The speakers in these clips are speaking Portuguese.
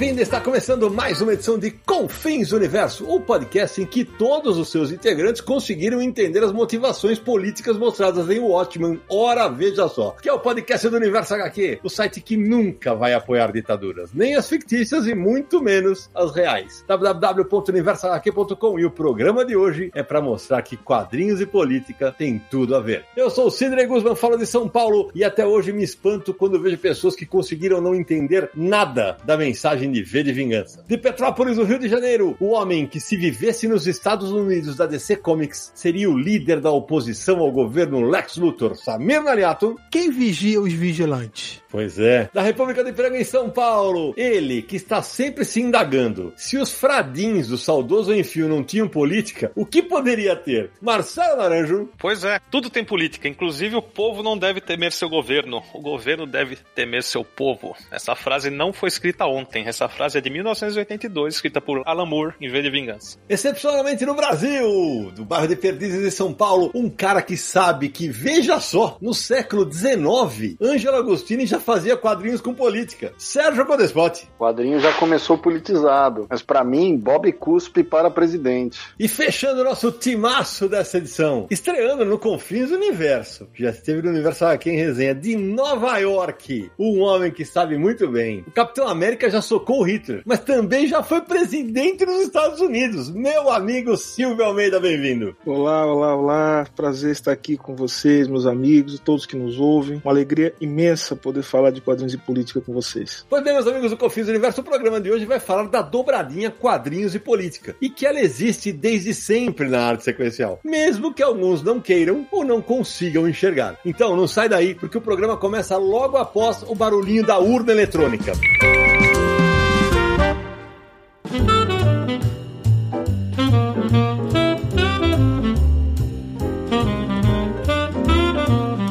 Bem-vindo, Está começando mais uma edição de Confins Universo, o podcast em que todos os seus integrantes conseguiram entender as motivações políticas mostradas em Watchmen. Ora, veja só, que é o podcast do Universo HQ, o site que nunca vai apoiar ditaduras, nem as fictícias e muito menos as reais. www.universohq.com e o programa de hoje é para mostrar que quadrinhos e política têm tudo a ver. Eu sou o Sidney Guzman, falo de São Paulo e até hoje me espanto quando vejo pessoas que conseguiram não entender nada da mensagem de V de Vingança. De Petrópolis, no Rio de Janeiro, o homem que se vivesse nos Estados Unidos da DC Comics seria o líder da oposição ao governo Lex Luthor, Samir Naliato. Quem vigia os vigilantes? Pois é. Da República de Ipiranga em São Paulo, ele que está sempre se indagando. Se os fradins do saudoso Enfio não tinham política, o que poderia ter? Marcelo Naranjo. Pois é, tudo tem política. Inclusive o povo não deve temer seu governo. O governo deve temer seu povo. Essa frase não foi escrita ontem. Essa frase é de 1982, escrita por Alan Moore em V de Vingança. Excepcionalmente no Brasil, do bairro de Perdizes de São Paulo, um cara que sabe que, veja só, no século XIX, Ângelo Agostini já fazia quadrinhos com política. Sérgio Codespot. O quadrinho já começou politizado, mas para mim, Bob cuspe para presidente. E fechando o nosso timaço dessa edição, estreando no Confins do Universo, já esteve no Universo aqui em resenha, de Nova York, um homem que sabe muito bem. O Capitão América já socou o Hitler, mas também já foi presidente dos Estados Unidos. Meu amigo Silvio Almeida, bem-vindo. Olá, olá, olá. Prazer estar aqui com vocês, meus amigos, todos que nos ouvem. Uma alegria imensa poder falar de quadrinhos e política com vocês. Pois bem, meus amigos do Confins do Universo, o programa de hoje vai falar da dobradinha quadrinhos e política. E que ela existe desde sempre na arte sequencial. Mesmo que alguns não queiram ou não consigam enxergar. Então, não sai daí, porque o programa começa logo após o barulhinho da urna eletrônica. Música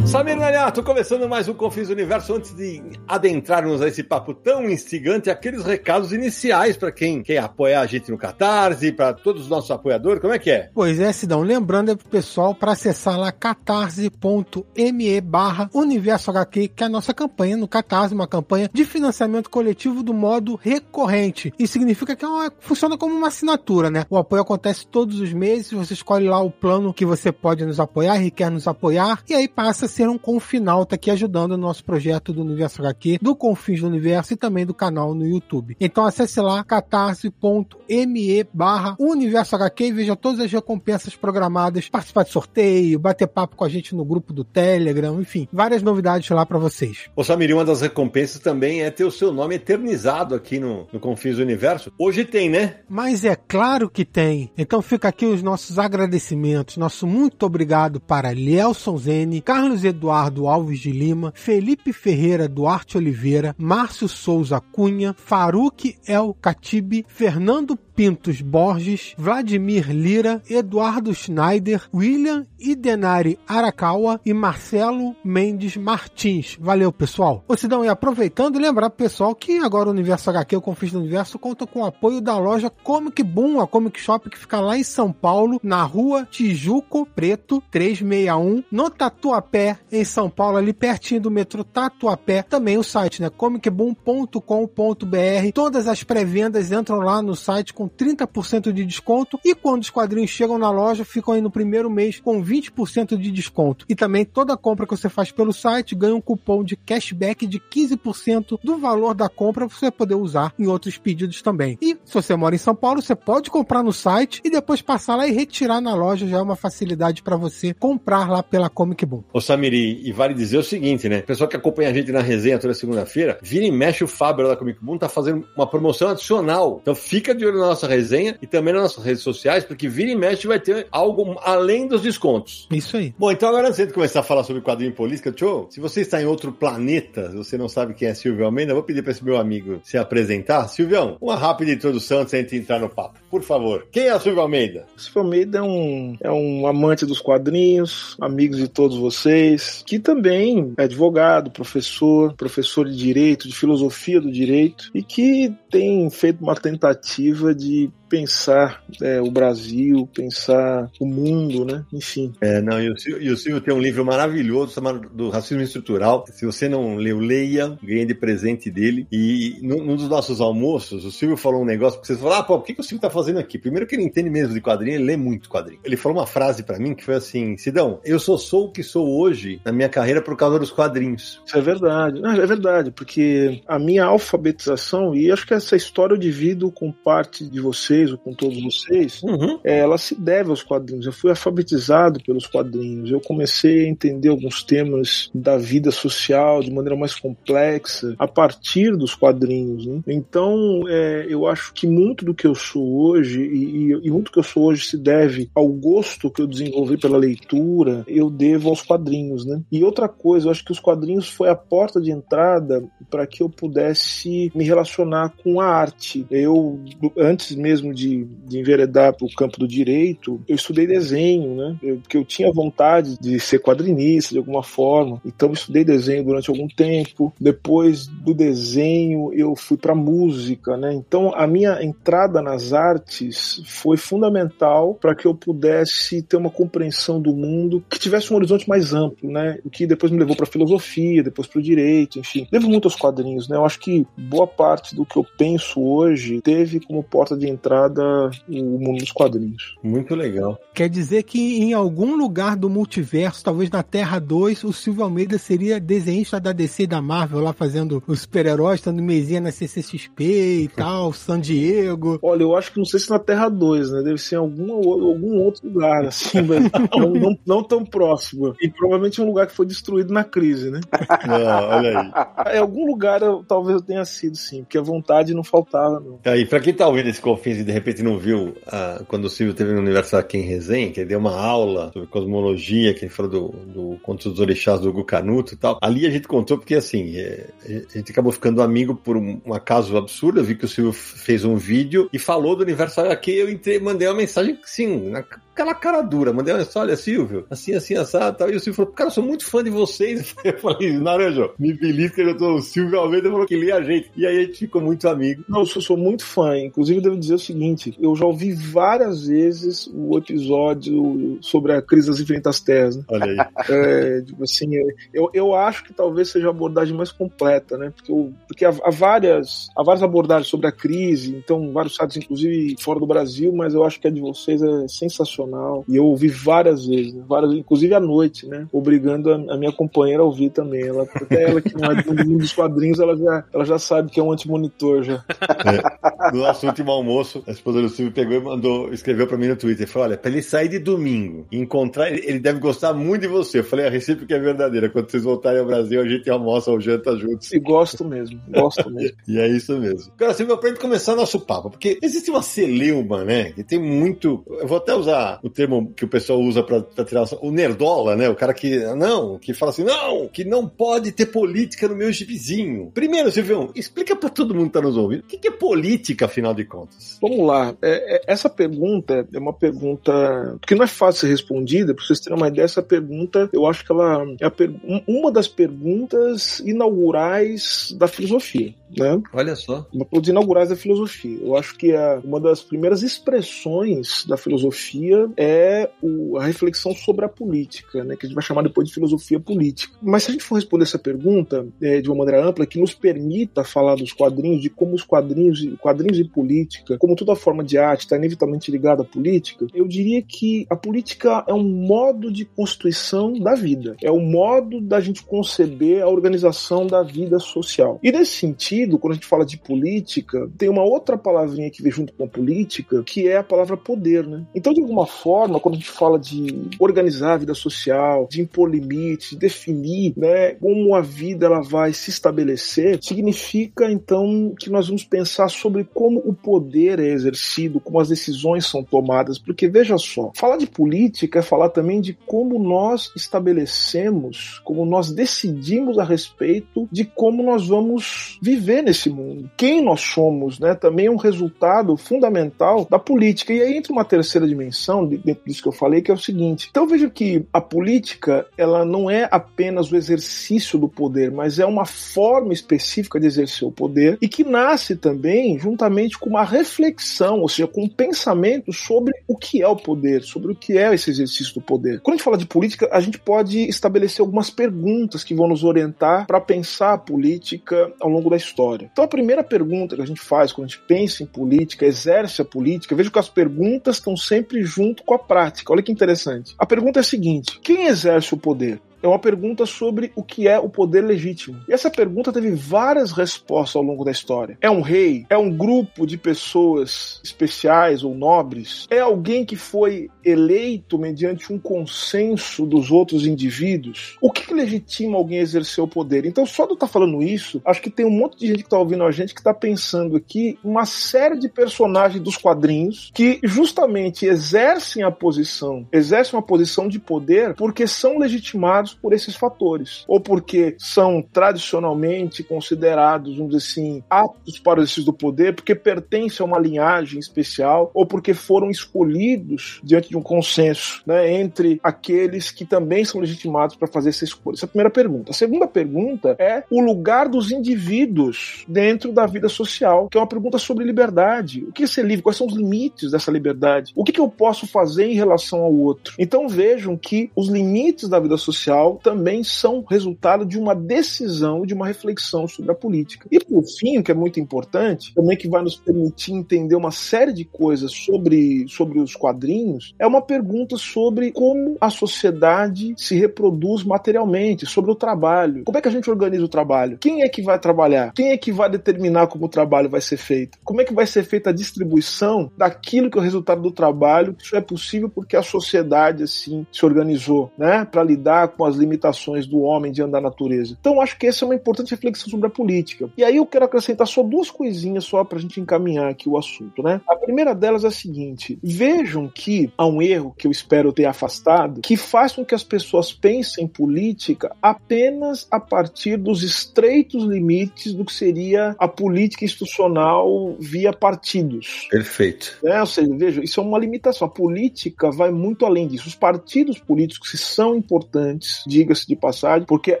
Samir Naliato, começando mais um Confis Universo. Antes de adentrarmos a esse papo tão instigante, aqueles recados iniciais para quem quer apoiar a gente no Catarse, para todos os nossos apoiadores, como é que é? Pois é, Sidão. Lembrando é pro pessoal para acessar lá catarse.me barra Universo HQ, que é a nossa campanha no Catarse, uma campanha de financiamento coletivo do modo recorrente. Isso significa que é uma, funciona como uma assinatura, né? O apoio acontece todos os meses, você escolhe lá o plano que você pode nos apoiar e quer nos apoiar, e aí passa a ser um Confinalta aqui ajudando o nosso projeto do Universo HQ, do Confins do Universo e também do canal no YouTube. Então acesse lá catarse.me barra Universo HQ e veja todas as recompensas programadas, participar de sorteio, bater papo com a gente no grupo do Telegram, enfim, várias novidades lá para vocês. Ô Samir, uma das recompensas também é ter o seu nome eternizado aqui no, no Confins do Universo. Hoje tem, né? Mas é claro que tem. Então fica aqui os nossos agradecimentos, nosso muito obrigado para Lielson Zene, Carlos Eduardo Alves de Lima, Felipe Ferreira Duarte Oliveira, Márcio Souza Cunha, Faruque El Catibe, Fernando Pintos Borges, Vladimir Lira, Eduardo Schneider, William Idenari Arakawa e Marcelo Mendes Martins. Valeu, pessoal. Ô Sidão, e aproveitando, lembrar pessoal que agora o Universo HQ, o Confins do Universo, conta com o apoio da loja Comic Boom, a Comic Shop que fica lá em São Paulo, na rua Tijuco Preto 361, no Tatuapé, em São Paulo, ali pertinho do metrô Tatuapé. Também o site, né? comicboom.com.br. Todas as pré-vendas entram lá no site com 30% de desconto e quando os quadrinhos chegam na loja, ficam aí no primeiro mês com 20% de desconto. E também toda compra que você faz pelo site ganha um cupom de cashback de 15% do valor da compra pra você poder usar em outros pedidos também. E se você mora em São Paulo, você pode comprar no site e depois passar lá e retirar na loja, já é uma facilidade para você comprar lá pela Comic Boom. Ô Samiri, e vale dizer o seguinte, né? O pessoal que acompanha a gente na resenha toda segunda-feira, vira e mexe o Fábio da Comic Boom, tá fazendo uma promoção adicional. Então fica de olho nas nossa resenha e também nas nossas redes sociais, porque vira e mexe vai ter algo além dos descontos. Isso aí. Bom, então agora antes de começar a falar sobre quadrinho política, tchau, se você está em outro planeta, você não sabe quem é Silvio Almeida, eu vou pedir para esse meu amigo se apresentar. Silvião, uma rápida introdução antes de a gente entrar no papo. Por favor. Quem é o Silvio Almeida? Silvio Almeida é um, é um amante dos quadrinhos, amigo de todos vocês, que também é advogado, professor, professor de direito, de filosofia do direito, e que tem feito uma tentativa de pensar é, o Brasil, pensar o mundo, né? Enfim. É, não, e o, Silvio, e o Silvio tem um livro maravilhoso chamado do Racismo Estrutural. Se você não leu, leia, ganhe de presente dele. E num, num, dos nossos almoços, o Silvio falou um negócio que vocês falaram, ah, pô, o que, que o Silvio tá fazendo aqui? Primeiro que ele entende mesmo de quadrinho, ele lê muito quadrinho. Ele falou uma frase para mim que foi assim, Sidão, eu só sou o que sou hoje na minha carreira por causa dos quadrinhos. Isso é verdade. Não, é verdade, porque a minha alfabetização, e acho que essa história eu divido com parte de você vocês, ou com todos vocês, uhum. é, ela se deve aos quadrinhos. Eu fui alfabetizado pelos quadrinhos. Eu comecei a entender alguns temas da vida social de maneira mais complexa a partir dos quadrinhos. Né? Então, é, eu acho que muito do que eu sou hoje, e, e, e muito do que eu sou hoje se deve ao gosto que eu desenvolvi pela leitura, eu devo aos quadrinhos. Né? E outra coisa, eu acho que os quadrinhos foi a porta de entrada para que eu pudesse me relacionar com a arte. Eu, antes mesmo mesmo de, de enveredar para o campo do direito, eu estudei desenho, né? Eu, porque eu tinha vontade de ser quadrinista de alguma forma. Então eu estudei desenho durante algum tempo. Depois do desenho eu fui para música, né? Então a minha entrada nas artes foi fundamental para que eu pudesse ter uma compreensão do mundo que tivesse um horizonte mais amplo, né? O que depois me levou para filosofia, depois para o direito, enfim. Devo muito aos quadrinhos, né? Eu acho que boa parte do que eu penso hoje teve como porta de entrada o mundo dos quadrinhos. Muito legal. Quer dizer que em algum lugar do multiverso, talvez na Terra 2, o Silvio Almeida seria desenhista da DC e da Marvel lá fazendo os super-heróis, estando mesinha na CCXP e tal, San Diego. Olha, eu acho que não sei se na Terra 2, né? Deve ser em algum, algum outro lugar, assim, mas não, não, não, tão próximo. E provavelmente um lugar que foi destruído na crise, né? Não, olha aí. Em algum lugar eu, talvez eu tenha sido, sim, porque a vontade não faltava, não. Aí, pra quem tá ouvindo esse Confins de repente não viu uh, quando o Silvio teve no Universo aqui em Resenha, que ele deu uma aula sobre cosmologia, que ele falou do, do Conto dos Orixás do Hugo Canuto e tal. Ali a gente contou porque, assim, é, a gente acabou ficando amigo por um, um acaso absurdo. Eu vi que o Silvio fez um vídeo e falou do Universo aqui. Eu entrei, mandei uma mensagem, sim, na, aquela cara dura. Mandei uma olha, Silvio, assim, assim, assado, tal. E o Silvio falou, cara, eu sou muito fã de vocês. Eu falei, Naranjo, me feliz que eu tô. O Silvio Almeida falou que lê a gente. E aí a gente ficou muito amigo. Não, eu sou, sou muito fã. Inclusive, devo dizer o seguinte seguinte: eu já ouvi várias vezes o episódio sobre a crise das infinitas terras. Né? Olha aí. É, tipo assim, eu, eu acho que talvez seja a abordagem mais completa, né? Porque, eu, porque há, há, várias, há várias abordagens sobre a crise, então vários sites, inclusive fora do Brasil, mas eu acho que a de vocês é sensacional. E eu ouvi várias vezes, várias, inclusive à noite, né? Obrigando a, a, minha companheira a ouvir também. Ela, até ela que não é do mundo dos quadrinhos, ela já, ela já sabe que é um antimonitor já. É. No nosso último almoço, a esposa do Silvio pegou e mandou, escreveu pra mim no Twitter. Falou: olha, pra ele sair de domingo e encontrar, ele deve gostar muito de você. Eu falei, a recíproca é verdadeira. Quando vocês voltarem ao Brasil, a gente almoça ou janta juntos. E gosto mesmo, gosto mesmo. e é isso mesmo. Cara, Silvio, pra gente começar nosso papo, porque existe uma celeuma, né? Que tem muito. Eu vou até usar o termo que o pessoal usa pra, pra tirar o nerdola, né? O cara que. Não, que fala assim, não, que não pode ter política no meu gibizinho. Primeiro, Silvio, explica pra todo mundo que tá nos ouvindo. O que é política, afinal de contas? Vamos lá. É, é, essa pergunta é uma pergunta que não é fácil ser respondida, para vocês terem uma ideia, essa pergunta, eu acho que ela é per... uma das perguntas inaugurais da filosofia. Né? Olha só. Uma das inaugurais da filosofia. Eu acho que a, uma das primeiras expressões da filosofia é o, a reflexão sobre a política, né? que a gente vai chamar depois de filosofia política. Mas se a gente for responder essa pergunta é, de uma maneira ampla, que nos permita falar dos quadrinhos, de como os quadrinhos, quadrinhos e política, como toda forma de arte está inevitavelmente ligada à política, eu diria que a política é um modo de constituição da vida, é o um modo da gente conceber a organização da vida social. E nesse sentido, exercido, quando a gente fala de política, tem uma outra palavrinha que vem junto com a política, que é a palavra poder, né? Então, de alguma forma, quando a gente fala de organizar a vida social, de impor limites, de definir, né, como a vida ela vai se estabelecer, significa então que nós vamos pensar sobre como o poder é exercido, como as decisões são tomadas, porque veja só, falar de política é falar também de como nós estabelecemos, como nós decidimos a respeito de como nós vamos viver nesse mundo. Quem nós somos, né, também é um resultado fundamental da política. E aí entra uma terceira dimensão dentro disso que eu falei, que é o seguinte. Então veja que a política, ela não é apenas o exercício do poder, mas é uma forma específica de exercer o poder e que nasce também juntamente com uma reflexão, ou seja, com um pensamento sobre o que é o poder, sobre o que é esse exercício do poder. Quando a gente fala de política, a gente pode estabelecer algumas perguntas que vão nos orientar para pensar a política ao longo da história. Então a primeira pergunta que a gente faz quando a gente pensa em política, exerce a política, veja que as perguntas estão sempre junto com a prática. Olha que interessante. A pergunta é a seguinte: quem exerce o poder? É uma pergunta sobre o que é o poder legítimo. E essa pergunta teve várias respostas ao longo da história. É um rei? É um grupo de pessoas especiais ou nobres? É alguém que foi eleito mediante um consenso dos outros indivíduos? O que, legitima alguém exercer o poder? Então, só de eu estar falando isso, acho que tem um monte de gente que está ouvindo a gente que está pensando aqui uma série de personagens dos quadrinhos que justamente exercem a posição, exercem uma posição de poder porque são legitimados por esses fatores, ou porque são tradicionalmente considerados, vamos dizer assim, aptos para o exercício do poder, porque pertencem a uma linhagem especial, ou porque foram escolhidos diante de um consenso né, entre aqueles que também são legitimados para fazer essa escolha. Essa é a primeira pergunta. A segunda pergunta é o lugar dos indivíduos dentro da vida social, que é uma pergunta sobre liberdade. O que é ser livre? Quais são os limites dessa liberdade? O que, que eu posso fazer em relação ao outro? Então vejam que os limites da vida social social também são resultado de uma decisão, de uma reflexão sobre a política. E por fim, o que é muito importante, também que vai nos permitir entender uma série de coisas sobre, sobre os quadrinhos, é uma pergunta sobre como a sociedade se reproduz materialmente, sobre o trabalho. Como é que a gente organiza o trabalho? Quem é que vai trabalhar? Quem é que vai determinar como o trabalho vai ser feito? Como é que vai ser feita a distribuição daquilo que é o resultado do trabalho? Isso é possível porque a sociedade assim se organizou, né, para lidar com as limitações do homem diante da natureza. Então acho que essa é uma importante reflexão sobre a política. E aí eu quero acrescentar só duas coisinhas só para a gente encaminhar aqui o assunto, né? A primeira delas é a seguinte: vejam que há um erro que eu espero ter afastado, que faz com que as pessoas pensem política apenas a partir dos estreitos limites do que seria a política institucional via partidos. Perfeito. É, ou seja, veja, isso é uma limitação. A política vai muito além disso. Os partidos políticos, que são importantes, diga-se de passagem, porque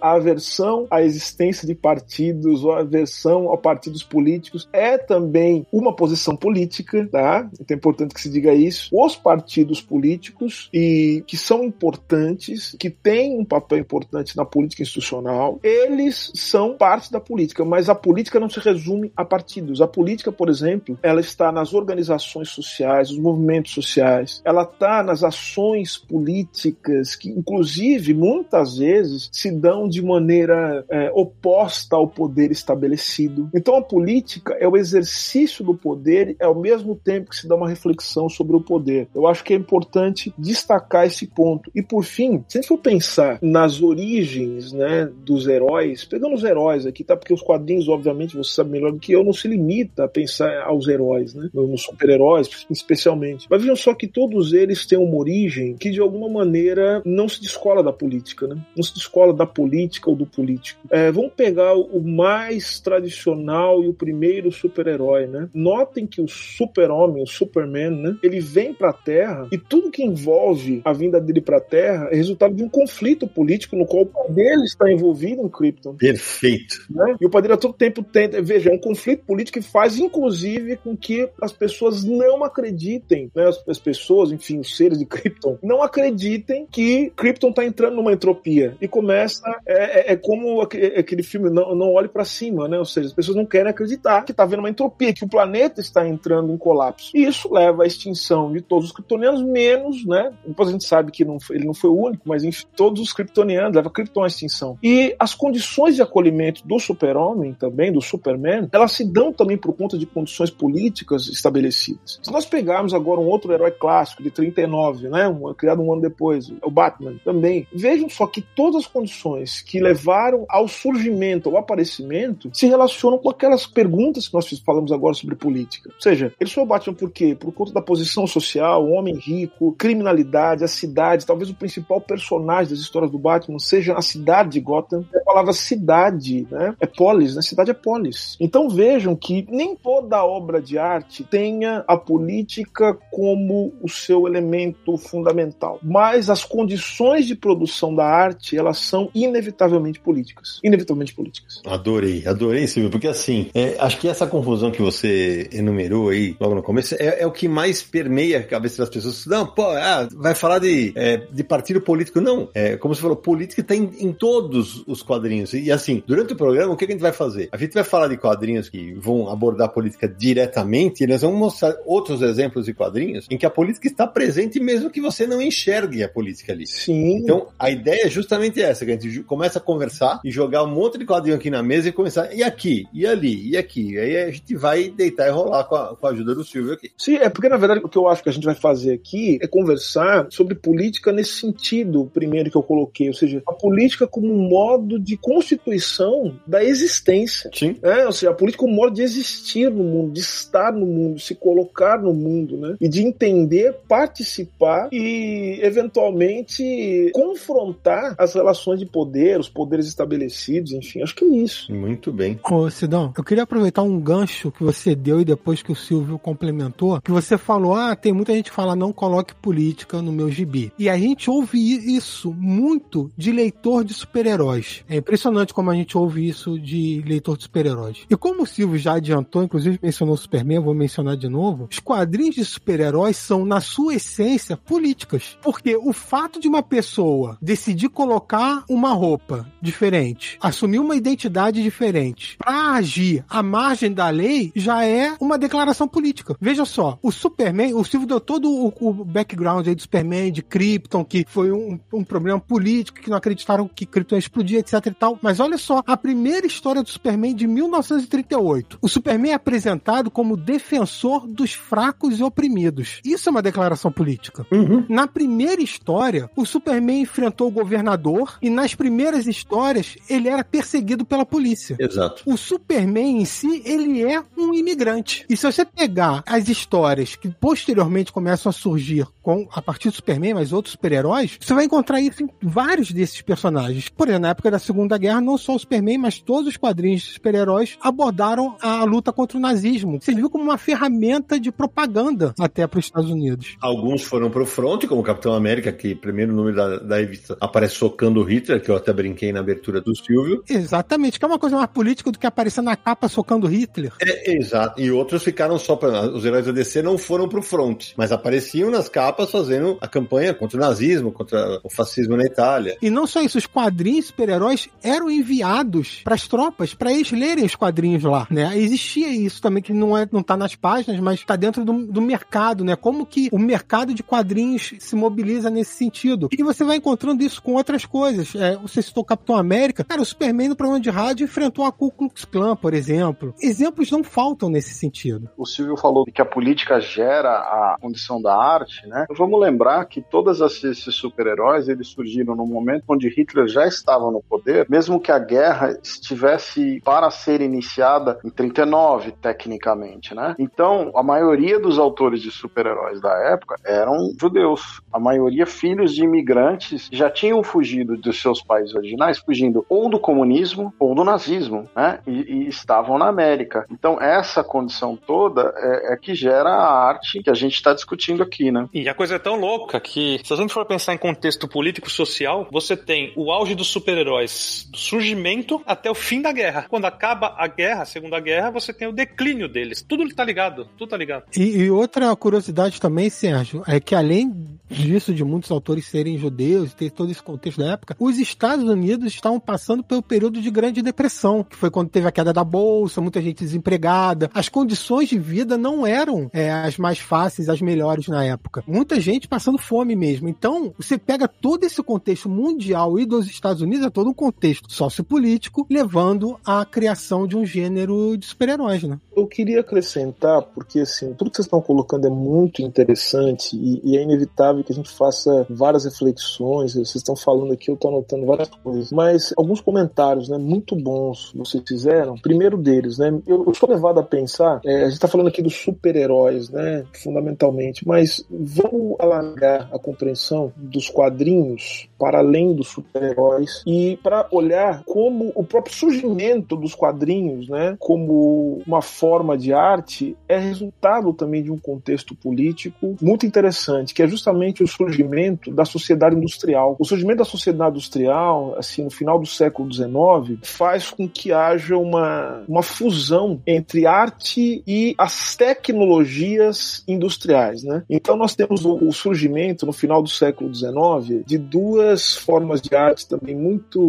a aversão à existência de partidos ou a aversão a partidos políticos é também uma posição política, tá? Então é importante que se diga isso. Os partidos políticos e que são importantes, que têm um papel importante na política institucional, eles são parte da política, mas a política não se resume a partidos. A política, por exemplo, ela está nas organizações sociais, nos movimentos sociais, ela está nas ações políticas que, inclusive, muito muitas vezes se dão de maneira é, oposta ao poder estabelecido. Então a política é o exercício do poder ao mesmo tempo que se dá uma reflexão sobre o poder. Eu acho que é importante destacar esse ponto. E por fim, se a gente for pensar nas origens né, dos heróis, pegando os heróis aqui, tá? Porque os quadrinhos, obviamente, você sabe melhor do que eu, não se limita a pensar aos heróis, né? Nos super-heróis, especialmente. Mas vejam só que todos eles têm uma origem que de alguma maneira não se descola da política política, né? Não se escola da política ou do político. É, vamos pegar o mais tradicional e o primeiro super-herói, né? Notem que o super-homem, o Superman, né? Ele vem pra Terra e tudo que envolve a vinda dele pra Terra é resultado de um conflito político no qual o pai dele está envolvido em Krypton. Perfeito. Né? E o pai dele a todo tempo tenta, veja, é um conflito político que faz, inclusive, com que as pessoas não acreditem, né? As, as pessoas, enfim, os seres de Krypton, não acreditem que Krypton está entrando numa entropia. E começa. É, é, é como aquele filme Não, não Olhe para Cima, né? Ou seja, as pessoas não querem acreditar que está havendo uma entropia, que o planeta está entrando em colapso. E isso leva à extinção de todos os kryptonianos, menos, né? Depois a gente sabe que não ele não foi o único, mas enfim, todos os kryptonianos, leva Krypton à extinção. E as condições de acolhimento do super-homem também, do Superman, elas se dão também por conta de condições políticas estabelecidas. Se nós pegarmos agora um outro herói clássico de 39, né? Um, criado um ano depois, o Batman também, vejam só que todas as condições que levaram ao surgimento, ao aparecimento, se relacionam com aquelas perguntas que nós falamos agora sobre política. Ou seja, ele o Batman por quê? Por conta da posição social, homem rico, criminalidade, a cidade, talvez o principal personagem das histórias do Batman seja a cidade de Gotham. Palavra cidade, né? É polis, né? Cidade é polis. Então vejam que nem toda obra de arte tenha a política como o seu elemento fundamental, mas as condições de produção da arte, elas são inevitavelmente políticas. Inevitavelmente políticas. Adorei, adorei, Silvio, porque assim, é, acho que essa confusão que você enumerou aí logo no começo é, é, o que mais permeia a cabeça das pessoas. Não, pô, ah, vai falar de, é, de partido político. Não, é, como você falou, política tem em todos os quadrinhos. E assim, durante o programa, o que a gente vai fazer? A gente vai falar de quadrinhos que vão abordar a política diretamente e nós vamos mostrar outros exemplos de quadrinhos em que a política está presente mesmo que você não enxergue a política ali. Sim. Então, a ideia é justamente essa, que a gente começa a conversar e jogar um monte de quadrinho aqui na mesa e começar, e aqui, e ali, e aqui. E aí a gente vai deitar e rolar com a, com a ajuda do Silvio aqui. Sim, é porque na verdade o que eu acho que a gente vai fazer aqui é conversar sobre política nesse sentido, primeiro que eu coloquei, ou seja, a política como um modo de constituição da existência. Sim. É, ou seja, a política como um modo de existir no mundo, de estar no mundo, se colocar no mundo, né? E de entender, participar e eventualmente confrontar as relações de poder, os poderes estabelecidos, enfim, acho que é isso. Muito bem. Ô, Sidão, eu queria aproveitar um gancho que você deu e depois que o Silvio complementou, que você falou, ah, tem muita gente que fala, não coloque política no meu gibi. E a gente ouve isso muito de leitor de super-heróis. É impressionante como a gente ouve isso de leitor de super-heróis. E como o Silvio já adiantou, inclusive mencionou o Superman, vou mencionar de novo, os quadrinhos de super-heróis são, na sua essência, políticas. Porque o fato de uma pessoa decidir colocar uma roupa diferente, assumir uma identidade diferente, pra agir à margem da lei, já é uma declaração política. Veja só, o Superman, o Silvio deu todo o, o background aí do Superman, de Krypton, que foi um, um problema político, que não acreditaram que Krypton ia explodir, etc e tal. Mas olha só, a primeira história do Superman de 1938. O Superman é apresentado como defensor dos fracos e oprimidos. Isso é uma declaração política. Uhum. Na primeira história, o Superman enfrentou o governador e nas primeiras histórias ele era perseguido pela polícia. Exato. O Superman em si, ele é um imigrante. E se você pegar as histórias que posteriormente começam a surgir com a partir do Superman, mas outros super-heróis, você vai encontrar isso em vários desses personagens. Por exemplo, na época da Segunda Guerra, não só o Superman, mas todos os quadrinhos de super-heróis abordaram a luta contra o nazismo. Você viu como uma ferramenta de propaganda até para os Estados Unidos. Alguns foram pro front, como o Capitão América, que primeiro número da, da revista aparece socando o Hitler, que eu até brinquei na abertura do Silvio. Exatamente, que é uma coisa mais política do que aparecer na capa socando Hitler. É, exato. E outros ficaram só para os heróis da DC não foram pro front, mas apareciam nas capas fazendo a campanha contra o nazismo, contra o fascismo na Itália. E não só isso, os quadrinhos super-heróis eram enviados para as tropas para eles lerem os quadrinhos lá, né? Existia isso também que não é não tá nas páginas, mas está dentro do, do mercado, né? Como que o mercado de quadrinhos se mobiliza nesse sentido. E você vai encontrando isso com outras coisas. É, você citou Capitão América, cara, o Superman no programa de rádio enfrentou a Ku Klux Klan, por exemplo. Exemplos não faltam nesse sentido. O Silvio falou que a política gera a condição da arte, né? Vamos lembrar que todos esses super-heróis eles surgiram no momento onde Hitler já estava no poder, mesmo que a guerra estivesse para ser iniciada em 39, tecnicamente, né? Então, a maioria dos autores de super-heróis da época eram judeus. A maioria filhos de imigrantes já tinham fugido dos seus países originais, fugindo ou do comunismo ou do nazismo, né? E, e estavam na América. Então, essa condição toda é, é que gera a arte que a gente está discutindo aqui, né? E a coisa é tão louca que, se a gente for pensar em contexto político-social, você tem o auge dos super-heróis surgimento até o fim da guerra. Quando acaba a guerra, a Segunda Guerra, você tem o declínio deles. Tudo tá ligado, tudo tá ligado. E, e outra curiosidade também, Sérgio, é que além disso, de muitos autores serem judeus, ter todo esse contexto da época, os Estados Unidos estavam passando pelo período de Grande Depressão, que foi quando teve a queda da bolsa, muita gente desempregada. As condições de vida não eram é, as mais fáceis, as melhores na época. Muita gente passando fome mesmo. Então, você pega todo esse contexto mundial e dos Estados Unidos, é todo um contexto sociopolítico, levando à criação de um gênero de super-heróis, né? Eu queria acrescentar, porque assim, tudo que vocês estão colocando é muito interessante e, e é inevitável que a gente faça várias reflexões. Vocês estão falando aqui, eu estou anotando várias coisas. Mas alguns comentários, né, muito bons vocês fizeram. Primeiro deles, né, eu, sou levado a pensar, é, a gente está falando aqui dos super-heróis, né, fundamentalmente, mas vamos alargar a compreensão dos quadrinhos para além dos super-heróis e para olhar como o próprio surgimento dos quadrinhos, né, como uma forma de arte, é resultado também de um contexto político muito interessante, que é justamente o surgimento da sociedade industrial. O surgimento da sociedade industrial, assim, no final do século XIX, faz com que haja uma, uma fusão entre arte e as tecnologias industriais, né? Então nós temos o, o surgimento no final do século XIX de duas formas de arte também muito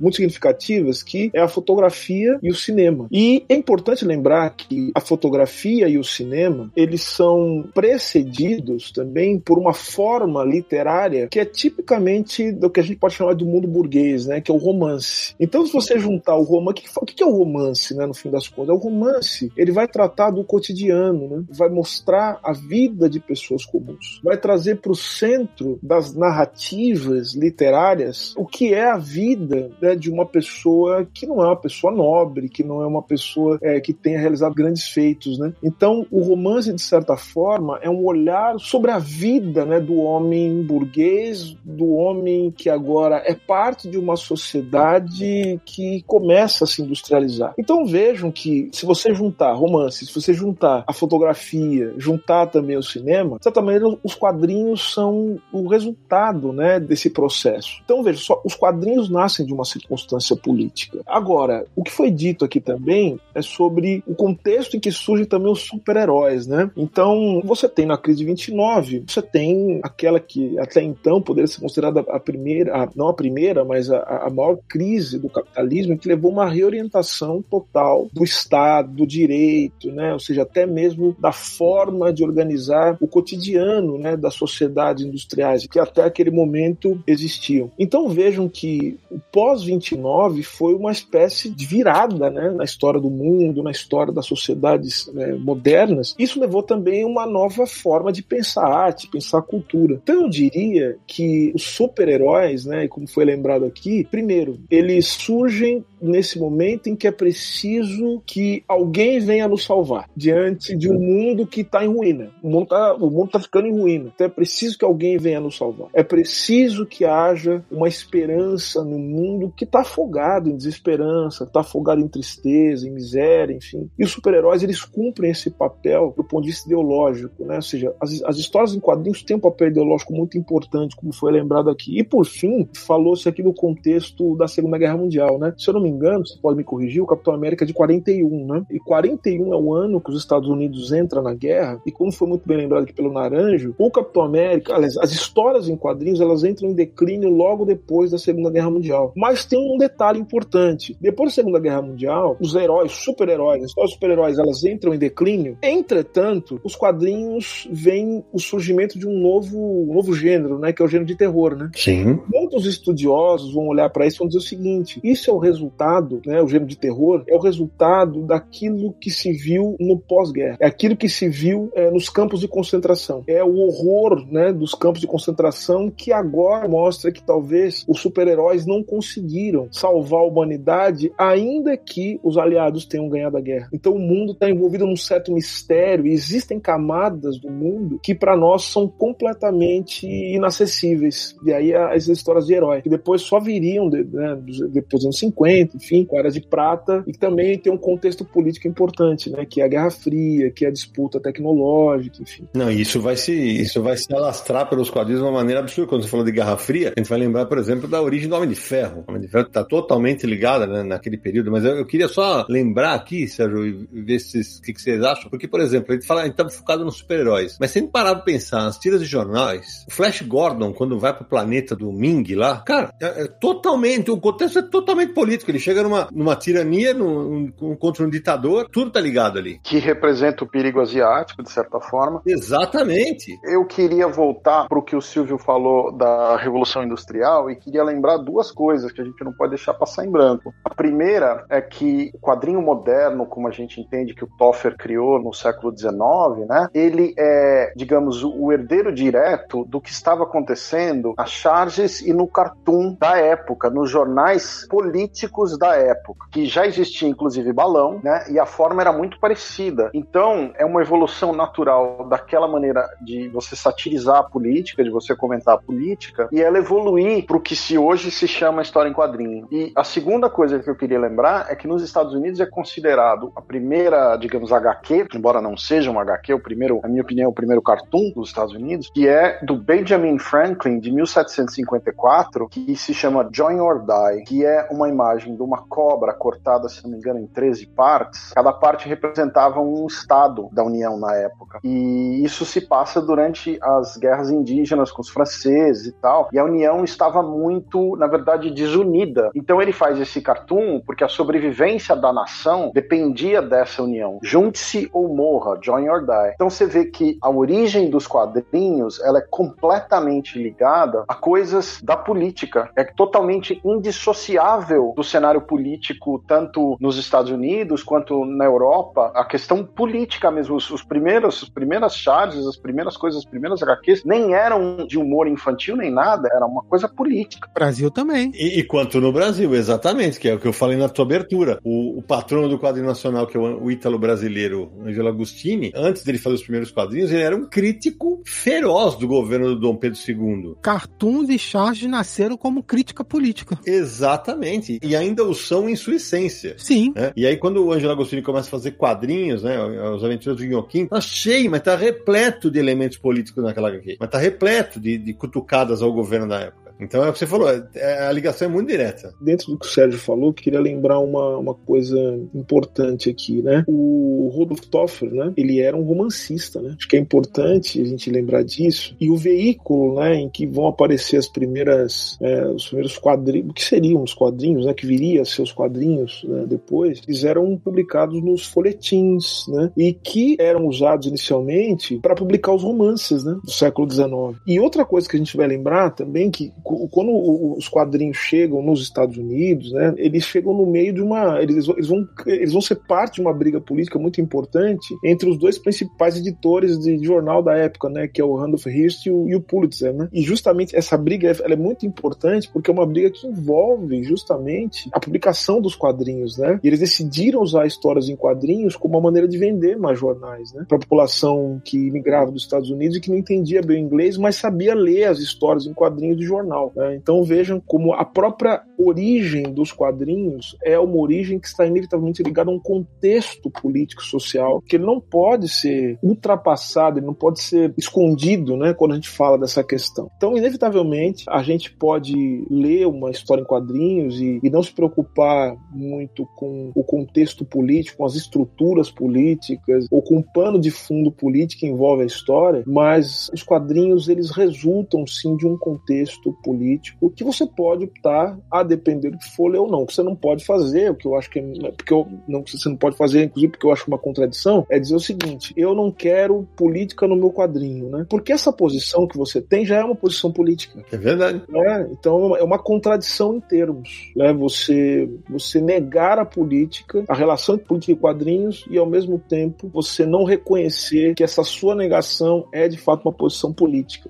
muito significativas, que é a fotografia e o cinema. E é importante lembrar que a fotografia e o cinema, eles são precedidos também por uma forma literária que é tipicamente do que a gente pode chamar do mundo burguês, né, que é o romance. Então, se você juntar o romance, o que, que é o romance, né, no fim das contas? O romance, ele vai tratar do cotidiano, né, vai mostrar a vida de pessoas comuns, vai trazer para o centro das narrativas literárias o que é a vida né, de uma pessoa que não é uma pessoa nobre, que não é uma pessoa é, que tenha realizado grandes feitos, né? Então, o romance, de certa forma, é um olhar sobre a vida, né, do homem burguês, do homem que agora é parte de uma sociedade que começa a se industrializar. Então, vejam que se você juntar romance, se você juntar a fotografia, juntar também o cinema, de certa maneira, os quadrinhos são o resultado, né, desse processo. Então, veja, só os quadrinhos nascem de uma circunstância política. Agora, o que foi dito aqui também é sobre o contexto em que surgem também os super-heróis, né? Então, você tem na crise de 29, você tem aquela que até então poderia ser considerada a primeira, a, não a primeira, mas a, a maior crise do capitalismo, que levou uma reorientação total do Estado, do direito, né? Ou seja, até mesmo da forma de organizar o cotidiano, né, das sociedades industriais que até aquele momento existiam. Então vejam que o pós-29 foi uma espécie de virada, né, na história do mundo, na história das sociedades né, modernas, isso levou também uma nova forma de pensar arte, pensar cultura. Então eu diria que os super-heróis, né, como foi lembrado aqui, primeiro, eles surgem nesse momento em que é preciso que alguém venha nos salvar diante de um mundo que está em ruína. O mundo está tá ficando em ruína. Então é preciso que alguém venha nos salvar. É preciso que haja uma esperança no mundo que está afogado em desesperança, está afogado em tristeza, em miséria, enfim. E os super-heróis eles cumprem esse papel do ponto de vista ideológico, né? Ou seja, as, as histórias em quadrinhos têm um papel ideológico muito importante, como foi lembrado aqui. E por fim, falou-se aqui do contexto da Segunda Guerra Mundial, né? Se eu não me engano, você pode me corrigir, o Capitão América é de 41, né? E 41 é o ano que os Estados Unidos entram na guerra, e como foi muito bem lembrado aqui pelo Naranjo, o Capitão América, aliás, as histórias em quadrinhos, elas entram em declínio logo depois da Segunda Guerra Mundial. Mas tem um detalhe importante. Depois da Segunda Guerra Mundial, os heróis, super-heróis, as histórias super-heróis, elas entram em declínio. Entretanto, os quadrinhos veem o surgimento de um novo, um novo gênero, né, que é o gênero de terror, né? Sim. Muitos estudiosos vão olhar para isso e vão dizer o seguinte: isso é o resultado, né, o gênero de terror, é o resultado daquilo que se viu no pós-guerra, é aquilo que se viu é, nos campos de concentração, é o horror, né, dos campos de concentração que agora mostra que talvez os super-heróis não conseguiram salvar a humanidade, ainda que os aliados tenham ganhado a guerra. Então o mundo está envolvido num certo mistério e existem camadas do mundo que para nós são completamente inacessíveis. E aí as histórias de herói, que depois só viriam de, né, depois dos anos 50, enfim, com Era de Prata, e também tem um contexto político importante, né, que é a Guerra Fria, que é a disputa tecnológica, enfim. Não, isso vai se isso vai se alastrar pelos quadrinhos de uma maneira absurda. Quando você falou de Guerra Fria, a gente vai lembrar, por exemplo, da origem do Homem de Ferro. O Homem de Ferro está totalmente ligada né, naquele período, mas eu, eu, queria só lembrar aqui, Sérgio, e ver o que, que, vocês acham, porque, por exemplo, a gente fala, a gente tá focado nos super-heróis, mas sem parar pra pensar nas tiras de jornais, o Flash Gordon, quando vai pro planeta do Ming lá, cara, é, é totalmente, o contexto é totalmente político, ele chega numa, numa tirania, num, num, contra um ditador, tudo tá ligado ali. Que representa o perigo asiático, de certa forma. Exatamente. Eu queria voltar pro que o Silvio falou da Revolução Industrial e queria lembrar duas coisas que a gente não pode deixar passar em branco. A primeira é que o quadrinho moderno, como a gente entende que o Toffer criou no século XIX, né, ele é, digamos, o herdeiro direto do que estava acontecendo nas charges e no cartoon da época, nos jornais políticos da época, que já existia inclusive balão, né, e a forma era muito parecida. Então, é uma evolução natural daquela maneira de você satirizar a política, de você comentar a política, e ela evoluir para o que se hoje se chama história em quadrinho. E a segunda coisa que eu queria lembrar é que nos Estados Unidos é considerado a primeira, digamos, HQ, embora não seja um HQ, o primeiro, na minha opinião, o primeiro cartoon dos Estados Unidos, que é do Benjamin Franklin, de 1754, que se chama Join or Die, que é uma imagem de uma cobra cortada, se não me engano, em 13 partes. Cada parte representava um estado da União na época. E isso se passa durante as guerras indígenas com os franceses e tal. E a União estava muito, na verdade, desunida. Então ele faz esse cartoon porque a sobrevivência da nação dependia dessa união. Junte-se ou morra, join or die. Então você vê que a origem dos quadrinhos ela é completamente ligada a coisas da política. É totalmente indissociável do cenário político, tanto nos Estados Unidos quanto na Europa. A questão política mesmo, os, os primeiros, as primeiras charges, as primeiras coisas, as primeiras HQs, nem eram de humor infantil nem nada, era uma coisa política. Brasil também. E, e quanto no Brasil, exatamente, que é o que eu falei na tua abertura. O, o patrono do quadrinho nacional, que é o, o ítalo brasileiro Angelo Agostini, antes dele fazer os primeiros quadrinhos, ele era um crítico feroz do governo do Dom Pedro II. Cartoons e charges nasceram como crítica política. Exatamente. E ainda o são em sua essência. Sim. Né? E aí, quando o Angelo Agostini começa a fazer quadrinhos, né? As aventuras do Guinhoquim, tá cheio, mas tá repleto de elementos políticos naquela HQ. Mas tá repleto de, de cutucadas ao governo da época. Então é o que você falou, é, a ligação é muito direta. Dentro do que o Sérgio falou, queria lembrar uma, uma coisa importante aqui, né? O Rodolf Toffer, né? Ele era um romancista, né? Acho que é importante a gente lembrar disso. E o veículo, né, em que vão aparecer as primeiras, é, os primeiros quadrinhos, que seriam os quadrinhos, né? Que viria a ser os quadrinhos né, depois, eles eram publicados nos folhetins, né? E que eram usados inicialmente para publicar os romances, né? Do século XIX. E outra coisa que a gente vai lembrar também que quando os quadrinhos chegam nos Estados Unidos, né, eles chegam no meio de uma. Eles, eles, vão, eles vão ser parte de uma briga política muito importante entre os dois principais editores de jornal da época, né, que é o Randolph Hearst e o, e o Pulitzer. Né? E justamente essa briga é muito importante porque é uma briga que envolve justamente a publicação dos quadrinhos. Né? E eles decidiram usar histórias em quadrinhos como uma maneira de vender mais jornais né, para a população que migrava dos Estados Unidos e que não entendia bem o inglês, mas sabia ler as histórias em quadrinhos de jornal. Né? Então vejam como a própria origem dos quadrinhos é uma origem que está inevitavelmente ligada a um contexto político social que não pode ser ultrapassado, ele não pode ser escondido, né, quando a gente fala dessa questão. Então, inevitavelmente, a gente pode ler uma história em quadrinhos e, e não se preocupar muito com o contexto político, com as estruturas políticas ou com o pano de fundo político que envolve a história, mas os quadrinhos eles resultam sim de um contexto político que você pode optar a depender do que for ler ou não. O que você não pode fazer, o que eu acho que é, porque eu, não você não pode fazer, inclusive porque eu acho uma contradição, é dizer o seguinte: eu não quero política no meu quadrinho, né? Porque essa posição que você tem já é uma posição política. É verdade. Né? Então é uma contradição em termos, né? Você você negar a política, a relação entre política e quadrinhos e ao mesmo tempo você não reconhecer que essa sua negação é de fato uma posição política.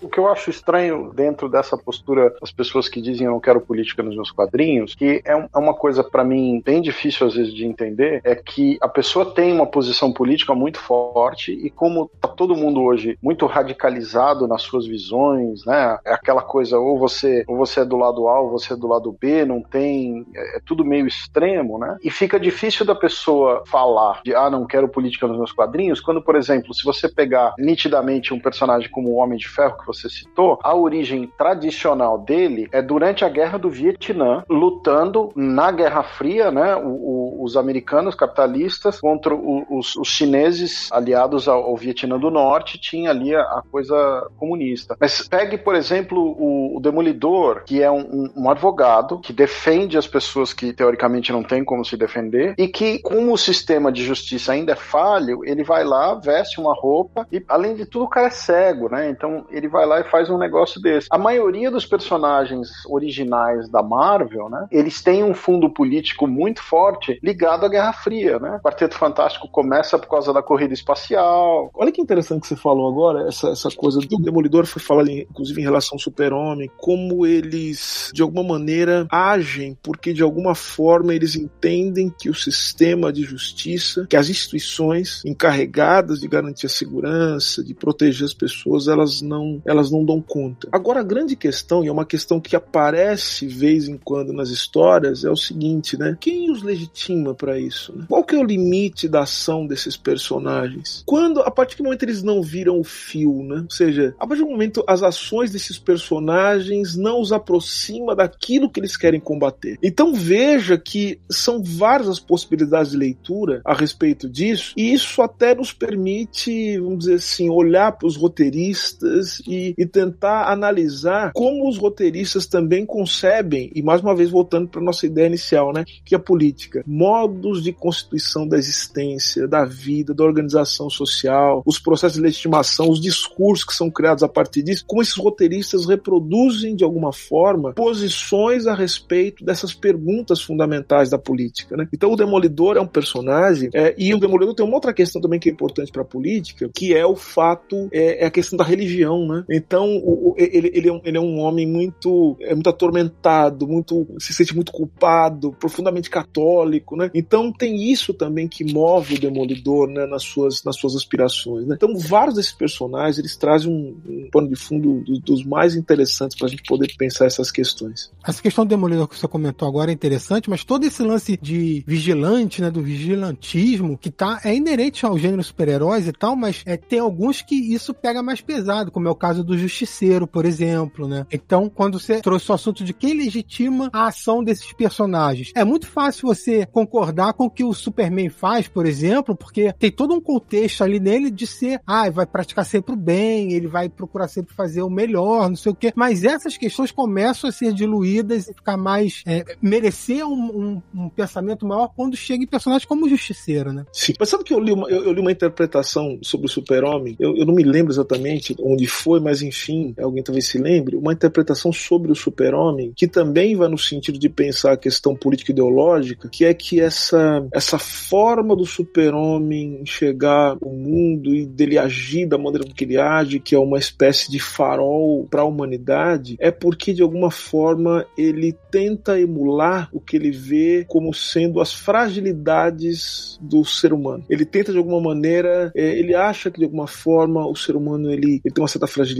O que eu acho estranho dentro dessa postura das pessoas que dizem eu não quero política nos meus quadrinhos, que é, é uma coisa para mim bem difícil às vezes de entender, é que a pessoa tem uma posição política muito forte e como tá todo mundo hoje muito radicalizado nas suas visões, né? É aquela coisa ou você ou você é do lado A ou você é do lado B, não tem é, é tudo meio extremo, né? E fica difícil da pessoa falar de ah, não quero política nos meus quadrinhos, quando por exemplo, se você pegar nitidamente um personagem como o Homem de Ferro que você citou, a origem tradicional dele é durante a Guerra do Vietnã, lutando na Guerra Fria, né? O, o, os americanos capitalistas contra o, os, os, chineses aliados ao, ao, Vietnã do Norte, tinha ali a, a, coisa comunista. Mas pegue, por exemplo, o, Demolidor, que é um, um, advogado que defende as pessoas que teoricamente não têm como se defender e que, como o sistema de justiça ainda é falho, ele vai lá, veste uma roupa e, além de tudo, o cara é cego, né? Então ele vai lá e faz um negócio desse. A maioria dos personagens originais da Marvel, né? Eles têm um fundo político muito forte ligado à Guerra Fria, né? O Quarteto Fantástico começa por causa da corrida espacial. Olha que interessante que você falou agora, essa, essa coisa do Demolidor foi falado inclusive em relação ao Super-Homem, como eles de alguma maneira agem porque de alguma forma eles entendem que o sistema de justiça, que as instituições encarregadas de garantir a segurança, de proteger as pessoas, elas não, elas não dão conta. Agora a grande questão, e é uma questão que aparece vez em quando nas histórias, é o seguinte, né? Quem os legitima para isso? Né? Qual que é o limite da ação desses personagens? Quando, a partir do momento eles não viram o fio, né? Ou seja, a partir do momento as ações desses personagens não os aproxima daquilo que eles querem combater. Então veja que são várias as possibilidades de leitura a respeito disso, e isso até nos permite, vamos dizer assim, olhar para os roteiristas e, e tentar analisar como os roteiristas também concebem, e mais uma vez voltando para nossa ideia inicial, né, que a política, modos de constituição da existência, da vida, da organização social, os processos de legitimação, os discursos que são criados a partir disso, como esses roteiristas reproduzem de alguma forma posições a respeito dessas perguntas fundamentais da política, né? Então o Demolidor é um personagem é, e o Demolidor tem uma outra questão também que é importante para a política, que é o fato é, é, a questão da religião, né? Então o, ele, ele, é um, ele é um homem muito é muito atormentado, muito se sente muito culpado, profundamente católico, né? Então tem isso também que move o Demolidor, né, nas suas nas suas aspirações, né? Então vários desses personagens eles trazem um, um pano de fundo dos, dos mais interessantes para a gente poder pensar essas questões. Essa questão do Demolidor que você comentou agora é interessante, mas todo esse lance de vigilante, né, do vigilantismo que tá é inerente ao gênero super-heróis e tal, mas é, tem alguns que isso pega mais pesado, como é o caso do Justiceiro, por exemplo, né? Então, quando você trouxe o assunto de quem legitima a ação desses personagens, é muito fácil você concordar com o que o Superman faz, por exemplo, porque tem todo um contexto ali nele de ser, ah, vai praticar sempre o bem, ele vai procurar sempre fazer o melhor, não sei o quê. Mas essas questões começam a ser diluídas e ficar mais. É, merecer um, um, um, pensamento maior quando chega em personagens como o Justiceiro, né? Sim. Mas sabe que eu li uma, eu, eu li uma interpretação sobre o Super-Homem? Eu, eu não me lembro exatamente onde foi, mas enfim, alguém talvez se lembre. Uma interpretação sobre o Super-Homem que também vai no sentido de pensar a questão política ideológica, que é que essa, essa forma do Super-Homem enxergar o mundo e dele agir da maneira que ele age, que é uma espécie de farol para a humanidade, é porque de alguma forma ele tenta emular o que ele vê como sendo as fragilidades do ser humano. Ele tenta de alguma maneira, é, ele acha que de alguma forma o ser humano ele, ele tem uma certa fragilidade,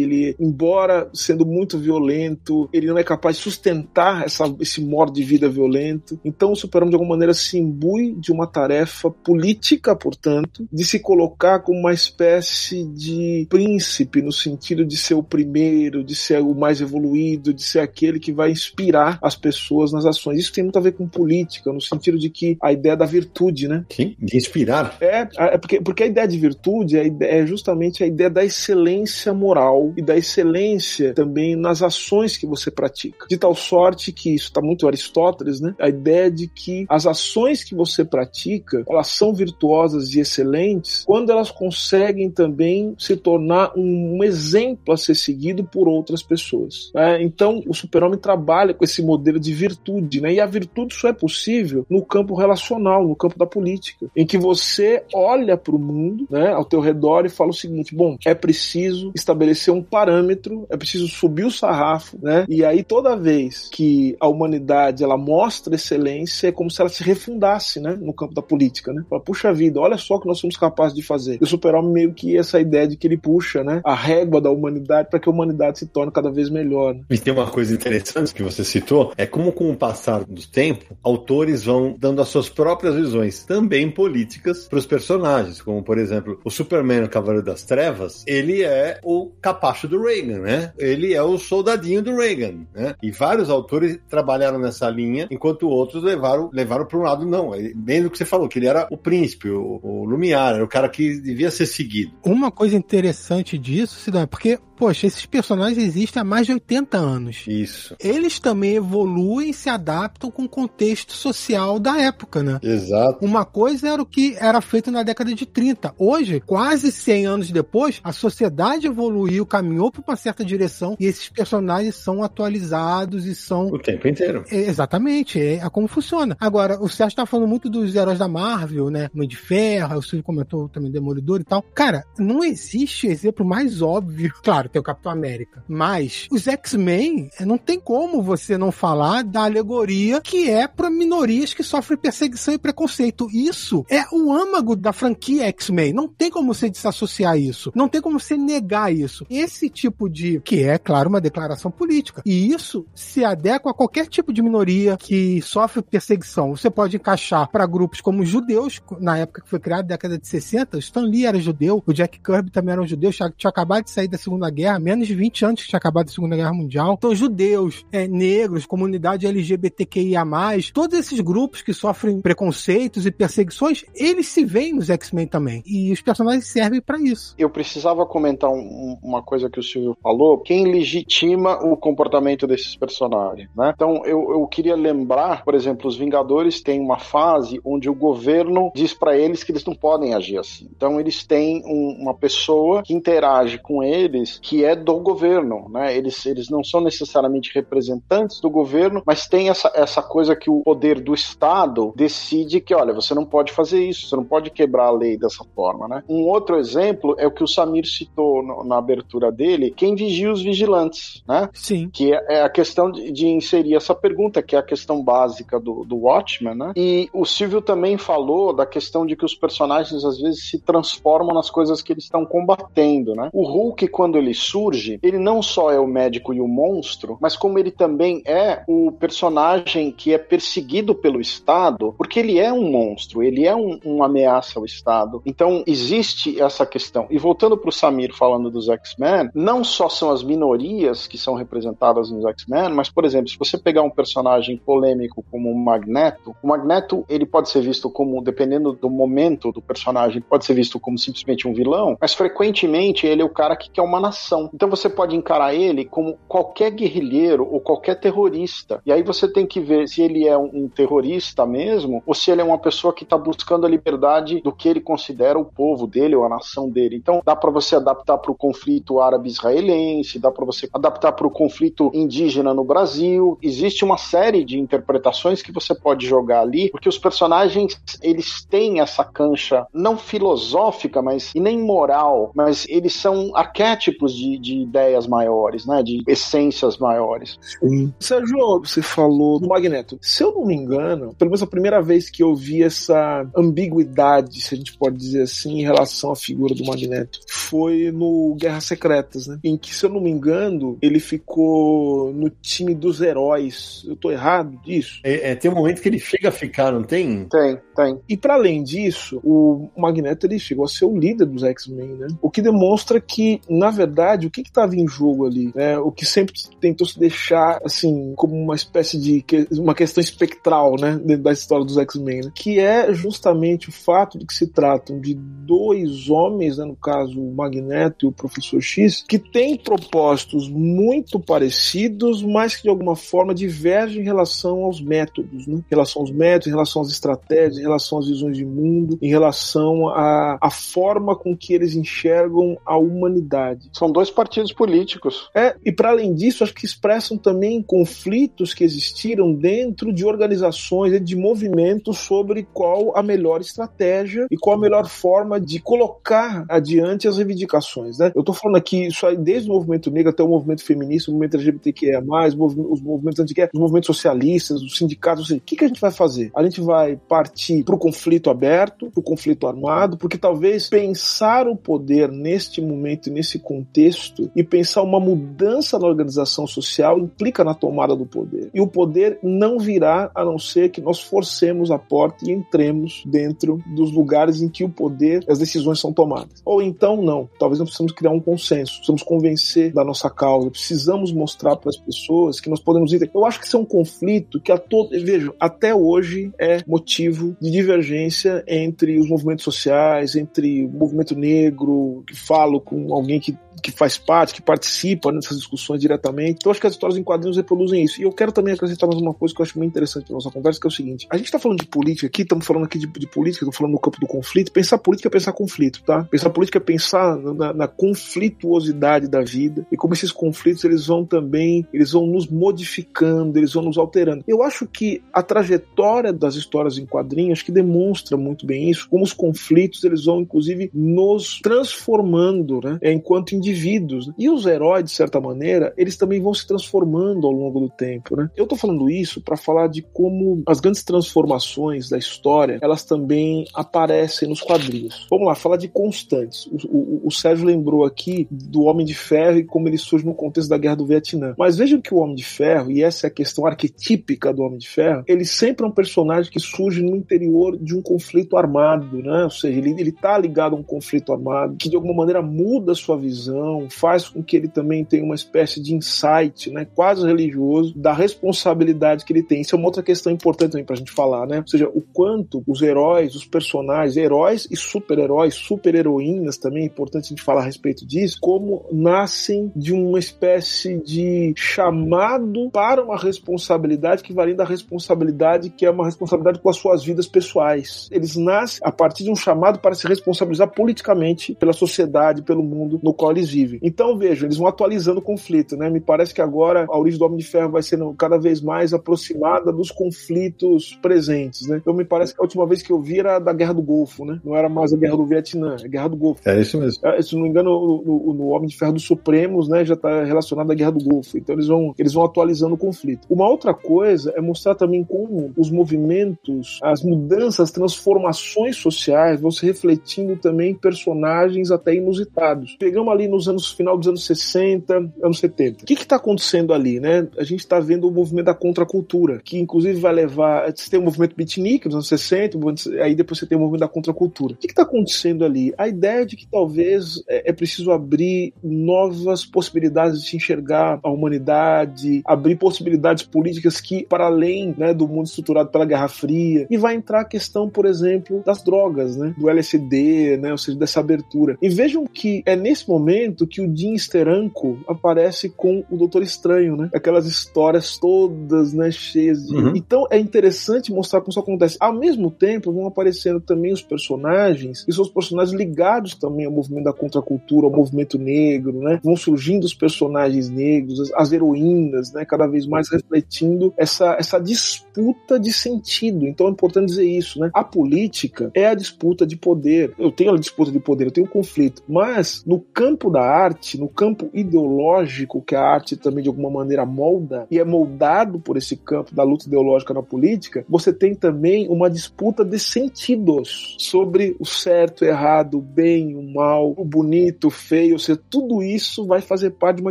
ele, embora sendo muito violento, ele não é capaz de sustentar essa, esse modo de vida violento. Então o super-homem de alguma maneira se imbui de uma tarefa política, portanto, de se colocar como uma espécie de príncipe no sentido de ser o primeiro, de ser o mais evoluído, de ser aquele que vai inspirar as pessoas nas ações. Isso tem muito a ver com política, no sentido de que a ideia da virtude, né? Sim, de inspirar. É, é porque, porque a ideia de virtude é, é justamente a ideia da excelência moral e da excelência também nas ações que você pratica. De tal sorte que isso está muito Aristóteles, né? A ideia de que as ações que você pratica, elas são virtuosas e excelentes quando elas conseguem também se tornar um, um exemplo a ser seguido por outras pessoas. Né? Então, o super-homem trabalha com esse modelo de virtude, né? E a virtude só é possível no campo relacional, no campo da política, em que você olha para o mundo, né, ao teu redor e fala o seguinte: bom, é preciso preciso estabelecer um parâmetro, é preciso subir o sarrafo, né? E aí toda vez que a humanidade ela mostra excelência, é como se ela se refundasse, né, no campo da política, né? Fala, puxa vida, olha só o que nós somos capazes de fazer. E o super-homem meio que essa ideia de que ele puxa, né, a régua da humanidade para que a humanidade se torne cada vez melhor. Né? E tem uma coisa interessante que você citou, é como com o passar do tempo, autores vão dando as suas próprias visões, também políticas, para os personagens, como por exemplo, o Superman, o Cavaleiro das Trevas, ele é o capacho do Reagan, né? Ele é o soldadinho do Reagan, né? E vários autores trabalharam nessa linha, enquanto outros levaram levaram para um lado não, bem do que você falou, que ele era o príncipe, o, o Lumiar, era o cara que devia ser seguido. Uma coisa interessante disso, Cidão, é porque poxa, esses personagens existem há mais de 80 anos. Isso. Eles também evoluem e se adaptam com o contexto social da época, né? Exato. Uma coisa era o que era feito na década de 30. Hoje, quase 100 anos depois, a sociedade evoluiu, caminhou para uma certa direção e esses personagens são atualizados e são. O tempo inteiro. É, exatamente, é, é, como funciona. Agora, o Sérgio tá falando muito dos heróis da Marvel, né? Mãe de Ferro, o Silvio comentou também Demolidor e tal. Cara, não existe exemplo mais óbvio. Claro, claro, tem o Capitão América. Mas os X-Men, não tem como você não falar da alegoria que é para minorias que sofrem perseguição e preconceito. Isso é o âmago da franquia X-Men. Não tem como você desassociar isso. Não tem como você negar isso. Esse tipo de. que é, claro, uma declaração política. E isso se adequa a qualquer tipo de minoria que sofre perseguição. Você pode encaixar para grupos como judeus, na época que foi criado, década de 60. Stan Lee era judeu, o Jack Kirby também era um judeu, tinha acabado de sair da Segunda Guerra, menos de 20 anos que tinha acabado a Segunda Guerra Mundial. Então, judeus, é, negros, comunidade LGBTQIA, todos esses grupos que sofrem preconceitos e perseguições, eles se veem nos X-Men também. E os personagens servem para isso. Eu precisava comentar um, uma coisa que o Silvio falou: quem legitima o comportamento desses personagens, né? Então, eu, eu queria lembrar, por exemplo, os Vingadores têm uma fase onde o governo diz para eles que eles não podem agir assim. Então, eles têm um, uma pessoa que interage com eles que é do governo, né? Eles, eles não são necessariamente representantes do governo, mas tem essa, essa coisa que o poder do Estado decide que, olha, você não pode fazer isso, você não pode quebrar a lei dessa forma, né? Um outro exemplo é o que o Samir citou no, na abertura dele, quem vigia os vigilantes, né? Sim. Que é, é a questão de, de, inserir essa pergunta, que é a questão básica do, do Watchmen, né? E o Silvio também falou da questão de que os personagens às vezes se transformam nas coisas que eles estão combatendo, né? O Hulk, quando ele surge, ele não só é o médico e o monstro, mas como ele também é o personagem que é perseguido pelo Estado, porque ele é um monstro, ele é um, uma ameaça ao Estado. Então existe essa questão. E voltando para o Samir falando dos X-Men, não só são as minorias que são representadas nos X-Men, mas por exemplo, se você pegar um personagem polêmico como o Magneto, o Magneto ele pode ser visto como, dependendo do momento do personagem, pode ser visto como simplesmente um vilão, mas frequentemente ele é o cara que quer uma nação. Então você pode encarar ele como qualquer guerrilheiro ou qualquer terrorista. E aí você tem que ver se ele é um, terrorista mesmo ou se ele é uma pessoa que está buscando a liberdade do que ele considera o povo dele ou a nação dele. Então dá para você adaptar para o conflito árabe-israelense, dá para você adaptar para o conflito indígena no Brasil. Existe uma série de interpretações que você pode jogar ali, porque os personagens eles têm essa cancha não filosófica, mas e nem moral, mas eles são arquétipos de, de de ideias maiores, né? De essências maiores. Sim. Sérgio, você falou do Magneto. Se eu não me engano, pelo menos a primeira vez que eu vi essa ambiguidade, se a gente pode dizer assim, em relação à figura do Magneto, foi no Guerras Secretas, né? Em que, se eu não me engano, ele ficou no time dos heróis. Eu tô errado disso? É, é tem um momento que ele chega a ficar, não tem? Tem, tem. E para além disso, o Magneto ele chegou a ser o líder dos X-Men, né? O que demonstra que, na verdade, o que estava em jogo ali, né? O que sempre tentou se deixar assim como uma espécie de que, uma questão espectral, né, dentro da história dos X-Men, né? que é justamente o fato de que se tratam de dois homens, né, no caso o Magneto e o Professor X, que têm propósitos muito parecidos, mas que de alguma forma divergem em relação aos métodos, né? Em relação aos métodos, em relação às estratégias, relação às visões de mundo, em relação à, à forma com que eles enxergam a humanidade. São dois partidos políticos. É, e para além disso, acho que expressam também conflitos que existiram dentro de organizações e de movimentos sobre qual a melhor estratégia e qual a melhor forma de colocar adiante as reivindicações. Né? Eu estou falando aqui isso aí desde o movimento negro até o movimento feminista, o movimento LGBTQIA, os movimentos antiguerra, os movimentos socialistas, os sindicatos. o que, que a gente vai fazer? A gente vai partir para o conflito aberto, para o conflito armado, porque talvez pensar o poder neste momento, nesse contexto, e pensar uma mudança na organização social implica na tomada do poder. E o poder não virá a não ser que nós forcemos a porta e entremos dentro dos lugares em que o poder, as decisões são tomadas. Ou então não. Talvez nós precisamos criar um consenso, precisamos convencer da nossa causa, precisamos mostrar para as pessoas que nós podemos ir. Eu acho que isso é um conflito que a todo, vejam, até hoje é motivo de divergência entre os movimentos sociais, entre o movimento negro, que falo com alguém que que faz parte, que participa nessas discussões diretamente. Então, acho que as histórias em quadrinhos reproduzem isso. E eu quero também acrescentar mais uma coisa que eu acho muito interessante na nossa conversa, que é o seguinte: a gente está falando de política aqui, estamos falando aqui de, de política, estamos falando no campo do conflito. Pensar política é pensar conflito, tá? Pensar política é pensar na, na, conflituosidade da vida e como esses conflitos eles vão também, eles vão nos modificando, eles vão nos alterando. Eu acho que a trajetória das histórias em quadrinhos que demonstra muito bem isso, como os conflitos eles vão inclusive nos transformando, né? Enquanto indivíduos indivíduos. Né? E os heróis, de certa maneira, eles também vão se transformando ao longo do tempo. Né? Eu estou falando isso para falar de como as grandes transformações da história elas também aparecem nos quadrinhos. Vamos lá, falar de constantes. O, o, o Sérgio lembrou aqui do Homem de Ferro e como ele surge no contexto da Guerra do Vietnã. Mas vejam que o Homem de Ferro, e essa é a questão arquetípica do Homem de Ferro, ele sempre é um personagem que surge no interior de um conflito armado, né? Ou seja, ele, ele tá ligado a um conflito armado que de alguma maneira muda a sua visão faz com que ele também tenha uma espécie de insight, né, quase religioso, da responsabilidade que ele tem. Isso é uma outra questão importante também pra gente falar, né? Ou seja, o quanto os heróis, os personagens, heróis e super-heróis, super-heroínas também, é importante a gente falar a respeito disso, como nascem de uma espécie de chamado para uma responsabilidade que varia da responsabilidade que é uma responsabilidade com as suas vidas pessoais. Eles nascem a partir de um chamado para se responsabilizar politicamente pela sociedade, pelo mundo no qual eles vivem. Então, vejam, eles vão atualizando o conflito, né? Me parece que agora a origem do Homem de Ferro vai sendo cada vez mais aproximada dos conflitos presentes, né? Então, me parece que a última vez que eu vi era da Guerra do Golfo, né? Não era mais a Guerra do Vietnã, é a Guerra do Golfo. É isso mesmo. É, se não me engano, no, no Homem de Ferro dos Supremos, né, já está relacionado à Guerra do Golfo. Então, eles vão, eles vão atualizando o conflito. Uma outra coisa é mostrar também como os movimentos, as mudanças, as transformações sociais vão se refletindo também em personagens até inusitados. Pegamos ali no nos anos final dos anos 60, anos 70. O que está acontecendo ali, né? A gente está vendo o movimento da contracultura, que inclusive vai levar. Você tem o movimento beatnik nos anos 60, aí depois você tem o movimento da contracultura. O que está acontecendo ali? A ideia de que talvez é, é preciso abrir novas possibilidades de se enxergar a humanidade, abrir possibilidades políticas que, para além né, do mundo estruturado pela Guerra Fria, e vai entrar a questão, por exemplo, das drogas, né? Do LSD, né? Ou seja, dessa abertura. E vejam que é nesse momento momento que o Jim Steranko aparece com o Doutor Estranho, né? Aquelas histórias todas, né, cheias de... Uhum. Então é interessante mostrar como isso acontece. Ao mesmo tempo, vão aparecendo também os personagens, e são os personagens ligados também ao movimento da contracultura, ao movimento negro, né? Vão surgindo os personagens negros, as, as heroínas, né? Cada vez mais refletindo essa, essa disputa de sentido. Então é importante dizer isso, né? A política é a disputa de poder. Eu tenho a disputa de poder, eu tenho um conflito, mas no campo da da arte, no campo ideológico que a arte também de alguma maneira molda e é moldado por esse campo da luta ideológica na política, você tem também uma disputa de sentidos sobre o certo, o errado, o bem, o mal, o bonito, o feio, ou seja, tudo isso vai fazer parte de uma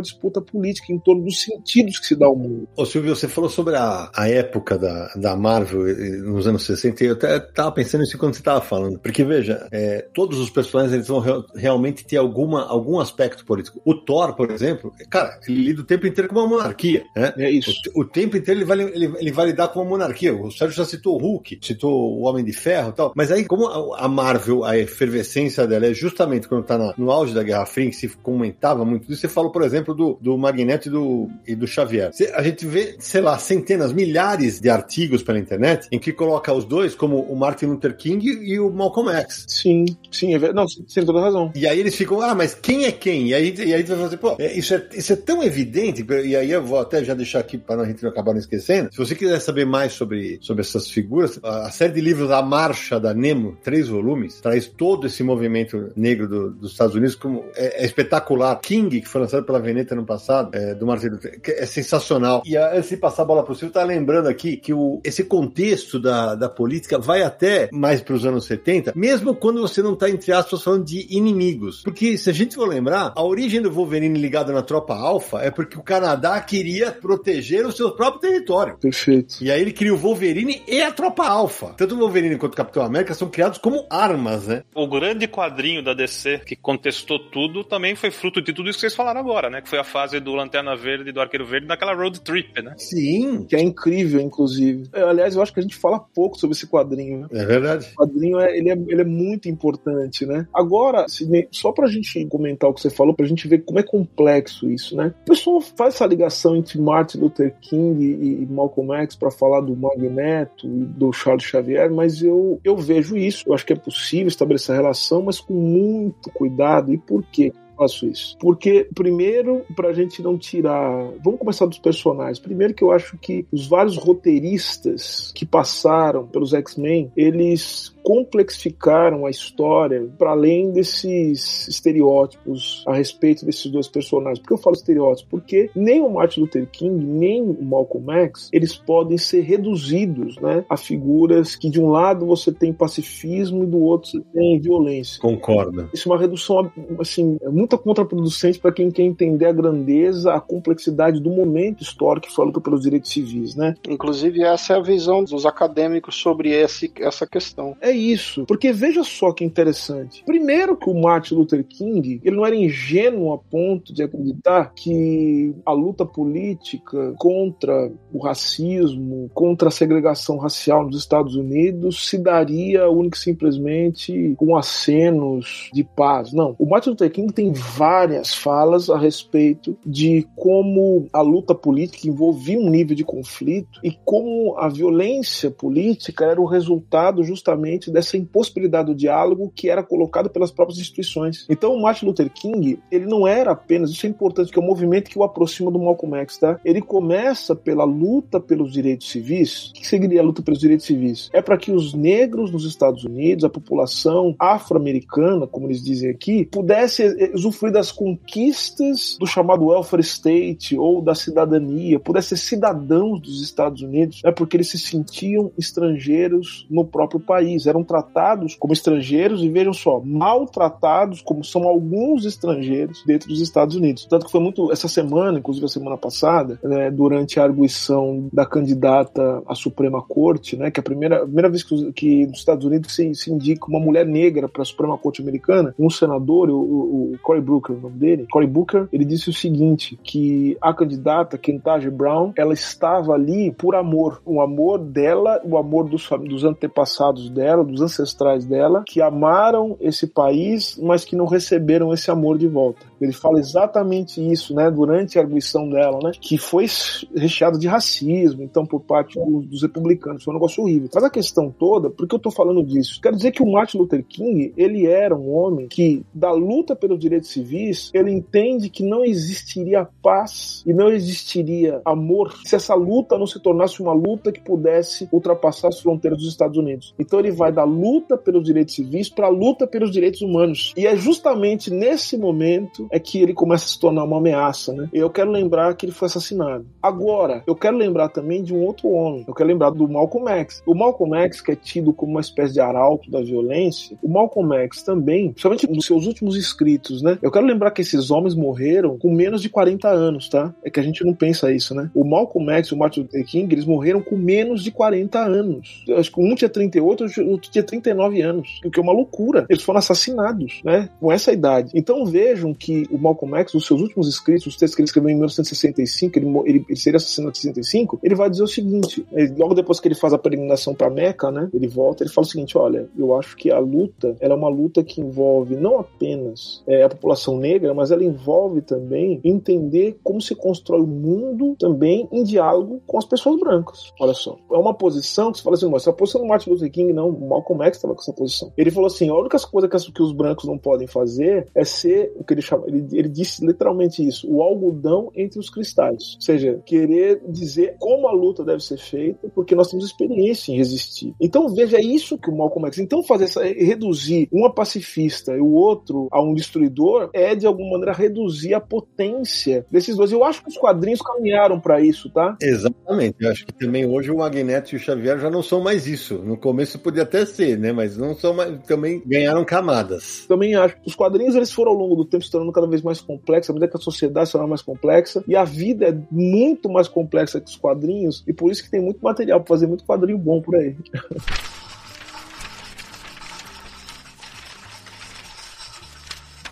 disputa política em torno dos sentidos que se dá ao mundo. Ô Silvio, você falou sobre a, a época da, da Marvel nos anos 60 e eu até estava pensando nisso quando você estava falando, porque veja, é, todos os personagens eles vão re realmente ter alguma, algum aspecto aspecto político. O Thor, por exemplo, cara, ele lida o tempo inteiro com uma monarquia. Né? É isso. O, o tempo inteiro ele vai, ele, ele vai lidar com uma monarquia. O Sérgio já citou o Hulk, citou o Homem de Ferro e tal. Mas aí, como a, a Marvel, a efervescência dela é justamente quando tá na, no auge da Guerra Fria, que se comentava muito disso, você falou, por exemplo, do, do Magneto e do, e do Xavier. a gente vê, sei lá, centenas, milhares de artigos pela internet em que coloca os dois como o Martin Luther King e o Malcolm X. Sim, sim, é verdade. Não, você tem toda razão. E aí eles ficam, ah, mas quem é quem? E aí, e aí vai fazer, pô, é, isso é, isso é tão evidente, e aí eu vou até já deixar aqui para a gente não acabar não esquecendo. Se você quiser saber mais sobre, sobre essas figuras, a, série de livros A Marcha da Nemo, três volumes, traz todo esse movimento negro do, dos Estados Unidos como é, é, espetacular. King, que foi lançado pela Veneta no passado, é, do Martin Luther, é sensacional. E antes de passar a bola para o Silvio, tá lembrando aqui que o, esse contexto da, da política vai até mais para os anos 70, mesmo quando você não está, entre aspas, falando de inimigos. Porque se a gente for lembrar, a origem do Wolverine ligado na tropa alfa é porque o Canadá queria proteger o seu próprio território. Perfeito. E aí ele cria o Wolverine e a tropa alfa. Tanto o Wolverine quanto o Capitão América são criados como armas, né? O grande quadrinho da DC que contestou tudo também foi fruto de tudo isso que vocês falaram agora, né? Que foi a fase do Lanterna Verde e do Arqueiro Verde naquela road trip, né? Sim. Que é incrível, inclusive. É, aliás, eu acho que a gente fala pouco sobre esse quadrinho. Né? É verdade. O quadrinho é, ele é, ele é muito importante, né? Agora, só pra gente comentar o que você falou, pra gente ver como é complexo isso, né? O pessoal faz essa ligação entre Martin Luther King e, Malcolm X para falar do Magneto e do Charles Xavier, mas eu, eu vejo isso. Eu acho que é possível estabelecer a relação, mas com muito cuidado. E por quê? faço isso? Porque, primeiro, pra gente não tirar. Vamos começar dos personagens. Primeiro, que eu acho que os vários roteiristas que passaram pelos X-Men, eles complexificaram a história para além desses estereótipos a respeito desses dois personagens. Por que eu falo estereótipos? Porque nem o Martin Luther King, nem o Malcolm X, eles podem ser reduzidos né, a figuras que de um lado você tem pacifismo e do outro você tem violência. Concordo. Isso é uma redução assim, é muito contraproducente para quem quer entender a grandeza, a complexidade do momento histórico que foi a luta pelos direitos civis, né? Inclusive essa é a visão dos acadêmicos sobre esse, essa questão. É isso. Porque veja só que interessante. Primeiro que o Martin Luther King, ele não era ingênuo a ponto de acreditar que a luta política contra o racismo, contra a segregação racial nos Estados Unidos se daria única e simplesmente com acenos de paz. Não. O Martin Luther King tem várias falas a respeito de como a luta política envolvia um nível de conflito e como a violência política era o resultado justamente dessa impossibilidade do diálogo que era colocado pelas próprias instituições. Então o Martin Luther King, ele não era apenas, isso é importante, que é o um movimento que o aproxima do Malcolm X, tá? Ele começa pela luta pelos direitos civis. O que seria a luta pelos direitos civis? É para que os negros nos Estados Unidos, a população afro-americana, como eles dizem aqui, pudesse usufruir das conquistas do chamado welfare state ou da cidadania, pudesse ser cidadãos dos Estados Unidos, é porque eles se sentiam estrangeiros no próprio país, eram tratados como estrangeiros e vejam só, maltratados como são alguns estrangeiros dentro dos Estados Unidos. Tanto que foi muito essa semana, inclusive a semana passada, né, durante a arguição da candidata à Suprema Corte, né, que é a primeira, a primeira vez que, que nos Estados Unidos se, se indica uma mulher negra para a Suprema Corte americana, um senador, o, o, o Cory Booker, o nome dele, Cory Booker, ele disse o seguinte, que a candidata Kentage Brown, ela estava ali por amor, o amor dela, o amor dos, dos antepassados dela, dos ancestrais dela, que amaram esse país, mas que não receberam esse amor de volta. Ele fala exatamente isso, né, durante a arguição dela, né, que foi recheado de racismo, então, por parte dos, dos republicanos. Foi um negócio horrível. Mas a questão toda, por que eu tô falando disso? Quero dizer que o Martin Luther King, ele era um homem que, da luta pelos direitos civis, ele entende que não existiria paz e não existiria amor se essa luta não se tornasse uma luta que pudesse ultrapassar as fronteiras dos Estados Unidos. Então ele vai da luta pelos direitos civis para a luta pelos direitos humanos. E é justamente nesse momento é que ele começa a se tornar uma ameaça, né? Eu quero lembrar que ele foi assassinado. Agora, eu quero lembrar também de um outro homem. Eu quero lembrar do Malcolm X. O Malcolm X, que é tido como uma espécie de arauto da violência, o Malcolm X também, principalmente nos seus últimos escritos, né? Eu quero lembrar que esses homens morreram com menos de 40 anos, tá? É que a gente não pensa isso, né? O Malcolm X e o Martin Luther King, eles morreram com menos de 40 anos. Eu acho que um tinha 38, o outro tinha 39 anos, o que é uma loucura. Eles foram assassinados, né? Com essa idade. Então vejam que o Malcolm X, nos seus últimos escritos, os textos que ele escreveu em 1965, ele, ele, ele seria assassinado em 65, ele vai dizer o seguinte: ele, logo depois que ele faz a peregrinação para Meca, né? Ele volta, ele fala o seguinte: olha, eu acho que a luta ela é uma luta que envolve não apenas é, a população negra, mas ela envolve também entender como se constrói o mundo também em diálogo com as pessoas brancas. Olha só, é uma posição que você fala assim, mas a posição do Martin Luther King não, o Malcolm X estava com essa posição. Ele falou assim: a única coisa que, que os brancos não podem fazer é ser o que ele chama, Ele, ele disse literalmente isso: o algodão entre os cristais. Ou seja, querer dizer como a luta deve ser feita, porque nós temos experiência em resistir. Então veja é isso que o Malcolm X. Então fazer essa, reduzir um a pacifista e o outro a um destruidor é de alguma maneira reduzir a potência desses dois. Eu acho que os quadrinhos caminharam para isso, tá? Exatamente. Eu acho que também hoje o Magneto e o Xavier já não são mais isso. No começo podia até ser, né? Mas não são mais. Também ganharam camadas. Também acho. Os quadrinhos eles foram ao longo do tempo se tornando cada vez mais complexos, à medida que a sociedade se torna mais complexa e a vida é muito mais complexa que os quadrinhos e por isso que tem muito material para fazer muito quadrinho bom por aí.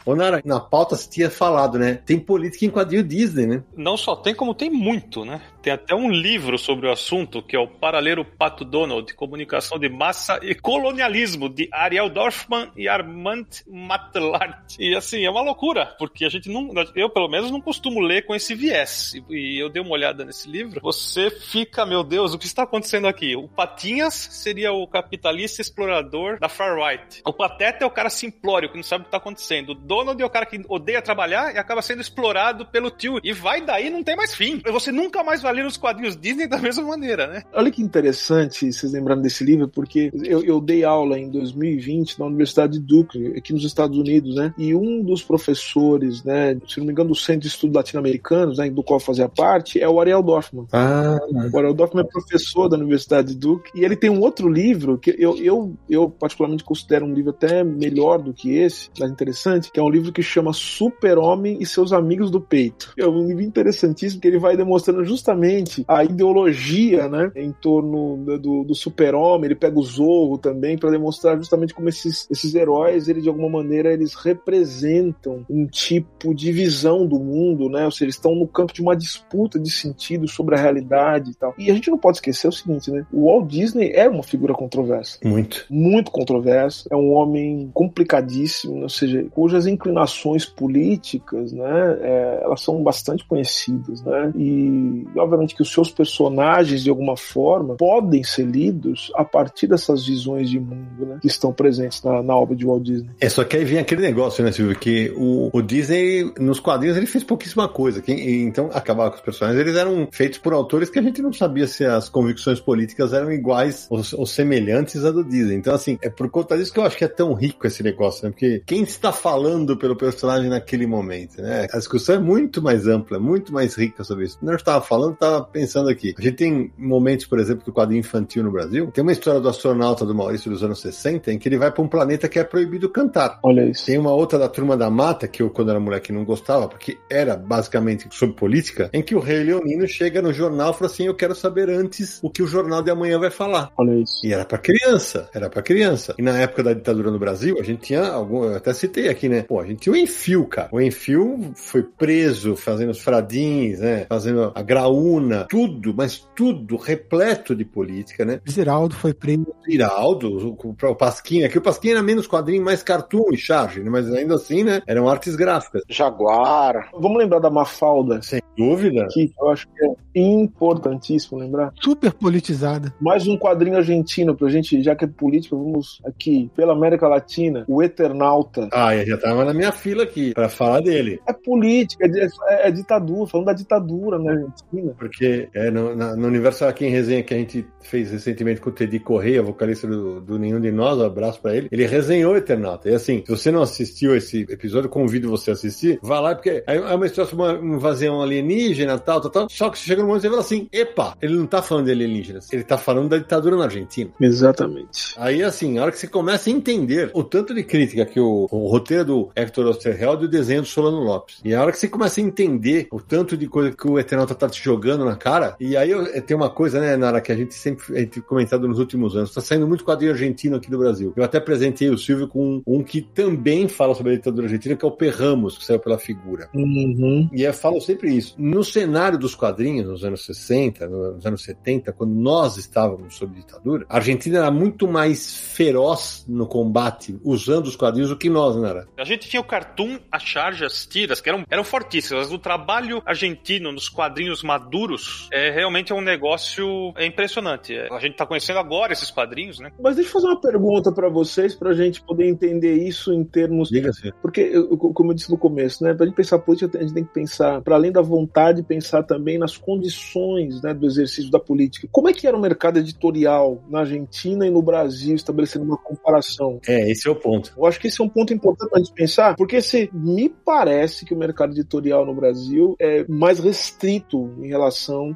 Ô, Nara, na pauta você tinha falado, né? Tem política em quadrinho Disney, né? Não só tem, como tem muito, né? Tem até um livro sobre o assunto, que é o Paralelo Pato Donald, Comunicação de Massa e Colonialismo, de Ariel Dorfman e Armand Matlart. E assim, é uma loucura, porque a gente não. Eu, pelo menos, não costumo ler com esse viés. E eu dei uma olhada nesse livro. Você fica, meu Deus, o que está acontecendo aqui? O Patinhas seria o capitalista explorador da Far Right. O Pateta é o cara simplório, que não sabe o que está acontecendo. O Donald é o cara que odeia trabalhar e acaba sendo explorado pelo tio. E vai daí, não tem mais fim. Você nunca mais vai ler os quadrinhos Disney da mesma maneira, né? Olha que interessante vocês lembrando desse livro, porque eu, eu dei aula em 2020 na Universidade de Duke, aqui nos Estados Unidos, né? E um dos professores, né, se não me engano, do Centro de Estudos Latino-Americanos, né, do qual fazia parte, é o Ariel Dorfman. Ah, o Ariel Dorfman é professor da Universidade de Duke e ele tem um outro livro que eu, eu, eu particularmente considero um livro até melhor do que esse, mais interessante, que é um livro que chama Super-Homem e seus Amigos do Peito. É um livro interessantíssimo que ele vai demonstrando justamente a ideologia, né, em torno do, do super-homem. Ele pega o Zorro também para demonstrar justamente como esses, esses heróis, eles de alguma maneira, eles representam um tipo de visão do mundo, né? Ou seja, eles estão no campo de uma disputa de sentido sobre a realidade e tal. E a gente não pode esquecer o seguinte, né? O Walt Disney é uma figura controversa. Muito. Muito controversa. É um homem complicadíssimo, ou seja, cujas inclinações políticas, né, é, elas são bastante conhecidas, né, e obviamente que os seus personagens, de alguma forma, podem ser lidos a partir dessas visões de mundo, né, que estão presentes na, na obra de Walt Disney. É, só que aí vem aquele negócio, né, Silvio, que o, o Disney, nos quadrinhos, ele fez pouquíssima coisa, que, então acabava com os personagens, eles eram feitos por autores que a gente não sabia se as convicções políticas eram iguais ou, ou semelhantes à do Disney. Então, assim, é por conta disso que eu acho que é tão rico esse negócio, né, porque quem está falando pelo personagem naquele momento, né? A discussão é muito mais ampla, muito mais rica sobre isso. Eu estava falando, estava pensando aqui. A gente tem momentos, por exemplo, do quadrinho infantil no Brasil. Tem uma história do astronauta do Maurício dos anos 60 em que ele vai para um planeta que é proibido cantar. Olha isso. Tem uma outra da Turma da Mata, que eu, quando era moleque, não gostava, porque era basicamente sobre política, em que o rei Leonino chega no jornal e fala assim: Eu quero saber antes o que o jornal de amanhã vai falar. Olha isso. E era para criança, era para criança. E na época da ditadura no Brasil, a gente tinha algum. Eu até citei aqui, né? Pô, a gente tinha o Enfio, cara. O Enfio foi preso fazendo os fradins, né? Fazendo a tudo, mas tudo repleto de política, né? Ziraldo foi preso. Ziraldo, o, o Pasquinha, que o Pasquinha era menos quadrinho, mais cartoon e charge, né? Mas ainda assim, né? Eram artes gráficas. Jaguar. Vamos lembrar da Mafalda. Sem dúvida. Que eu acho que é importantíssimo lembrar. Super politizada. Mais um quadrinho argentino pra gente, já que é política, vamos aqui, pela América Latina, o Eternauta. Ah, já tava na minha fila aqui, pra falar dele. É política, é, é ditadura, falando da ditadura na Argentina. Porque é, no, na, no universo aqui em resenha que a gente fez recentemente com o Teddy Correia, vocalista do, do Nenhum de Nós, um abraço pra ele, ele resenhou Eternauta. E assim, se você não assistiu esse episódio, convido você a assistir, vá lá, porque é uma história sobre uma invasão alienígena, tal, tal, tal. Só que você chega no momento e fala assim, epa, ele não tá falando de alienígenas, ele tá falando da ditadura na Argentina. Exatamente. Aí, assim, a hora que você começa a entender o tanto de crítica que o, o roteiro do Hector Osterheld e o desenho do Solano Lopes. E a hora que você começa a entender o tanto de coisa que o Eternauta tá te jogando na cara, e aí eu, tem uma coisa, né, Nara, que a gente sempre a gente comentado nos últimos anos, tá saindo muito quadrinho argentino aqui do Brasil. Eu até apresentei o Silvio com um, um que também fala sobre a ditadura argentina, que é o Perramos, que saiu pela figura. Uhum. E eu falo sempre isso. No cenário dos quadrinhos, nos anos 60, nos anos 70, quando nós estávamos sob ditadura, a Argentina era muito mais feroz no combate usando os quadrinhos do que nós, não era? A gente tinha o cartoon, a charge, as tiras, que eram, eram fortíssimas. O trabalho argentino nos quadrinhos maduros duros, é realmente é um negócio é impressionante. É, a gente está conhecendo agora esses quadrinhos, né? Mas deixa eu fazer uma pergunta para vocês, para a gente poder entender isso em termos. Diga-se. Porque, eu, como eu disse no começo, né? Para a gente pensar política, a gente tem que pensar, para além da vontade, pensar também nas condições né, do exercício da política. Como é que era o mercado editorial na Argentina e no Brasil, estabelecendo uma comparação? É, esse é o ponto. Eu acho que esse é um ponto importante para a gente pensar, porque se me parece que o mercado editorial no Brasil é mais restrito em relação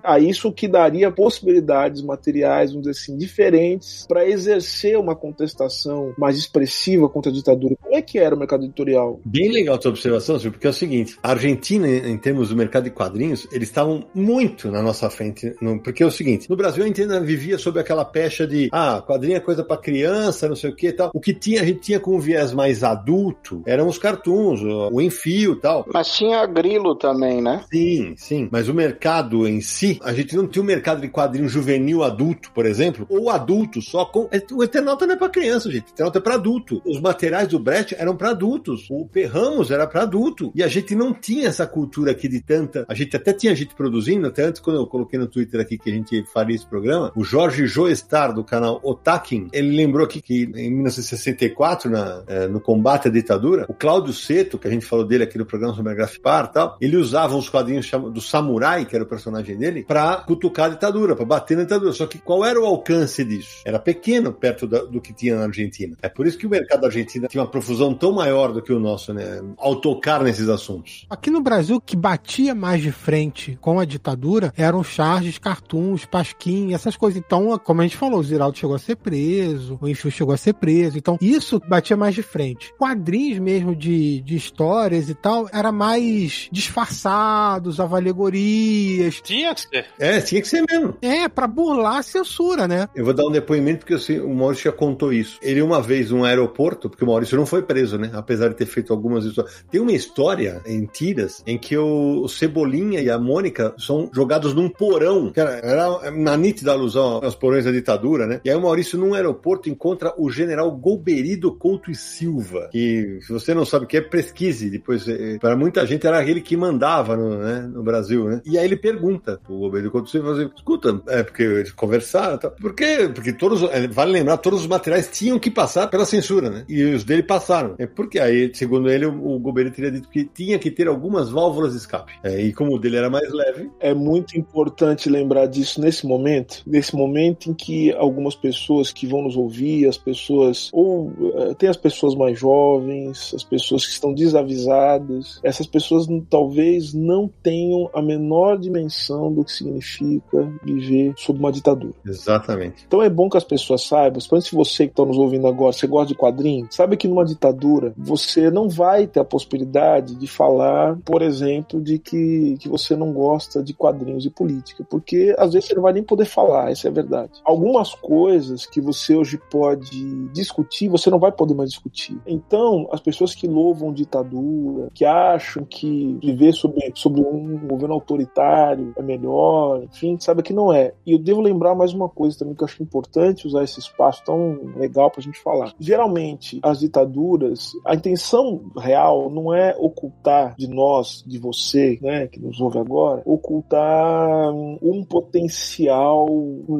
a isso que daria possibilidades materiais, vamos dizer assim, diferentes para exercer uma contestação mais expressiva contra a ditadura. Como é que era o mercado editorial? Bem legal a tua observação, Silvio, porque é o seguinte, a Argentina, em termos do mercado de quadrinhos, eles estavam muito na nossa frente, porque é o seguinte, no Brasil a gente ainda vivia sob aquela pecha de, ah, quadrinho é coisa para criança, não sei o que e tal. O que tinha, a gente tinha com um viés mais adulto, eram os cartoons, o enfio e tal. Mas tinha grilo também, né? Sim, sim. Mas o mercado em si, a gente não tinha um mercado de quadrinho juvenil adulto, por exemplo, ou adulto só com. O Eternauta não é pra criança, gente. O Eternauta é pra adulto. Os materiais do Brecht eram para adultos. O Perramos era para adulto. E a gente não tinha essa cultura aqui de tanta. A gente até tinha gente produzindo, até antes, quando eu coloquei no Twitter aqui que a gente faria esse programa, o Jorge Joestar, do canal Otakin, ele lembrou aqui que em 1964, na, é, no combate à ditadura, o Cláudio Seto, que a gente falou dele aqui no programa sobre a Grafipar e tal, ele usava uns quadrinhos do Samurai, que era o personagem dele, pra cutucar a ditadura, pra bater na ditadura. Só que qual era o alcance disso? Era pequeno perto da, do que tinha na Argentina. É por isso que o mercado da Argentina tinha uma profusão tão maior do que o nosso, né? Ao tocar nesses assuntos. Aqui no Brasil, que batia mais de frente com a ditadura eram charges, cartoons, pasquim, essas coisas. Então, como a gente falou, o Ziraldo chegou a ser preso, o Enfio chegou a ser preso. Então, isso batia mais de frente. Quadrinhos mesmo de, de histórias e tal, era mais disfarçados, alegorias. Tinha que ser. É, tinha que ser mesmo. É, pra burlar a censura, né? Eu vou dar um depoimento porque sei, o Maurício já contou isso. Ele uma vez num aeroporto, porque o Maurício não foi preso, né? Apesar de ter feito algumas histórias. Tem uma história em tiras em que o Cebolinha e a Mônica são jogados num porão. Cara, era na nítida alusão aos porões da ditadura, né? E aí o Maurício num aeroporto encontra o general Golberido Couto e Silva, que se você não sabe o que é, pesquise. Depois, é, para muita gente era ele que mandava no, né, no Brasil, né? E aí ele pergunta pro Golberido Couto e Silva, assim, escuta, é porque eles conversaram, tá? por quê? Porque todos, é, vale lembrar, todos os materiais tinham que passar pela censura, né? E os dele passaram. É porque aí, segundo ele, o, o Golberido teria dito que tinha que ter algumas válvulas de escape. É, e como o dele era mais leve. É muito importante lembrar disso nesse momento, nesse momento em que algumas pessoas que vão nos ouvir, as pessoas, ou uh, tem as pessoas mais jovens, as pessoas que estão desavisadas, essas pessoas talvez não tenham a menor dimensão do que significa viver sob uma ditadura. Exatamente. Então é bom que as pessoas saibam, principalmente você que está nos ouvindo agora, você gosta de quadrinhos, sabe que numa ditadura você não vai ter a possibilidade de falar, por exemplo, de que, que você não gosta de quadrinhos e política, porque às vezes você não vai nem poder falar, essa é a verdade. Algumas coisas que você hoje pode discutir, você não vai poder mais discutir. Então, as pessoas que louvam ditadura, que acham que viver sobre, sobre um governo autoritário é melhor, enfim, sabe que não é. E eu devo lembrar mais uma coisa também que eu acho importante usar esse espaço tão legal pra gente falar. Geralmente, as ditaduras, a intenção real não é ocultar de nós, de você, né, que nos ouve agora, ocultar um potencial,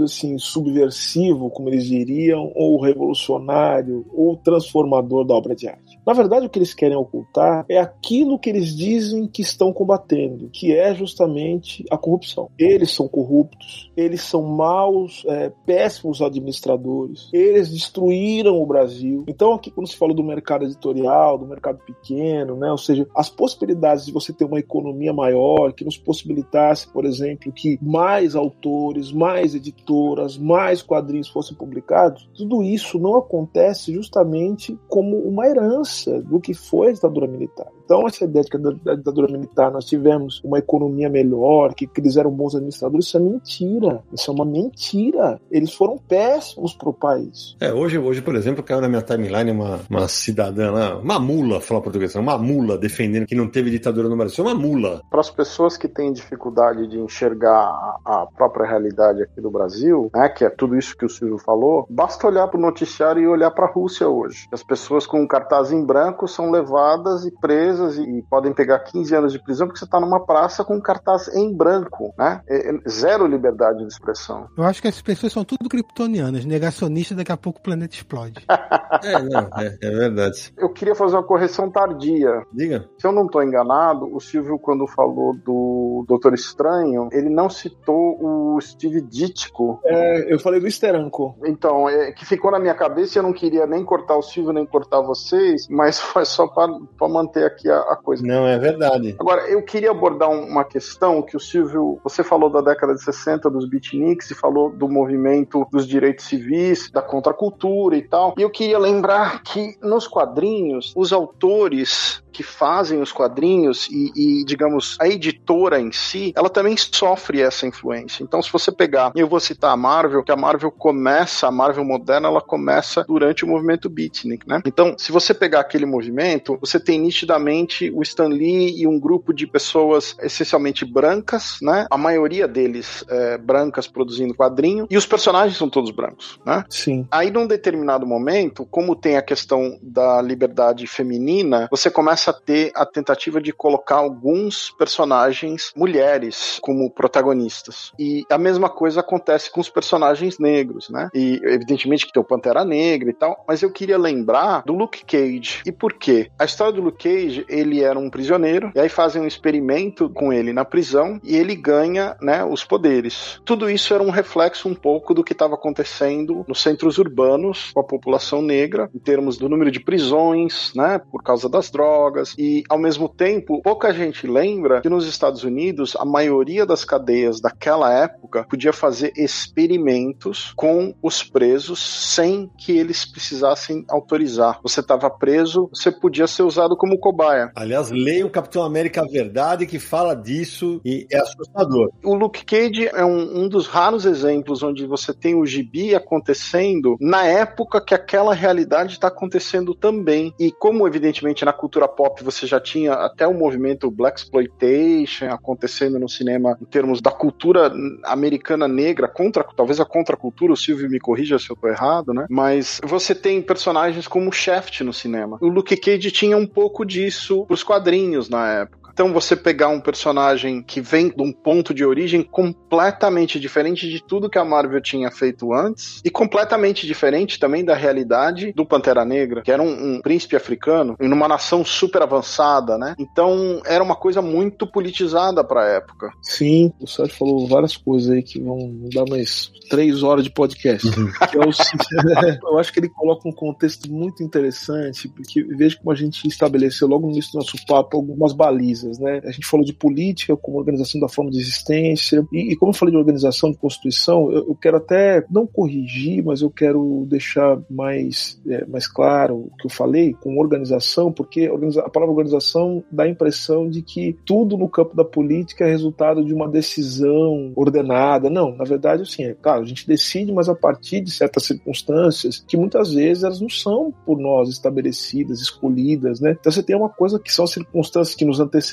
assim, subversivo, como eles diriam, ou revolucionário, ou transformador da obra de arte. Na verdade, o que eles querem ocultar é aquilo que eles dizem que estão combatendo, que é justamente a corrupção. Eles são corruptos, eles são maus, é, péssimos administradores, eles destruíram o Brasil. Então, aqui, quando se fala do mercado editorial, do mercado pequeno, né, ou seja, as possibilidades de você ter uma economia maior, que nos possibilitasse, por exemplo, que mais autores, mais editoras, mais quadrinhos fossem publicados, tudo isso não acontece justamente como uma herança do que foi a ditadura militar. Então, essa ideia de que da ditadura militar nós tivemos uma economia melhor, que, que eles eram bons administradores, isso é mentira. Isso é uma mentira. Eles foram péssimos para o país. É, hoje, hoje, por exemplo, caiu na minha timeline uma, uma cidadã lá, uma mula, falar português, uma mula defendendo que não teve ditadura no Brasil. Isso é uma mula. Para as pessoas que têm dificuldade de enxergar a própria realidade aqui do Brasil, né, que é tudo isso que o Silvio falou, basta olhar para o noticiário e olhar para a Rússia hoje. As pessoas com cartaz em branco são levadas e presas presas e podem pegar 15 anos de prisão porque você está numa praça com um cartaz em branco, né? É, é zero liberdade de expressão. Eu acho que as pessoas são tudo kryptonianas, negacionistas, daqui a pouco o planeta explode. é, não, é, é, verdade. Eu queria fazer uma correção tardia. Diga. Se eu não estou enganado, o Silvio, quando falou do Doutor Estranho, ele não citou o Steve Ditko. É, eu falei do Steranko. Então, é, que ficou na minha cabeça e eu não queria nem cortar o Silvio, nem cortar vocês, mas foi só para manter aqui a, a, coisa. Não, é verdade. Agora, eu queria abordar uma questão que o Silvio, você falou da década de 60 dos beatniks e falou do movimento dos direitos civis, da contracultura e tal. E eu queria lembrar que nos quadrinhos, os autores que fazem os quadrinhos e, e, digamos, a editora em si, ela também sofre essa influência. Então, se você pegar, eu vou citar a Marvel, que a Marvel começa, a Marvel moderna, ela começa durante o movimento beatnik, né? Então, se você pegar aquele movimento, você tem nitidamente o Stan Lee e um grupo de pessoas essencialmente brancas, né? A maioria deles é, brancas produzindo quadrinho, e os personagens são todos brancos, né? Sim. Aí, num determinado momento, como tem a questão da liberdade feminina, você começa começa a ter a tentativa de colocar alguns personagens mulheres como protagonistas. E a mesma coisa acontece com os personagens negros, né? E evidentemente que tem o Pantera Negra e tal, mas eu queria lembrar do Luke Cage. E por quê? A história do Luke Cage, ele era um prisioneiro, e aí fazem um experimento com ele na prisão e ele ganha, né, os poderes. Tudo isso era um reflexo um pouco do que estava acontecendo nos centros urbanos com a população negra, em termos do número de prisões, né, por causa das drogas drogas e, ao mesmo tempo, pouca gente lembra que nos Estados Unidos a maioria das cadeias daquela época podia fazer experimentos com os presos sem que eles precisassem autorizar. Você estava preso, você podia ser usado como cobaia. Aliás, leia o Capitão América Verdade que fala disso e é assustador. O Luke Cage é um, um dos raros exemplos onde você tem o gibi acontecendo na época que aquela realidade está acontecendo também. E como, evidentemente, na cultura pop você já tinha até o movimento Black Exploitation acontecendo no cinema em termos da cultura americana negra, contra, talvez a contracultura, o Silvio me corrija se eu tô errado, né? Mas você tem personagens como Shaft no cinema. O Luke Cage tinha um pouco disso pros quadrinhos na época. Então você pegar um personagem que vem de um ponto de origem completamente diferente de tudo que a Marvel tinha feito antes e completamente diferente também da realidade do Pantera Negra, que era um, um príncipe africano em uma nação super avançada, né? Então era uma coisa muito politizada para a época. Sim, o Sérgio falou várias coisas aí que vão dar mais três horas de podcast. Uhum. É eu acho que ele coloca um contexto muito interessante, porque veja como a gente estabeleceu logo no início do nosso papo algumas balizas né? A gente falou de política como organização da forma de existência, e, e como eu falei de organização de Constituição, eu, eu, quero até não corrigir, mas eu quero deixar mais, é, mais claro o que eu falei com organização, porque a palavra organização dá a impressão de que tudo no campo da política é resultado de uma decisão ordenada. Não, na verdade, assim, é claro, a gente decide, mas a partir de certas circunstâncias que muitas vezes elas não são por nós estabelecidas, escolhidas, né? Então você tem uma coisa que são circunstâncias que nos antecedem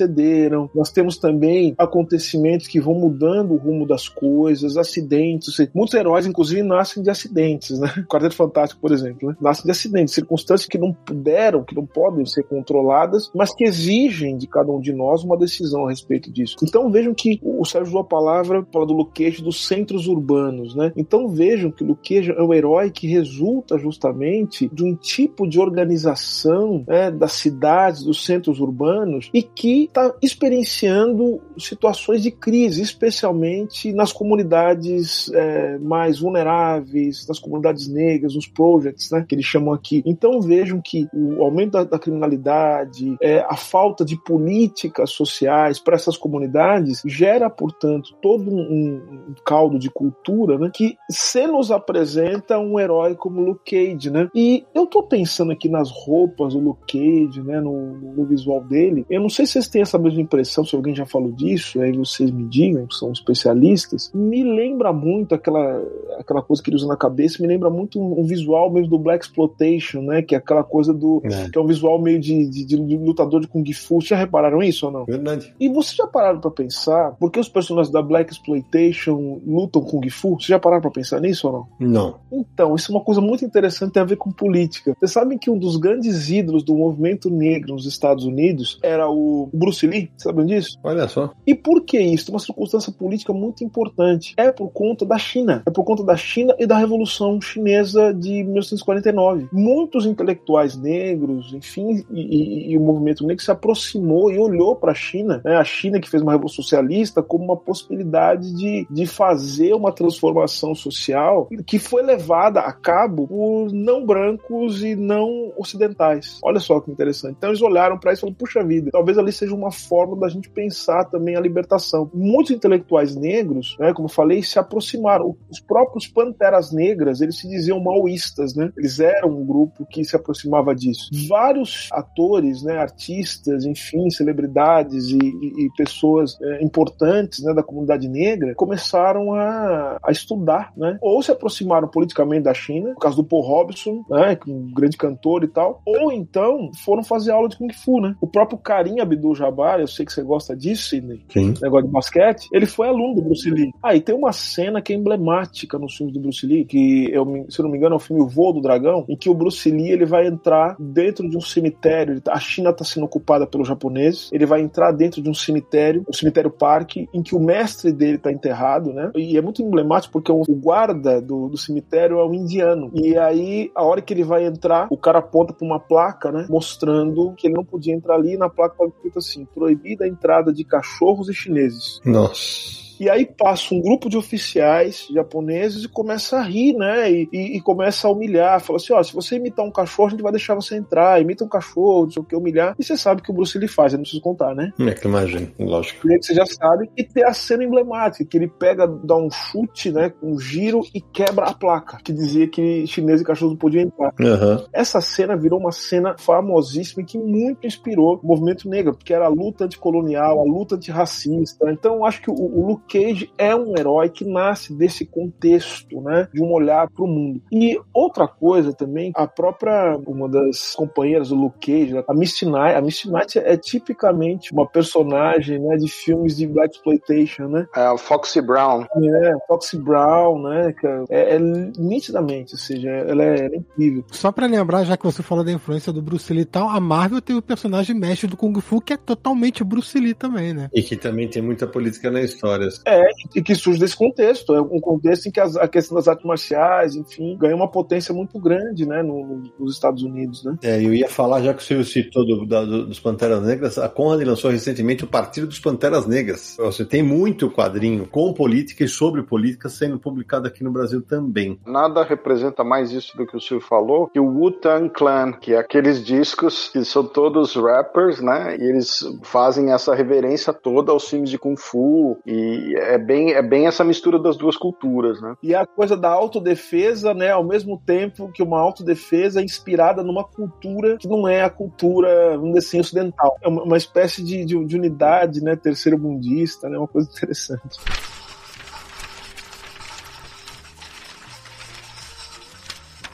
Nós temos também acontecimentos que vão mudando o rumo das coisas, acidentes. Muitos heróis, inclusive, nascem de acidentes, né? O Quarteto Fantástico, por exemplo, né? nasce de acidentes, circunstâncias que não puderam, que não podem ser controladas, mas que exigem de cada um de nós uma decisão a respeito disso. Então vejam que o Sérgio usou a palavra, fala do Luquejo dos centros urbanos, né? Então vejam que o Luquejo é o herói que resulta justamente de um tipo de organização né, das cidades, dos centros urbanos, e que está experienciando situações de crise, especialmente nas comunidades é, mais vulneráveis, nas comunidades negras, nos projects, né, que eles chamam aqui. Então vejam que o aumento da, da criminalidade, é, a falta de políticas sociais para essas comunidades gera, portanto, todo um, um, caldo de cultura né, que se nos apresenta um herói como Luke Cage, né? E eu estou pensando aqui nas roupas do Luke Cage, né, no, no visual dele. Eu não sei se vocês têm essa mesma impressão, se alguém já falou disso, aí vocês me digam, que são especialistas, me lembra muito aquela, aquela coisa que ele usa na cabeça, me lembra muito um, um visual mesmo do Black Exploitation, né? Que é aquela coisa do. É. que é um visual meio de, de, de, lutador de Kung Fu. Vocês já repararam isso ou não? Verdade. E vocês já pararam pra pensar por que os personagens da Black Exploitation lutam Kung Fu? Vocês já pararam pra pensar nisso ou não? Não. Então, isso é uma coisa muito interessante, tem a ver com política. Vocês sabem que um dos grandes ídolos do movimento negro nos Estados Unidos era o Bruce Lee? Sabem disso? Olha só. E por que isso? Uma circunstância política muito importante. É por conta da China. É por conta da China e da Revolução Chinesa de 1949. Muitos intelectuais negros, enfim, e, e, e o movimento negro se aproximou e olhou para a China, né? a China que fez uma revolução socialista, como uma possibilidade de, de fazer uma transformação social que foi levada a cabo por não brancos e não ocidentais. Olha só que interessante. Então eles olharam para isso e falaram: puxa vida, talvez ali seja uma forma da gente pensar também a libertação. Muitos intelectuais negros, né, como eu falei, se aproximaram. Os próprios Panteras Negras, eles se diziam maoístas, né? Eles eram um grupo que se aproximava disso. Vários atores, né, artistas, enfim, celebridades e, e, e pessoas é, importantes né, da comunidade negra começaram a, a estudar, né? Ou se aproximaram politicamente da China, no caso do Paul Robson, né, é um grande cantor e tal, ou então foram fazer aula de Kung Fu, né? O próprio Karim Abdul-Jabbar, eu sei que você gosta disso, Sidney, Sim. negócio de basquete, ele foi aluno do Bruce Lee. Ah, e tem uma cena que é emblemática nos filmes do Bruce Lee, que, eu, se eu não me engano, é o filme O Voo do Dragão, em que o Bruce Lee ele vai entrar dentro de um cemitério, tá, a China está sendo ocupada pelos japoneses, ele vai entrar dentro de um cemitério, o um cemitério parque, em que o mestre dele está enterrado, né? E é muito emblemático porque o guarda do, do cemitério é um indiano. E aí, a hora que ele vai entrar, o cara aponta para uma placa, né? Mostrando que ele não podia entrar ali, e na placa estava escrito assim: proibida a entrada de cachorros e chineses. Nossa. E aí passa um grupo de oficiais japoneses e começa a rir, né? E, e, e começa a humilhar. Fala assim: ó, se você imitar um cachorro, a gente vai deixar você entrar. Imita um cachorro, não sei o que, humilhar. E você sabe que o Bruce Lee faz, eu não preciso contar, né? É que imagina, lógico. E você já sabe. E tem a cena emblemática, que ele pega, dá um chute, né? Um giro e quebra a placa, que dizia que chinês e cachorro não podiam entrar. Uhum. Essa cena virou uma cena famosíssima que muito inspirou o movimento negro, porque era a luta anticolonial, a luta antirracista. Então, eu acho que o, o Luke Cage é um herói que nasce desse contexto, né, de um olhar para o mundo. E outra coisa também, a própria uma das companheiras do Luke Cage, a Misty Knight, a Misty Knight é tipicamente uma personagem, né, de filmes de black exploitation, né? É a Foxy Brown. É, Foxy Brown, né? É, é nitidamente, ou seja, ela é, ela é incrível. Só para lembrar, já que você falou da influência do Bruce Lee e tal, a Marvel tem o personagem mestre do Kung Fu que é totalmente Bruce Lee também, né? E que também tem muita política na história. É, e que surge desse contexto. É um contexto em que a questão das artes marciais, enfim, ganha uma potência muito grande, né, no, nos Estados Unidos, né? É, eu ia falar, já que o senhor citou do, da, dos Panteras Negras, a Conrad lançou recentemente o Partido dos Panteras Negras. Você tem muito quadrinho com política e sobre política sendo publicado aqui no Brasil também. Nada representa mais isso do que o senhor falou, que o Wu-Tang Clan, que é aqueles discos que são todos rappers, né, e eles fazem essa reverência toda aos filmes de Kung Fu, e é bem, é bem essa mistura das duas culturas, né? E a coisa da autodefesa, né, ao mesmo tempo que uma autodefesa é inspirada numa cultura que não é a cultura, vamos dizer assim, ocidental. É uma, uma espécie de, de, de, unidade, né, terceiro mundista, né, uma coisa interessante.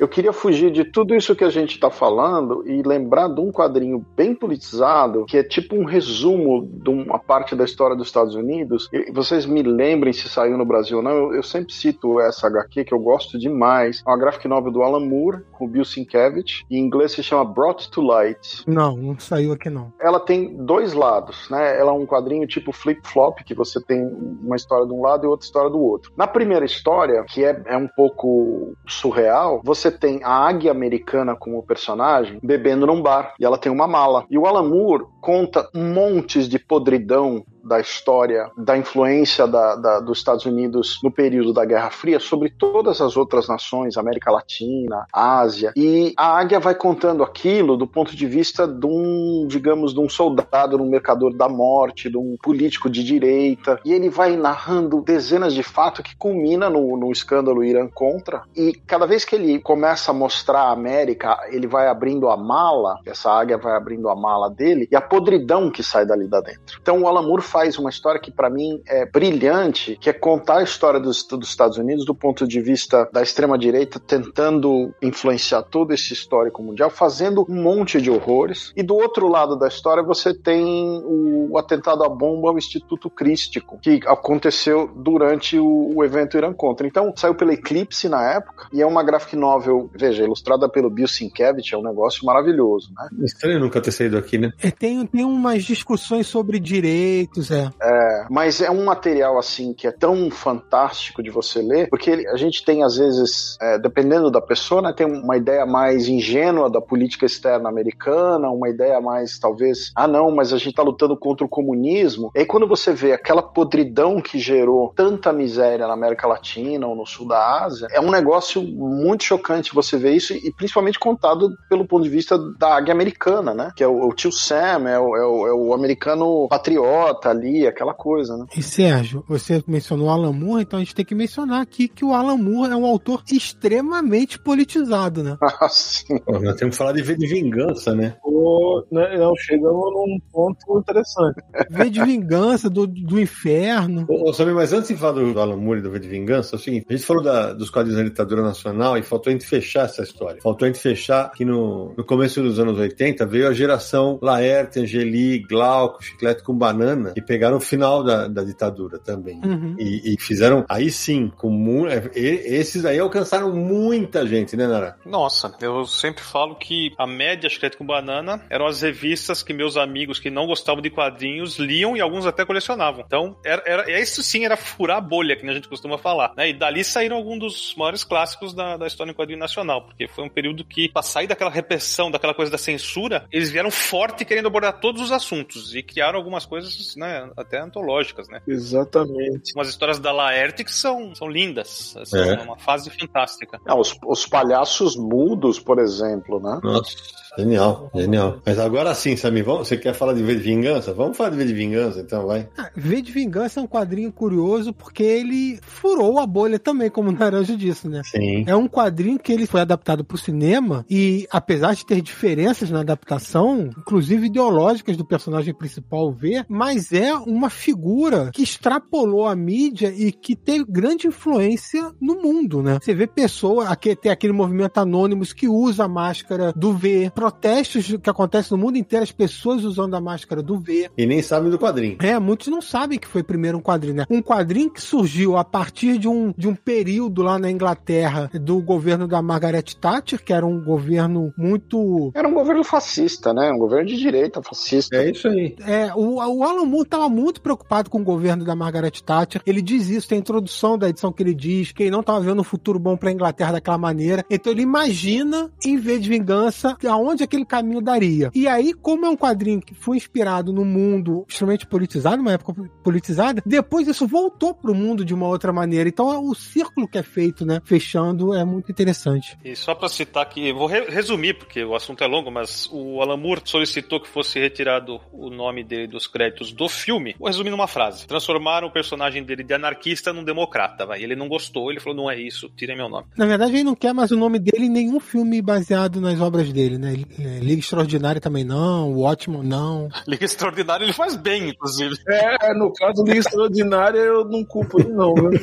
Eu queria fugir de tudo isso que a gente está falando e lembrar de um quadrinho bem politizado, que é tipo um resumo de uma parte da história dos Estados Unidos. E vocês me lembrem se saiu no Brasil ou não, eu, eu, sempre cito essa HQ que eu gosto demais. É uma graphic novel do Alan Moore, com o Bill Sienkiewicz. Em inglês se chama Brought to Light. Não, não saiu aqui não. Ela tem dois lados, né? Ela é um quadrinho tipo flip-flop, que você tem uma história de um lado e outra história do outro. Na primeira história, que é, é um pouco surreal, você tem a águia americana como personagem bebendo num bar e ela tem uma mala. E o Alan Moore conta montes de podridão da história da influência da, da, dos Estados Unidos no período da Guerra Fria sobre todas as outras nações, América Latina, Ásia, e a Águia vai contando aquilo do ponto de vista de um, digamos, de um soldado, de um mercador da morte, de um político de direita, e ele vai narrando dezenas de fatos que culmina no, no escândalo Irã contra, e cada vez que ele começa a mostrar a América, ele vai abrindo a mala, essa águia vai abrindo a mala dele, e a podridão que sai dali da dentro. Então o Alan Moore faz uma história que para mim é brilhante, que é contar a história dos, dos Estados Unidos do ponto de vista da extrema direita, tentando influenciar todo esse histórico mundial, fazendo um monte de horrores. E do outro lado da história você tem o, o atentado à bomba ao Instituto Crístico, que aconteceu durante o, o evento Irã Contra. Então saiu pela Eclipse na época e é uma graphic novel, veja, ilustrada pelo Bill Sienkiewicz, é um negócio maravilhoso, né? Estranho nunca ter saído aqui, né? É, tem, tem umas discussões sobre direitos, é. É, mas é um material assim que é tão fantástico de você ler, porque a gente tem às vezes, é, dependendo da pessoa, né, tem uma ideia mais ingênua da política externa americana, uma ideia mais talvez, ah não, mas a gente está lutando contra o comunismo. E aí quando você vê aquela podridão que gerou tanta miséria na América Latina ou no sul da Ásia, é um negócio muito chocante você ver isso e principalmente contado pelo ponto de vista da águia americana, né? Que é o, o tio Sam, é o, é o, é o americano patriota ali, aquela coisa, né? E Sérgio, você mencionou Alan Moore, então a gente tem que mencionar aqui que o Alan Moore é um autor extremamente politizado, né? Ah, sim. Pô, nós temos que falar de V de Vingança, né? Pô, né, não, chegamos num ponto interessante. V de Vingança, do, do Inferno. Ô, ô, Samir, mas antes de falar do Alan Moore e do V de Vingança, é o seguinte, a gente falou da- dos quadrinhos da ditadura nacional e faltou a gente fechar essa história. Faltou a gente fechar que no, no começo dos anos 80 veio a geração Laerte, Angeli, Glauco, Chiclete com Banana, que pegaram o final da, da ditadura também. Uhum. E, e fizeram, aí sim, com mu- é, e- esses aí alcançaram muita gente, né, Nara? Nossa, eu sempre falo que a média Chiclete com Banana eram as revistas que meus amigos que não gostavam de quadrinhos liam e alguns até colecionavam. Então, era, era, isso sim era furar a bolha, que a gente costuma falar. Né? E dali saíram alguns dos maiores clássicos da, da história em quadrinho nacional, porque foi um período que, pra sair daquela repressão, daquela coisa da censura, eles vieram forte querendo abordar todos os assuntos e criaram algumas coisas né, até antológicas, né? Exatamente. Umas histórias da Laerte que são, são lindas. São É. uma fase fantástica. Ah, os, os palhaços mudos, por exemplo, né? Nossa, genial, genial. Mas agora sim, Samir, vamos, você quer falar de V de Vingança? Vamos falar de V de Vingança, então, vai. Ah, V de Vingança é um quadrinho curioso porque ele furou a bolha também, como o Naranjo disse, né? Sim. É um quadrinho que ele foi adaptado para o cinema e, apesar de ter diferenças na adaptação, inclusive ideológicas do personagem principal V, mas é uma figura que extrapolou a mídia e que teve grande influência no mundo, né? Você vê pessoa, aqui tem aquele movimento Anônimos que usa a máscara do V, protestos que acontecem no mundo inteiro, as pessoas usando a máscara do V. E nem sabem do quadrinho. É, muitos não sabem que foi primeiro um quadrinho, né? Um quadrinho que surgiu a partir de um, de um período lá na Inglaterra do governo da Margaret Thatcher, que era um governo muito. Era um governo fascista, né? Um governo de direita fascista. É isso aí. É, o, o Alan Moore estava muito preocupado com o governo da Margaret Thatcher. Ele diz isso, tem a introdução da edição que ele diz que ele não estava vendo um futuro bom para a Inglaterra daquela maneira. Então ele imagina, em vez de vingança, aonde aquele caminho daria. E aí, como é um quadrinho que foi inspirado no mundo extremamente politizado, numa época politizada, depois isso voltou para o mundo de uma outra maneira. Então o círculo que é feito, né, fechando, é muito interessante. E só pra citar aqui, vou re- resumir, porque o assunto é longo, mas o Alan Moore solicitou que fosse retirado o nome dele dos créditos do filme. Vou resumir numa frase. Transformaram o personagem dele de anarquista num democrata, vai. Ele não gostou, ele falou, não é isso, tirem meu nome. Na verdade, ele não quer mais o nome dele em nenhum filme baseado nas obras dele, né? É, Liga Extraordinária também não, o Ótimo não. Liga Extraordinário ele faz bem, inclusive. É, no caso Liga Extraordinária, eu não culpo ele, não, né?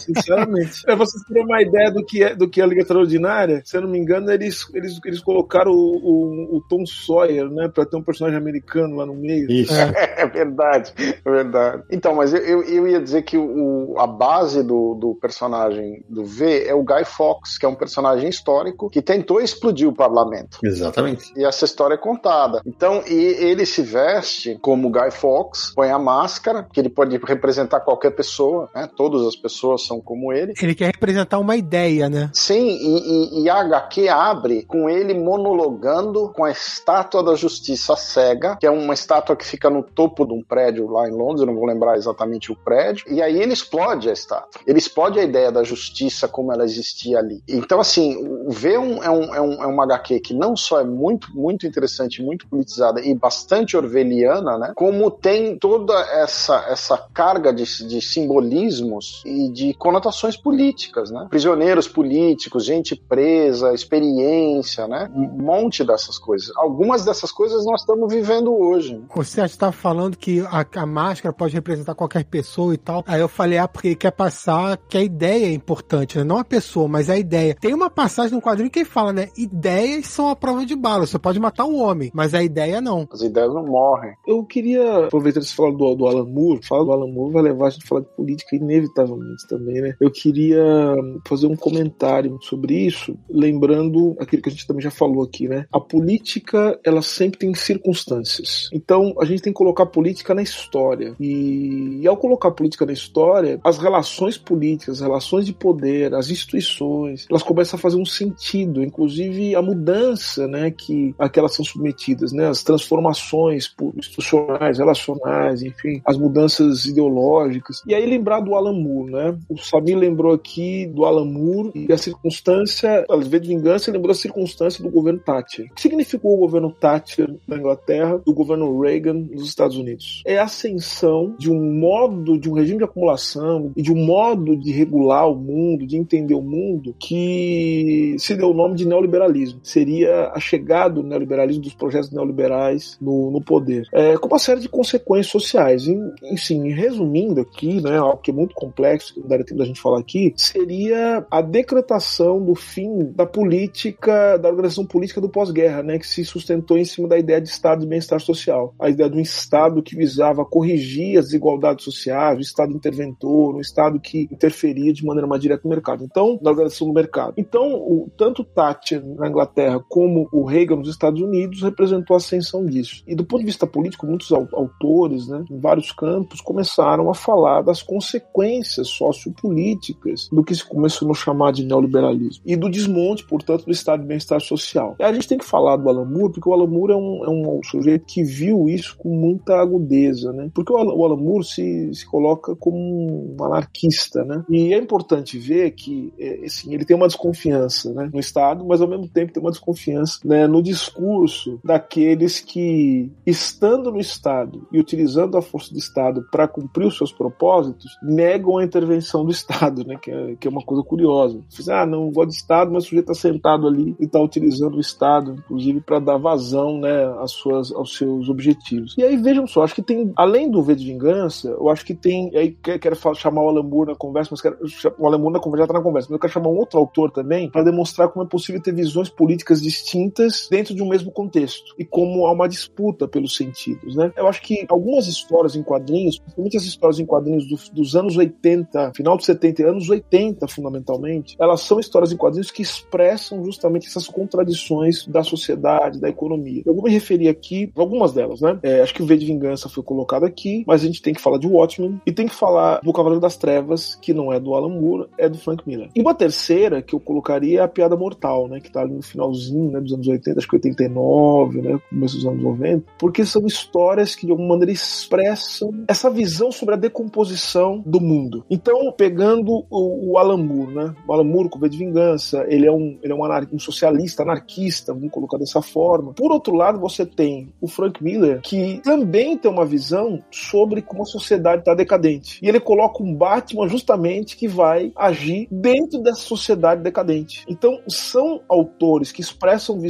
Sinceramente. Pra vocês terem uma ideia do que é, do que é a Liga Extraordinária, se eu não me engano, eles, eles, eles colocaram o, o, o Tom Sawyer, né? Pra ter um personagem americano lá no meio. Isso. É verdade, é verdade. Então, mas eu, eu, eu ia dizer que o, a base do, do personagem do V é o Guy Fawkes, que é um personagem histórico que tentou explodir o parlamento. Exatamente. E essa história é contada. Então, e ele se veste como Guy Fawkes, põe a máscara, que ele pode representar qualquer pessoa, né? Todas as pessoas são como ele. Ele quer representar uma ideia, né? Sim, e, e, e a HQ abre com ele monologando com a estátua da justiça cega, que é uma estátua que fica no topo de um prédio lá em Londres, eu não vou lembrar exatamente o prédio, e aí ele explode a estátua. Ele explode a ideia da justiça como ela existia ali. Então, assim, ver um, é, um, é, um, é uma HQ que não só é muito, muito interessante, muito politizada e bastante orwelliana, né? Como tem toda essa, essa carga de, de simbolismos e de conotações políticas, né? Prisioneiros políticos, gente presa, experiência, né? Um monte dessas coisas. Algumas dessas coisas nós estamos vivendo hoje. Você está falando que a, a, máscara pode representar qualquer pessoa e tal. Aí eu falei, ah, porque quer passar que a ideia é importante, né? Não a pessoa, mas a ideia. Tem uma passagem no quadrinho que fala, né? Ideias são a prova de bala. Você pode matar um homem, mas a ideia não. As ideias não morrem. Eu queria, aproveitar você falou do, do Alan Moore, fala do Alan Moore vai levar a gente a falar de política inevitavelmente também, né? Eu queria fazer um comentário sobre isso, lembrando aquilo que a gente também já falou aqui, né? A política, ela sempre tem circunstâncias. Então, a gente tem que colocar a política na história. E, e ao colocar a política na história, as relações políticas, as relações de poder, as instituições, elas começam a fazer um sentido, inclusive a mudança, né, que aquelas são submetidas, né, as transformações institucionais, relacionais, enfim, as mudanças ideológicas. E aí lembrar do Alan Moore, né? O Samir lembrou aqui do Alan Moore e a circunstância, às vezes vingança, lembrou a circunstância do governo Thatcher. O que significou o governo Thatcher na Inglaterra, do governo Reagan nos Estados Unidos? É a ascensão de um modo, de um regime de acumulação e de um modo de regular o mundo, de entender o mundo, que se deu o nome de neoliberalismo. Seria a chegada do neoliberalismo, dos projetos neoliberais no, no poder. É, com uma série de consequências sociais. Em, enfim, resumindo aqui, né, algo que é muito complexo, que não daria tempo da gente falar aqui, seria a decretação do fim da política, da organização política do pós-guerra, né, que se sustentou em cima da ideia de Estado de bem-estar social. A ideia de um Estado que visava corrigir as desigualdades sociais, um Estado interventor, um Estado que interferia de maneira mais direta no mercado. Então, na organização do mercado. Então, o, tanto Thatcher na Inglaterra como o Reagan nos Estados Unidos representou a ascensão disso. E do ponto de vista político, muitos autores, né, em vários campos, começaram a falar das consequências sociopolíticas do que se começou a chamar de neoliberalismo e do desmonte, portanto, do estado de bem-estar social. E a gente tem que falar do Alan Moore, porque o Alan Moore é um, é um sujeito que viu isso com muita agudeza, né? Porque o Alan, o Alan Moore se, se coloca como um anarquista, né? E é importante ver que, é, assim, ele tem uma desconfiança né, no Estado, mas ao mesmo tempo tem uma desconfiança né, no discurso daqueles que, estando no Estado e utilizando a força do Estado para cumprir os seus propósitos, negam a intervenção do Estado, né, que, é, que é uma coisa curiosa. Você, ah, não gosto de Estado, mas o sujeito está sentado ali e está utilizando o Estado, inclusive, para dar vazão né, às suas, aos seus objetivos. E aí, vejam só, acho que tem, além do V de Vingança, eu acho que tem, aí quero chamar o Alan Moore na conversa, mas quero, o Alan Moore na conversa já está na conversa, mas eu quero chamar um outro autor também para demonstrar como é possível ter visões políticas distintas dentro de um mesmo contexto e como há uma disputa pelos sentidos, né? Eu acho que algumas histórias em quadrinhos, principalmente as histórias em quadrinhos do, dos anos 80, final dos 70 e anos 80 fundamentalmente, elas são histórias em quadrinhos que expressam justamente essas contradições da sociedade, da economia. Eu vou me referir aqui algumas delas, né? É, acho que o V de Vingança foi colocado aqui, mas a gente tem que falar de Watchmen e tem que falar do Cavaleiro das Trevas, que não é do Alan Moore, é do Frank Miller. E uma terceira que eu colocaria é a Piada Mortal, né? Que tá ali no finalzinho né, dos anos 80, acho que 89, né? Começo dos anos 90, porque são histórias que de alguma maneira expressam essa visão sobre a decomposição do mundo. Então, pegando o, o Alan Moore, né? O Alan Moore com V de Vingança, ele é um, ele é um, um socialista, anarquista, vamos colocar dessa forma. Por outro lado, você tem o Frank Miller, que também tem uma visão sobre como a sociedade está decadente. E ele coloca um Batman justamente que vai agir dentro dessa sociedade decadente. Então, são autores que expressam visões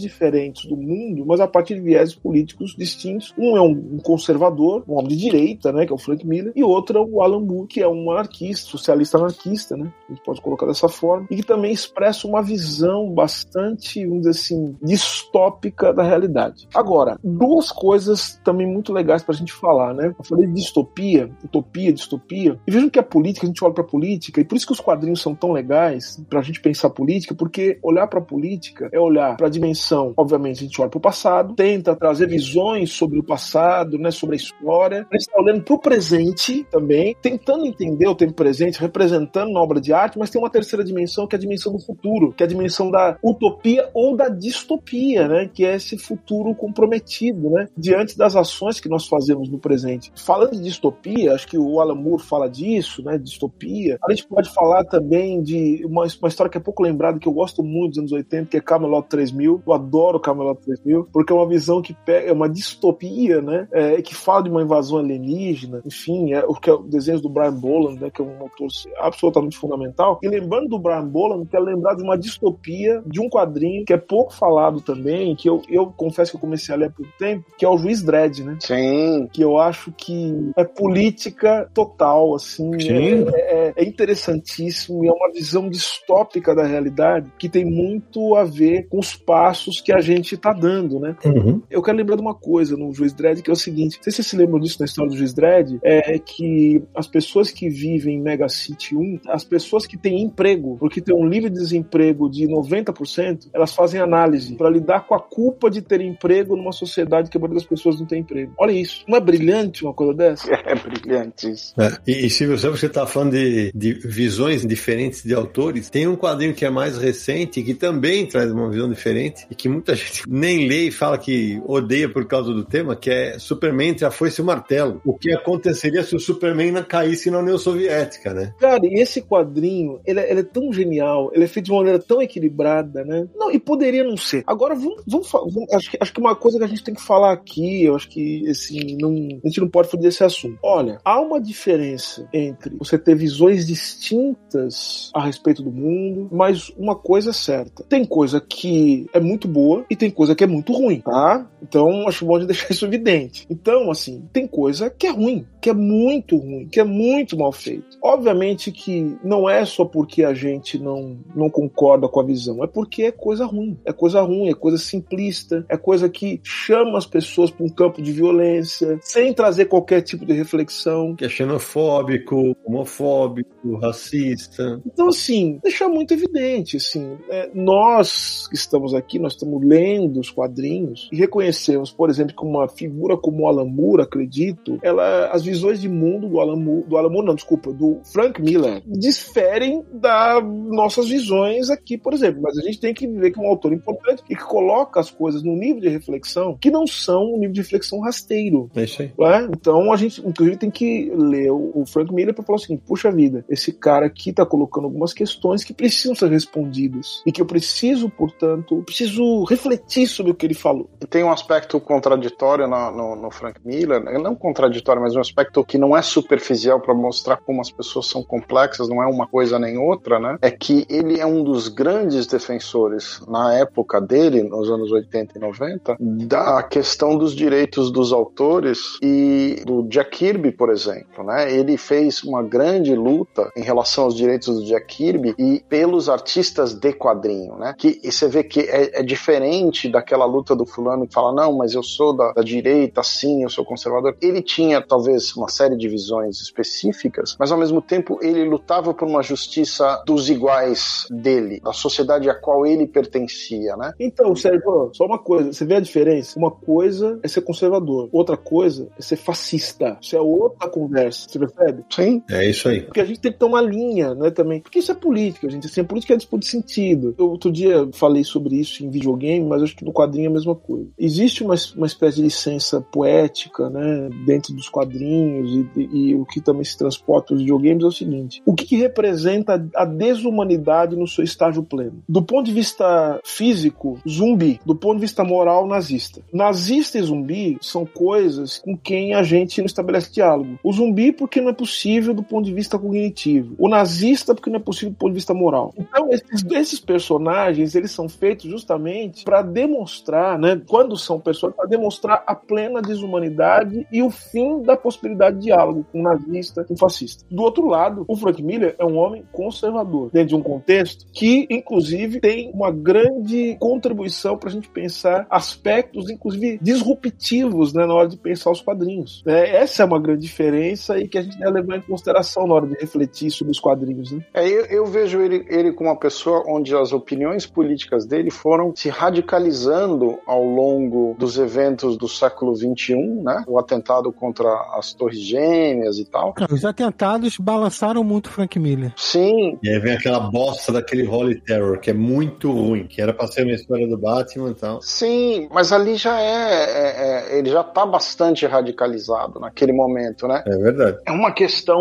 diferentes do mundo, mas a partir de viés políticos distintos. Um é um conservador, um homem de direita, né, que é o Frank Miller, e outro é o Alan Moore, que é um anarquista, socialista anarquista, né, a gente pode colocar dessa forma, e que também expressa uma visão bastante, vamos dizer assim, distópica da realidade. Agora, duas coisas também muito legais para a gente falar, né? Eu falei de distopia, utopia, distopia, e vejam que a política, a gente olha para a política, e por isso que os quadrinhos são tão legais para a gente pensar política, porque olhar para a política é olhar para a dimensão, obviamente, a gente olha para o passado, tenta trazer visões sobre o passado, né, sobre a história, gente está olhando para o presente também, tentando entender o tempo presente, representando na obra de arte, mas tem uma terceira dimensão que é a dimensão do futuro, que é a dimensão da utopia ou da distopia, né, que é esse futuro comprometido, né, diante das ações que nós fazemos no presente. Falando de distopia, acho que o Alan Moore fala disso, né? Distopia. A gente pode falar também de uma, uma história que é pouco lembrada, que eu gosto muito dos anos 80, que é Camelot 3000. Eu adoro Camelot 3000, porque é uma visão que pega, é uma distopia, né? É, que fala de uma invasão alienígena, enfim, é o que é o desenho do Brian Boland, né? Que é um autor absolutamente fundamental. E lembrando do Brian Boland, quero lembrar de uma distopia de um quadrinho que é pouco falado também, que eu, eu confesso que eu comecei a ler há pouco tempo, que é o Juiz Dredd, né? Sim. Que eu acho que é política total, assim. Sim. É, é, é interessantíssimo e é uma visão distópica da realidade que tem muito a ver com os passos que a gente está dando, né? Uhum. Eu quero lembrar de uma coisa no Juiz Dredd, que é o seguinte: não sei se vocês se lembram disso na história do Juiz Dredd, é que as pessoas que vivem em Mega City 1, as pessoas que têm emprego, porque tem um livre desemprego de 90%, elas fazem análise para lidar com a culpa de ter emprego numa sociedade que a maioria das pessoas não tem emprego. Olha isso. Não é brilhante uma coisa dessa? É brilhante isso. É, e, e Silvio, sabe que você está falando de, de visões diferentes de autores? Tem um quadrinho que é mais recente que também traz uma visão diferente e que muita gente nem lê e fala que odeia por causa do tema, que é Superman entre a foice e o martelo. O que aconteceria se o Superman caísse na União Soviética, né? Cara, e esse quadrinho, ele é, ele é tão genial, ele é feito de uma maneira tão equilibrada, né? Não, e poderia não ser. Agora, vamos, vamos, vamos- acho, que, acho que uma coisa que a gente tem que falar aqui, eu acho que assim, não, a gente não pode fugir desse assunto. Olha, há uma diferença entre você ter visões distintas a respeito do mundo, mas uma coisa é certa. Tem coisa que é muito boa e tem coisa que é muito ruim, tá? Então, acho bom de deixar isso evidente. Então, assim, tem coisa que é ruim, que é muito ruim, que é muito mal feito. Obviamente que não é só porque a gente não, não concorda com a visão, é porque é coisa ruim. É coisa ruim, é coisa simplista, é coisa que chama as pessoas para um campo de violência, sem trazer qualquer tipo de reflexão. Que é xenofóbico, homofóbico, racista. Então, assim, deixar muito evidente, assim, é, nós que estamos aqui, nós estamos lendo os quadrinhos e reconhecemos, por exemplo, que uma figura como o Alan Moore, acredito, ela, as visões de mundo do Alan Moore, do Alan Moore, não, desculpa, do Frank Miller, diferem das nossas visões aqui, por exemplo. Mas a gente tem que ver que é um autor importante e que coloca as coisas num nível de reflexão que não são um nível de reflexão rasteiro. É isso aí. né? Então a gente, inclusive, tem que ler o Frank Miller para falar o seguinte: puxa vida, esse cara aqui tá colocando algumas questões que precisam ser respondidas e que eu preciso, portanto, preciso refletir sobre o que ele falou. Tem um aspecto contraditório no, no, no Frank Miller, né? não contraditório, mas um aspecto que não é superficial para mostrar como as pessoas são complexas, não é uma coisa nem outra, né? É que ele é um dos grandes defensores na época dele, nos anos 80 e 90, da questão dos direitos dos autores e do Jack Kirby, por exemplo, né? Ele fez uma grande luta em relação aos direitos do Jack Kirby e pelos artistas de quadrinho, né? Que você vê que é, é diferente daquela luta do fulano que fala, não, mas eu sou da, da direita, sim, eu sou conservador. Ele tinha talvez uma série de visões específicas, mas ao mesmo tempo ele lutava por uma justiça dos iguais dele, da sociedade a qual ele pertencia, né? Então, Sérgio, só uma coisa, você vê a diferença? Uma coisa é ser conservador, outra coisa é ser fascista. Isso é outra conversa, você percebe? Sim. É isso aí. Porque a gente tem que ter uma linha, né, também. Porque isso é política, gente. Assim, a política é disputa de sentido. Eu outro dia falei sobre isso em videogame, mas acho que no quadrinho é a mesma coisa. Existe uma, uma espécie de licença poética, né, dentro dos quadrinhos e, e- e o que também se transporta os videogames é o seguinte. O que, que representa a desumanidade no seu estágio pleno? Do ponto de vista físico, zumbi. Do ponto de vista moral, nazista. Nazista e zumbi são coisas com quem a gente não estabelece diálogo. O zumbi porque não é possível do ponto de vista cognitivo. O nazista porque não é possível do ponto de vista moral. Então esses, esses personagens eles são feitos justamente para demonstrar, né, quando são personagens, para demonstrar a plena desumanidade e o fim da possibilidade de diálogo com o nazista, com o fascista. Do outro lado, o Frank Miller é um homem conservador dentro de um contexto que, inclusive, tem uma grande contribuição para a gente pensar aspectos, inclusive disruptivos, né, na hora de pensar os quadrinhos. É, essa é uma grande diferença e que a gente deve levar em consideração na hora de refletir sobre os quadrinhos. Né? É, eu, eu vejo ele, ele como uma pessoa onde as opiniões políticas dele foram se radicalizando ao longo dos eventos do século XXI, né? O atentado contra as Torres Gêmeas e tal. Os atentados balançaram muito Frank Miller. Sim, E aí vem aquela bosta daquele Holy Terror, que é muito ruim, que era pra ser uma história do Batman e tal. sim, mas ali já é, é- é- ele já tá bastante radicalizado naquele momento, né? É verdade. É uma questão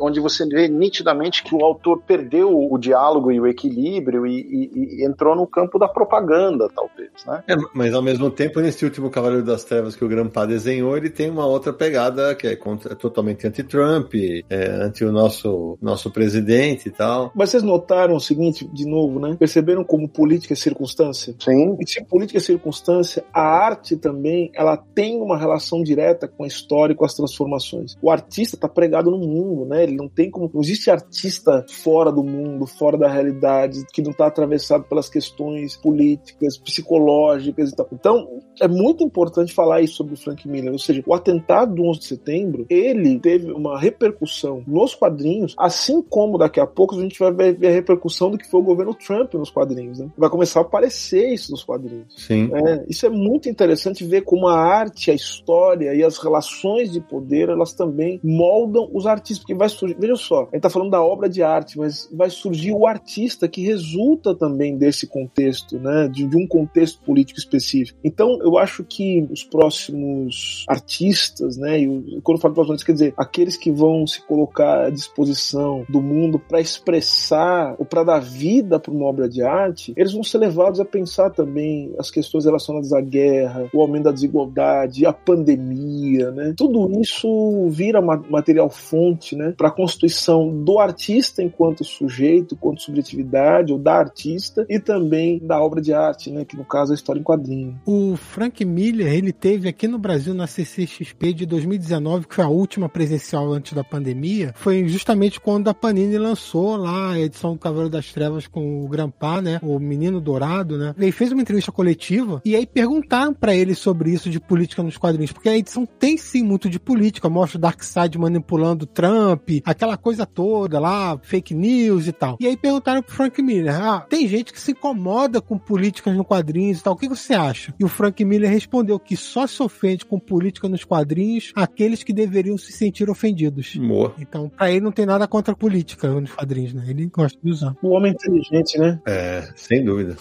onde você vê nitidamente que o autor perdeu o diálogo e o equilíbrio e, e, e entrou no campo da propaganda, talvez, né? É, mas ao mesmo tempo, nesse último Cavaleiro das Trevas que o Grampa desenhou, ele tem uma outra pegada que é, contra, é totalmente anti-Trump, é, anti o nosso, nosso presidente e tal. Mas vocês notaram o seguinte, de novo, né? Perceberam como política é circunstância? Sim. E se política é circunstância, a arte também, ela tem uma relação direta com a história e com as transformações. O artista está pregado no mundo, né? Ele não tem como. Não existe artista fora do mundo, fora da realidade, que não está atravessado pelas questões políticas, psicológicas e tal. Então, é muito importante falar isso sobre o Frank Miller. Ou seja, o atentado do 11 de setembro, ele teve uma repercussão nos quadrinhos, assim como daqui a pouco a gente vai ver a repercussão do que foi o governo Trump nos quadrinhos. Né? Vai começar a aparecer isso nos quadrinhos. Sim. É, isso é muito interessante ver como a arte, a história e as relações de poder, elas também moldam os artistas. Porque vai surgir, veja só, a gente tá falando da obra de arte, mas vai surgir o artista que resulta também desse contexto, né? De, de um contexto político específico. Então, eu acho que os próximos artistas, né? E quando eu falo próximos, quer dizer, aqueles que vão se colocar à disposição do mundo para expressar ou para dar vida para uma obra de arte, eles vão ser levados a pensar também as questões relacionadas à guerra, o aumento da desigualdade, a pandemia, né? Tudo isso vira material fonte, né? Para a constituição do artista enquanto sujeito, enquanto subjetividade, ou da artista, e também da obra de arte, né? Que no caso é a história em quadrinho. O Frank Miller, ele teve aqui no Brasil na CCXP de 2019, que foi a última presencial antes da pandemia, foi justamente quando a Panini lançou lá a edição do Cavaleiro das Trevas com o Grampá, né? O Menino Dourado, né? Ele fez uma entrevista coletiva e aí perguntaram para ele sobre isso de política nos quadrinhos, porque a edição tem sim muito de política, mostra o Darkseid manipulando Trump, aquela coisa toda lá, fake news e tal. E aí perguntaram pro Frank Miller: ah, tem gente que se incomoda com políticas no quadrinhos e tal, o que você acha? E o Frank Miller respondeu que só se ofende com política nos quadrinhos aqueles que deveriam se sentir ofendidos. Boa. Então, pra ele não tem nada contra a política nos quadrinhos, né? Ele gosta de usar. O homem inteligente, né? É, sem dúvida.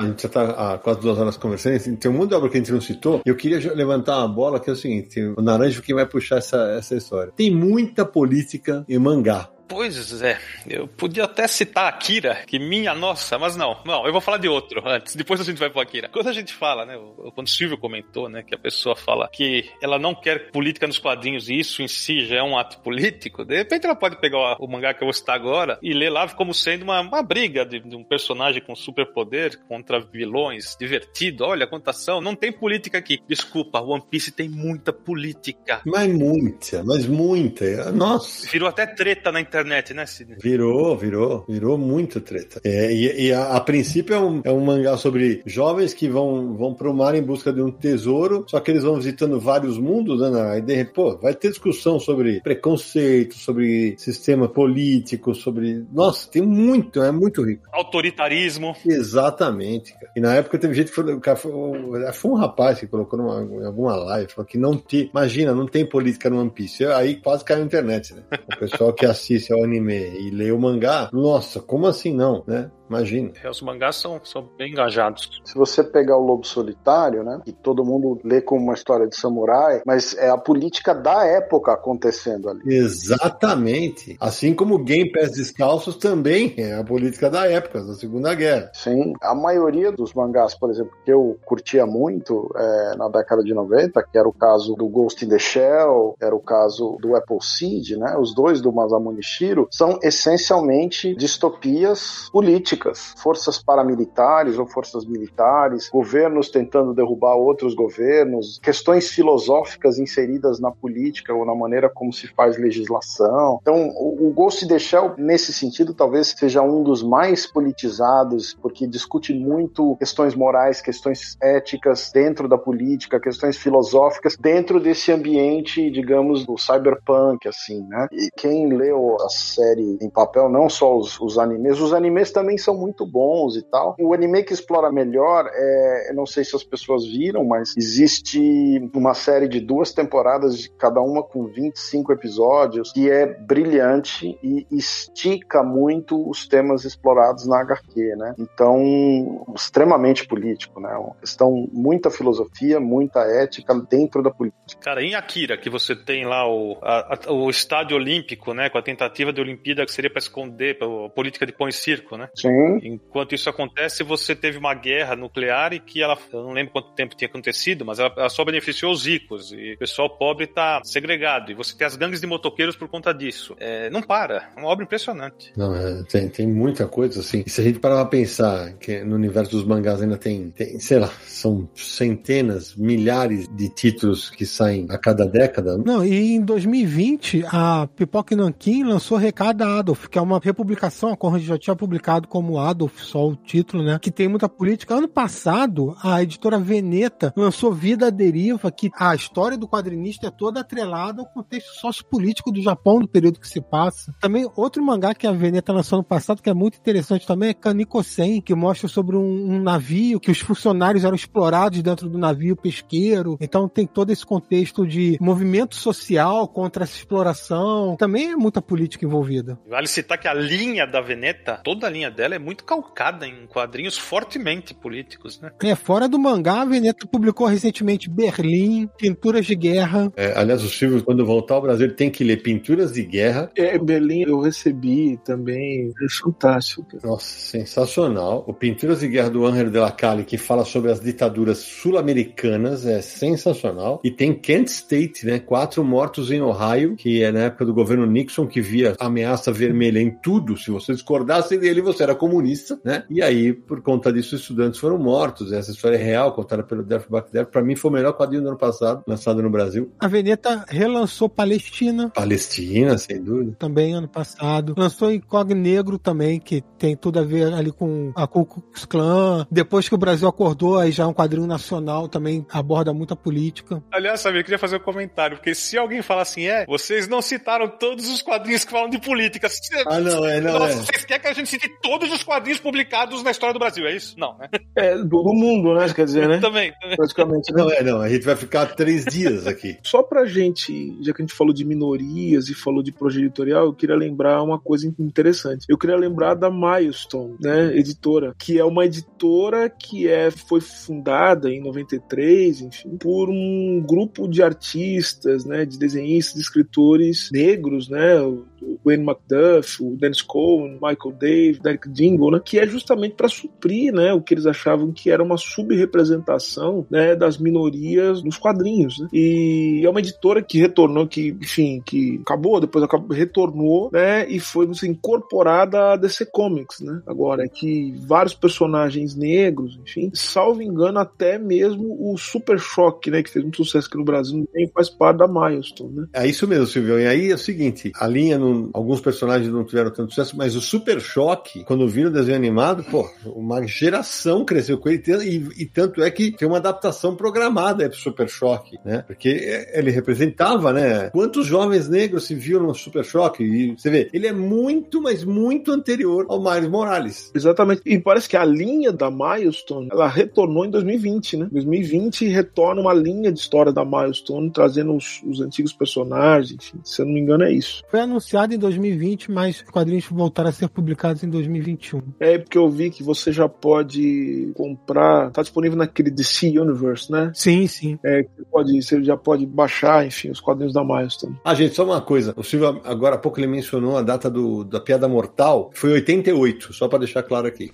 A gente já está há quase duas horas conversando. Tem um monte de obra que a gente não citou. Eu queria levantar uma bola que é o seguinte: o Naranjo quem vai puxar essa, essa história. Tem muita política em mangá. Pois é, eu podia até citar Akira, que minha nossa, mas não, não, eu vou falar de outro antes, depois a gente vai pro Akira. Quando a gente fala, né, quando o Silvio comentou, né, que a pessoa fala que ela não quer política nos quadrinhos e isso em si já é um ato político, de repente ela pode pegar o, mangá que eu vou citar agora e ler lá como sendo uma, uma briga de, de um personagem com superpoder contra vilões, divertido, olha a contação, não tem política aqui. Desculpa, One Piece tem muita política. Mas muita, mas muita, nossa. Virou até treta na internet internet, né, Sidney? Virou, virou, virou muito treta. É, e, e a, a, princípio é um, é um mangá sobre jovens que vão, vão pro mar em busca de um tesouro, só que eles vão visitando vários mundos, né? Aí de repente, pô, vai ter discussão sobre preconceito, sobre sistema político, sobre. Nossa, tem muito, é muito rico. Autoritarismo. Exatamente, cara. E na época teve gente que falou, cara, foi, foi um rapaz que colocou numa, em alguma live, falou que não tem. Imagina, não tem política no One Piece. Aí quase caiu na internet, né? O pessoal que assiste ao anime e lê o mangá, nossa, como assim não, né? Imagina. É, os mangás são, são bem engajados. Se você pegar o Lobo Solitário, né? E todo mundo lê como uma história de samurai, mas é a política da época acontecendo ali. Exatamente. Assim como Game Pés Descalços também é a política da época, da Segunda Guerra. Sim. A maioria dos mangás, por exemplo, que eu curtia muito é, na década de 90, que era o caso do Ghost in the Shell, era o caso do Apple Seed, né? Os dois do Masamune Shiro são essencialmente distopias políticas políticas, forças paramilitares ou forças militares, governos tentando derrubar outros governos, questões filosóficas inseridas na política ou na maneira como se faz legislação. Então, o, Ghost the Shell, nesse sentido, talvez seja um dos mais politizados, porque discute muito questões morais, questões éticas dentro da política, questões filosóficas dentro desse ambiente, digamos, do cyberpunk, assim, né? E quem leu a série em papel, não só os, os animes, os animes também são são muito bons e tal. O anime que explora melhor é, eu não sei se as pessoas viram, mas existe uma série de duas temporadas, cada uma com 25 episódios, que é brilhante e estica muito os temas explorados na HQ, né? Então, extremamente político, né? Uma questão, muita filosofia, muita ética dentro da política. Cara, em Akira, que você tem lá o, a, a, o estádio olímpico, né? Com a tentativa de Olimpíada que seria para esconder a política de pão e circo, né? Sim. Enquanto isso acontece, você teve uma guerra nuclear e que ela, eu não lembro quanto tempo tinha acontecido, mas ela, ela só beneficiou os ricos e o pessoal pobre tá segregado. E você tem as gangues de motoqueiros por conta disso. É, não para. É uma obra impressionante. Não, é, tem, tem muita coisa assim. E se a gente parar pra pensar que no universo dos mangás ainda tem, tem, sei lá, são centenas, milhares de títulos que saem a cada década. Não, e em 2020 a Pipoca Nankin lançou Recado Adolf, que é uma republicação, a Conrad já tinha publicado como Adolf, só o título, né? Que tem muita política. Ano passado, a editora Veneta lançou Vida à Deriva, que a história do quadrinista é toda atrelada ao contexto sociopolítico do Japão, do período que se passa. Também outro mangá que a Veneta lançou no passado, que é muito interessante também, é Kaniko-sen, que mostra sobre um, um, navio, que os funcionários eram explorados dentro do navio pesqueiro. Então tem todo esse contexto de movimento social contra essa exploração. Também é muita política envolvida. Vale citar que a linha da Veneta, toda a linha dela é muito calcada em quadrinhos fortemente políticos, né? É, fora do mangá, a Veneta publicou recentemente Berlim, Pinturas de Guerra. É, aliás, o Silvio, quando voltar ao Brasil, tem que ler Pinturas de Guerra. É, Berlim eu recebi também, é fantástico. Nossa, sensacional. O Pinturas de Guerra do Angel de la Calle, que fala sobre as ditaduras sul-americanas, é sensacional. E tem Kent State, né? Quatro mortos em Ohio, que é na época do governo Nixon, que via ameaça vermelha em tudo. Se você discordasse dele, você era comunista, né? E aí, por conta disso, os estudantes foram mortos. Essa história é real, contada pelo Derf Bakder. Pra mim, foi o melhor quadrinho do ano passado, lançado no Brasil. A Veneta relançou Palestina. Palestina, sem dúvida. Também ano passado. Lançou Incog Negro também, que tem tudo a ver ali com a Ku Klux Klan. Depois que o Brasil acordou, aí já é um quadrinho nacional, também aborda muita política. Aliás, sabe, eu queria fazer um comentário, porque se alguém falar assim, é, vocês não citaram todos os quadrinhos que falam de política. Ah, não, é, não Nossa, é. Vocês querem que a gente cite todos os quadrinhos publicados na história do Brasil, é isso? Não, né? É, do, do mundo, né? Quer dizer, né? Também. Praticamente. Né? Não é, não. A gente vai ficar três dias aqui. Só pra gente, já que a gente falou de minorias e falou de projeto editorial, eu queria lembrar uma coisa interessante. Eu queria lembrar da Milestone, né, editora, que é uma editora que é, foi fundada em 93, enfim, por um grupo de artistas, né, de desenhistas, de escritores negros, né, o McDuff, o Dennis Cohen, Michael Dave, Derek Dingle, né, que é justamente para suprir, né, o que eles achavam que era uma subrepresentação, né, das minorias nos quadrinhos, né? E é uma editora que retornou, que, enfim, que acabou, depois acabou, retornou, né, e foi assim, incorporada a DC Comics, né? Agora, que vários personagens negros, enfim, salvo engano, até mesmo o Super Choque, né, que fez muito sucesso aqui no Brasil, faz parte da Milestone, né? É isso mesmo, Silvio. E aí é o seguinte, a linha, não, alguns personagens não tiveram tanto sucesso, mas o Super Choque, quando viram o desenho animado, pô, uma geração cresceu com ele, e, e tanto é que tem uma adaptação programada pro Super Choque, né? Porque ele representava, né? Quantos jovens negros se viram no Super Choque? E você vê, ele é muito, mas muito anterior ao Miles Morales. Exatamente. E parece que a linha da Milestone, ela retornou em 2020, né? 2020 retorna uma linha de história da Milestone, trazendo os, os antigos personagens, se eu não me engano é isso. Foi anunciado em 2020, mas os quadrinhos voltaram a ser publicados em 2021. É porque eu vi que você já pode comprar, tá disponível naquele DC Universe, né? Sim, sim. É, você, pode, você já pode baixar, enfim, os quadrinhos da Milestone. Ah, gente, só uma coisa. O Silvio, agora há pouco ele mencionou a data do, da Piada Mortal. Foi 88, só para deixar claro aqui.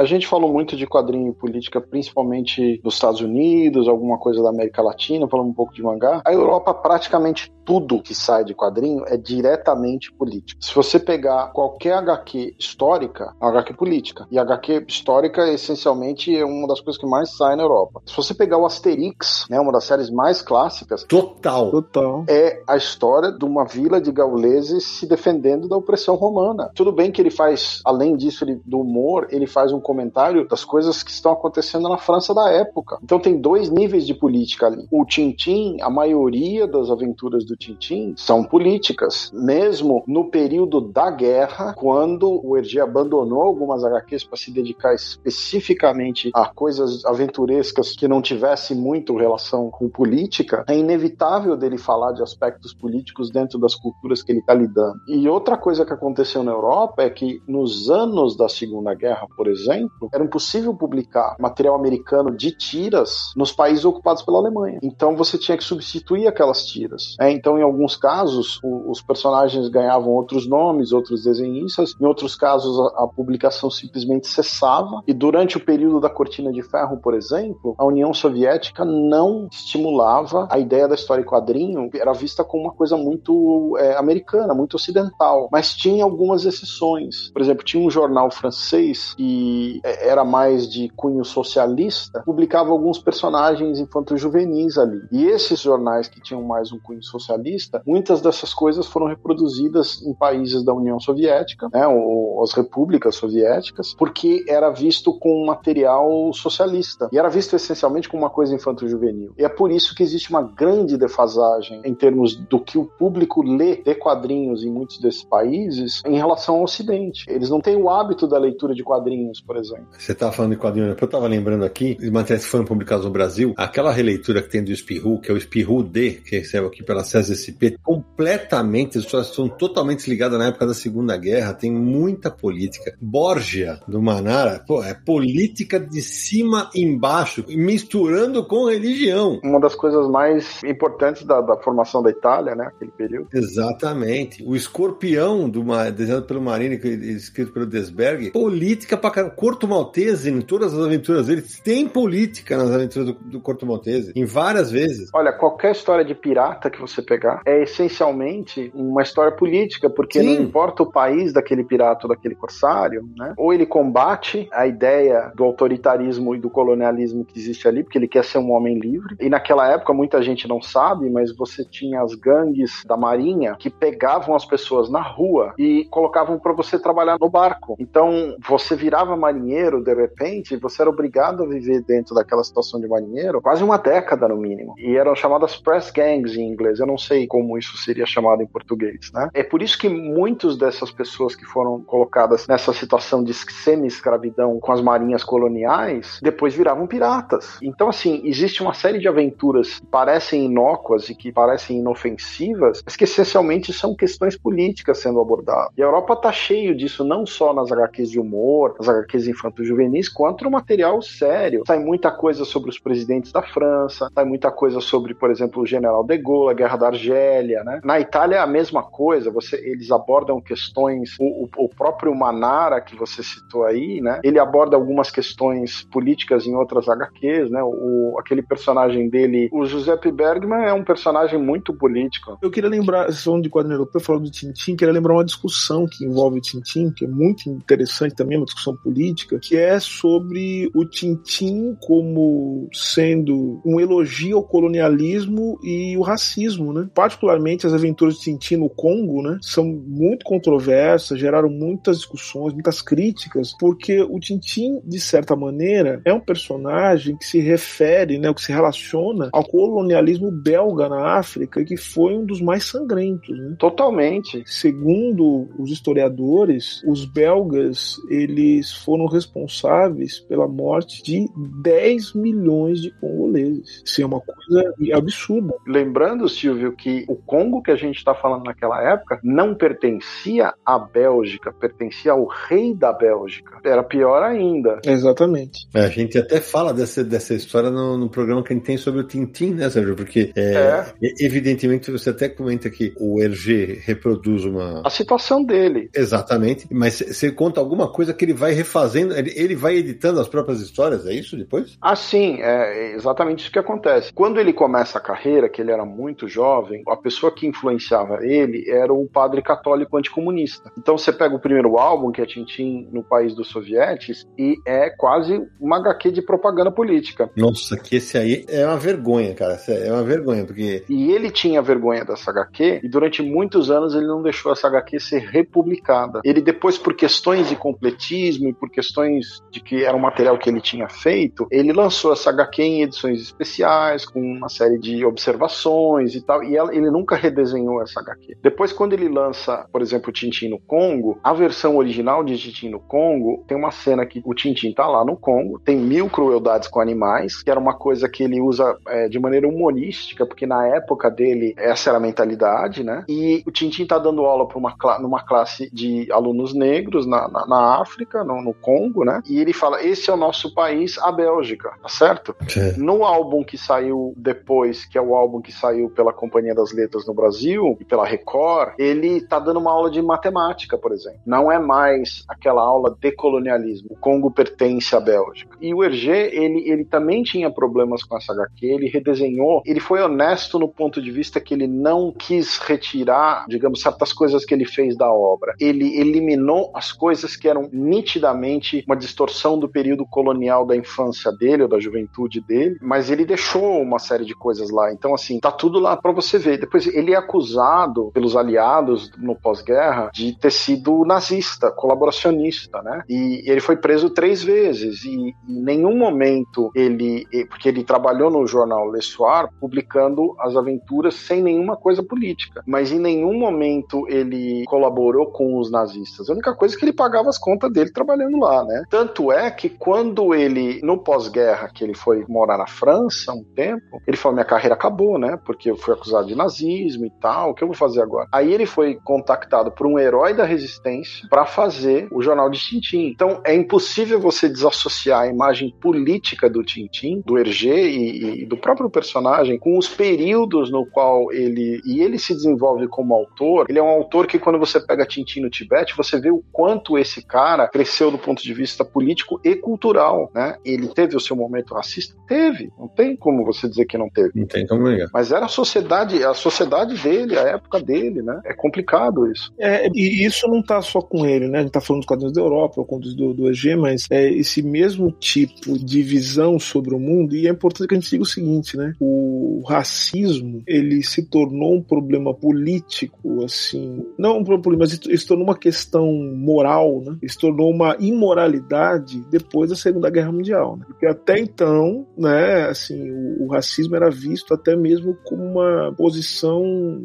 A gente falou muito de quadrinho e política, principalmente dos Estados Unidos, alguma coisa da América Latina, falamos um pouco de mangá. A Europa, praticamente tudo que sai de quadrinho é diretamente político. Se você pegar qualquer HQ histórica, é HQ política. E HQ histórica, essencialmente, é uma das coisas que mais sai na Europa. Se você pegar o Asterix, né, uma das séries mais clássicas, Total. Total. é a história de uma vila de gauleses se defendendo da opressão romana. Tudo bem que ele faz, além disso, ele, do humor, ele faz um comentário das coisas que estão acontecendo na França da época. Então tem dois níveis de política ali. O Tintin, a maioria das aventuras do Tintin são políticas. Mesmo no período da guerra, quando o Hergé abandonou algumas HQs para se dedicar especificamente a coisas aventurescas que não tivessem muito relação com política, é inevitável dele falar de aspectos políticos dentro das culturas que ele está lidando. E outra coisa que aconteceu na Europa é que nos anos da Segunda Guerra, por exemplo, era impossível publicar material americano de tiras nos países ocupados pela Alemanha. Então você tinha que substituir aquelas tiras. É, então, em alguns casos, o, os personagens ganhavam outros nomes, outros desenhistas. Em outros casos, a, a publicação simplesmente cessava. E durante o período da Cortina de Ferro, por exemplo, a União Soviética não estimulava a ideia da história em quadrinho. Era vista como uma coisa muito é, americana, muito ocidental. Mas tinha algumas exceções. Por exemplo, tinha um jornal francês que é, era mais de cunho socialista, publicava alguns personagens infanto-juvenis ali. E esses jornais que tinham mais um cunho socialista, muitas dessas coisas foram reproduzidas em países da União Soviética, né, ou as repúblicas soviéticas, porque era visto com material socialista. E era visto essencialmente como uma coisa infanto-juvenil. E é por isso que existe uma grande defasagem em termos do que o público lê de quadrinhos em muitos desses países em relação ao Ocidente. Eles não têm o hábito da leitura de quadrinhos, por exemplo. Você estava falando de quadrinhos, eu estava lembrando aqui, de matérias que foram publicadas no Brasil, aquela releitura que tem do Espirru, que é o Espirru D, que recebe aqui pela César SP, completamente, as histórias são totalmente ligadas na época da Segunda Guerra, tem muita política. Borgia, do Manara, pô, é política de cima embaixo, misturando com religião. Uma das coisas mais importantes da, da formação da Itália, né, aquele período. Exatamente. O escorpião, do, desenhado pelo Marini, escrito pelo Desberg, política pra caramba. Corto Maltese, em todas as aventuras dele, tem política nas aventuras do, do Corto Maltese, em várias vezes. Olha, qualquer história de pirata que você pegar é essencialmente uma história política, porque Sim. não importa o país daquele pirata ou daquele corsário, né? Ou ele combate a ideia do autoritarismo e do colonialismo que existe ali, porque ele quer ser um homem livre. E naquela época, muita gente não sabe, mas você tinha as gangues da marinha que pegavam as pessoas na rua e colocavam para você trabalhar no barco. Então, você virava marinheiro de repente, você era obrigado a viver dentro daquela situação de marinheiro quase uma década no mínimo. E eram chamadas press gangs em inglês. Eu não sei como isso seria chamado em português, né? É por isso que muitos dessas pessoas que foram colocadas nessa situação de semi-escravidão com as marinhas coloniais, depois viravam piratas. Então, assim, existe uma série de aventuras que parecem inócuas e que parecem inofensivas, mas que essencialmente são questões políticas sendo abordadas. E a Europa tá cheio disso, não só nas HQs de humor, nas HQs infanto-juvenis, quanto no material sério. Sai muita coisa sobre os presidentes da França, sai muita coisa sobre, por exemplo, o general de Gaulle, a guerra da Argélia, né? Na Itália é a mesma coisa, você, eles abordam questões, o, o, o próprio Manara que você citou aí, né? Ele aborda algumas questões políticas em outras HQs, né? O, aquele personagem dele, o Giuseppe Bergman é um personagem muito político. Eu queria lembrar, som de quadrinho europeu, falando do Tintin, queria lembrar uma discussão que envolve o Tintin, que é muito interessante também, uma discussão política, que é sobre o Tintin como sendo um elogio ao colonialismo e o racismo, né? Particularmente as aventuras de Tintin no Congo, né? São muito controversas, geraram muitas discussões, muitas críticas, porque o Tintin, de certa maneira, é um personagem que se refere, né, que se relaciona ao colonialismo belga na África, que foi um dos mais sangrentos. Né? Totalmente. Segundo os historiadores, os belgas eles foram responsáveis pela morte de 10 milhões de congoleses. Isso é uma coisa absurda. Lembrando, Silvio, que o Congo que a gente está falando naquela época não pertencia à Bélgica, pertencia ao rei da Bélgica. Era pior ainda. Exatamente. É, a gente até fala dessa, dessa história no, no, programa que a gente tem sobre o Tintin, né, Sérgio? Porque, é, é. evidentemente, você até comenta que o Hergé reproduz uma. A situação dele. Exatamente. Mas você conta alguma coisa que ele vai refazendo, ele, ele vai editando as próprias histórias, é isso depois? Ah, sim. É exatamente isso que acontece. Quando ele começa a carreira, que ele era muito jovem, a pessoa que influenciava ele era o padre católico anticomunista. Então você pega o primeiro álbum, que é Tintin no País dos Sovietes, e é quase uma HQ de propaganda política. Nossa, que esse aí é uma vergonha, cara. É uma vergonha, porque. E ele tinha vergonha dessa HQ, e durante muitos anos ele não deixou essa HQ ser republicada. Ele depois, por questões de completismo e por questões de que era um material que ele tinha feito, ele lançou essa HQ em edições especiais, com uma série de observações e tal, e ele nunca redesenhou essa HQ. Depois, quando ele lança, por exemplo, o Tintin no Congo, a versão original de Tintin no Congo tem uma cena que o Tintin tá lá no Congo, tem mil crueldades com animais, que era uma coisa que ele usa é, de maneira humorística, porque na época dele essa era a mentalidade, né? E o Tintin tá dando aula para uma numa classe de alunos negros na, na, na África, no, no, Congo, né? E ele fala: esse é o nosso país, a Bélgica, tá certo? Sim. No álbum que saiu depois, que é o álbum que saiu pela Companhia das Letras no Brasil e pela Record, ele tá dando uma aula de matemática, por exemplo. Não é mais aquela aula de colonialismo. O Congo pertence à Bélgica. E o Hergé, ele, ele também tinha problemas com essa HQ, ele redesenhou, ele foi honesto no ponto de vista que ele não quis retirar, digamos, certas coisas que ele fez da obra. Ele eliminou as coisas que eram nitidamente uma distorção do período colonial da infância dele ou da juventude dele, mas ele deixou uma série de coisas lá. Então, assim, tá tudo lá para você ver. Depois, ele é acusado pelos aliados no pós-guerra de ter sido nazista, colaboracionista, né? E ele foi preso três vezes e em nenhum momento ele, porque ele trabalhou no jornal Le Soir publicando as aventuras sem nenhuma coisa política, mas em nenhum momento ele colaborou com os nazistas. A única coisa é que ele pagava as contas dele trabalhando lá, né? Tanto é que quando ele no pós-guerra que ele foi morar na França um tempo, ele falou minha carreira acabou, né? Porque eu fui acusado de nazismo e tal, o que eu vou fazer agora? Aí ele foi contactado por um herói da resistência para fazer o jornal de Tintim. Então é impossível você desassociar a imagem política do Tintim, do Hergé e, e, do próprio personagem com os períodos no qual ele e ele se desenvolve como autor. Ele é um autor que quando você pega Tintim no Tibete, você vê o quanto esse cara cresceu do ponto de vista político e cultural, né? Ele teve o seu momento racista, teve. Não tem como você dizer que não teve. Não tem como ligar. Mas era a sociedade, a sociedade dele, a época dele, né? É complicado isso. É, e isso não tá só com ele, né? A gente tá falando dos quadrinhos da Europa, com do, do EG, mas é esse mesmo tipo de visão sobre o mundo, e é importante que a gente diga o seguinte, né? O racismo, ele se tornou um problema político, assim, não um problema, mas ele se tornou uma questão moral, né? Ele se tornou uma imoralidade depois da Segunda Guerra Mundial, né? Porque até então, né, assim, o, o racismo era visto até mesmo como uma posição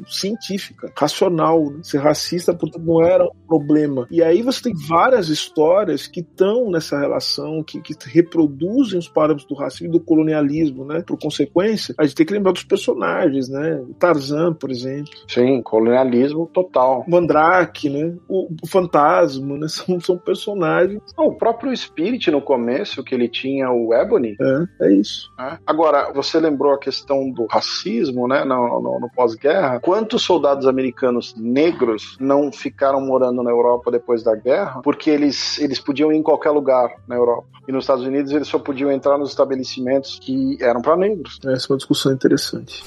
científica, racional, né? Ser racista, portanto, não era um problema. E aí você tem várias histórias que estão nessa relação, que, que reproduzem os parâmetros do racismo e do colonialismo, né? Por consequência, a gente tem que lembrar dos personagens, né? O Tarzan, por exemplo. Sim, colonialismo total. Mandrake, né? O, o Fantasma, né? São, são personagens. O próprio Spirit no começo, que ele tinha o Ebony. É, é isso. É. Agora, você lembrou a questão do racismo, né? No, no, no pós-guerra. Quantos soldados americanos negros não ficaram morando na Europa depois da guerra? Porque eles, eles podiam ir em qualquer lugar na Europa. E nos Estados Unidos eles só podiam entrar nos estabelecimentos que eram para negros. Essa é uma discussão interessante.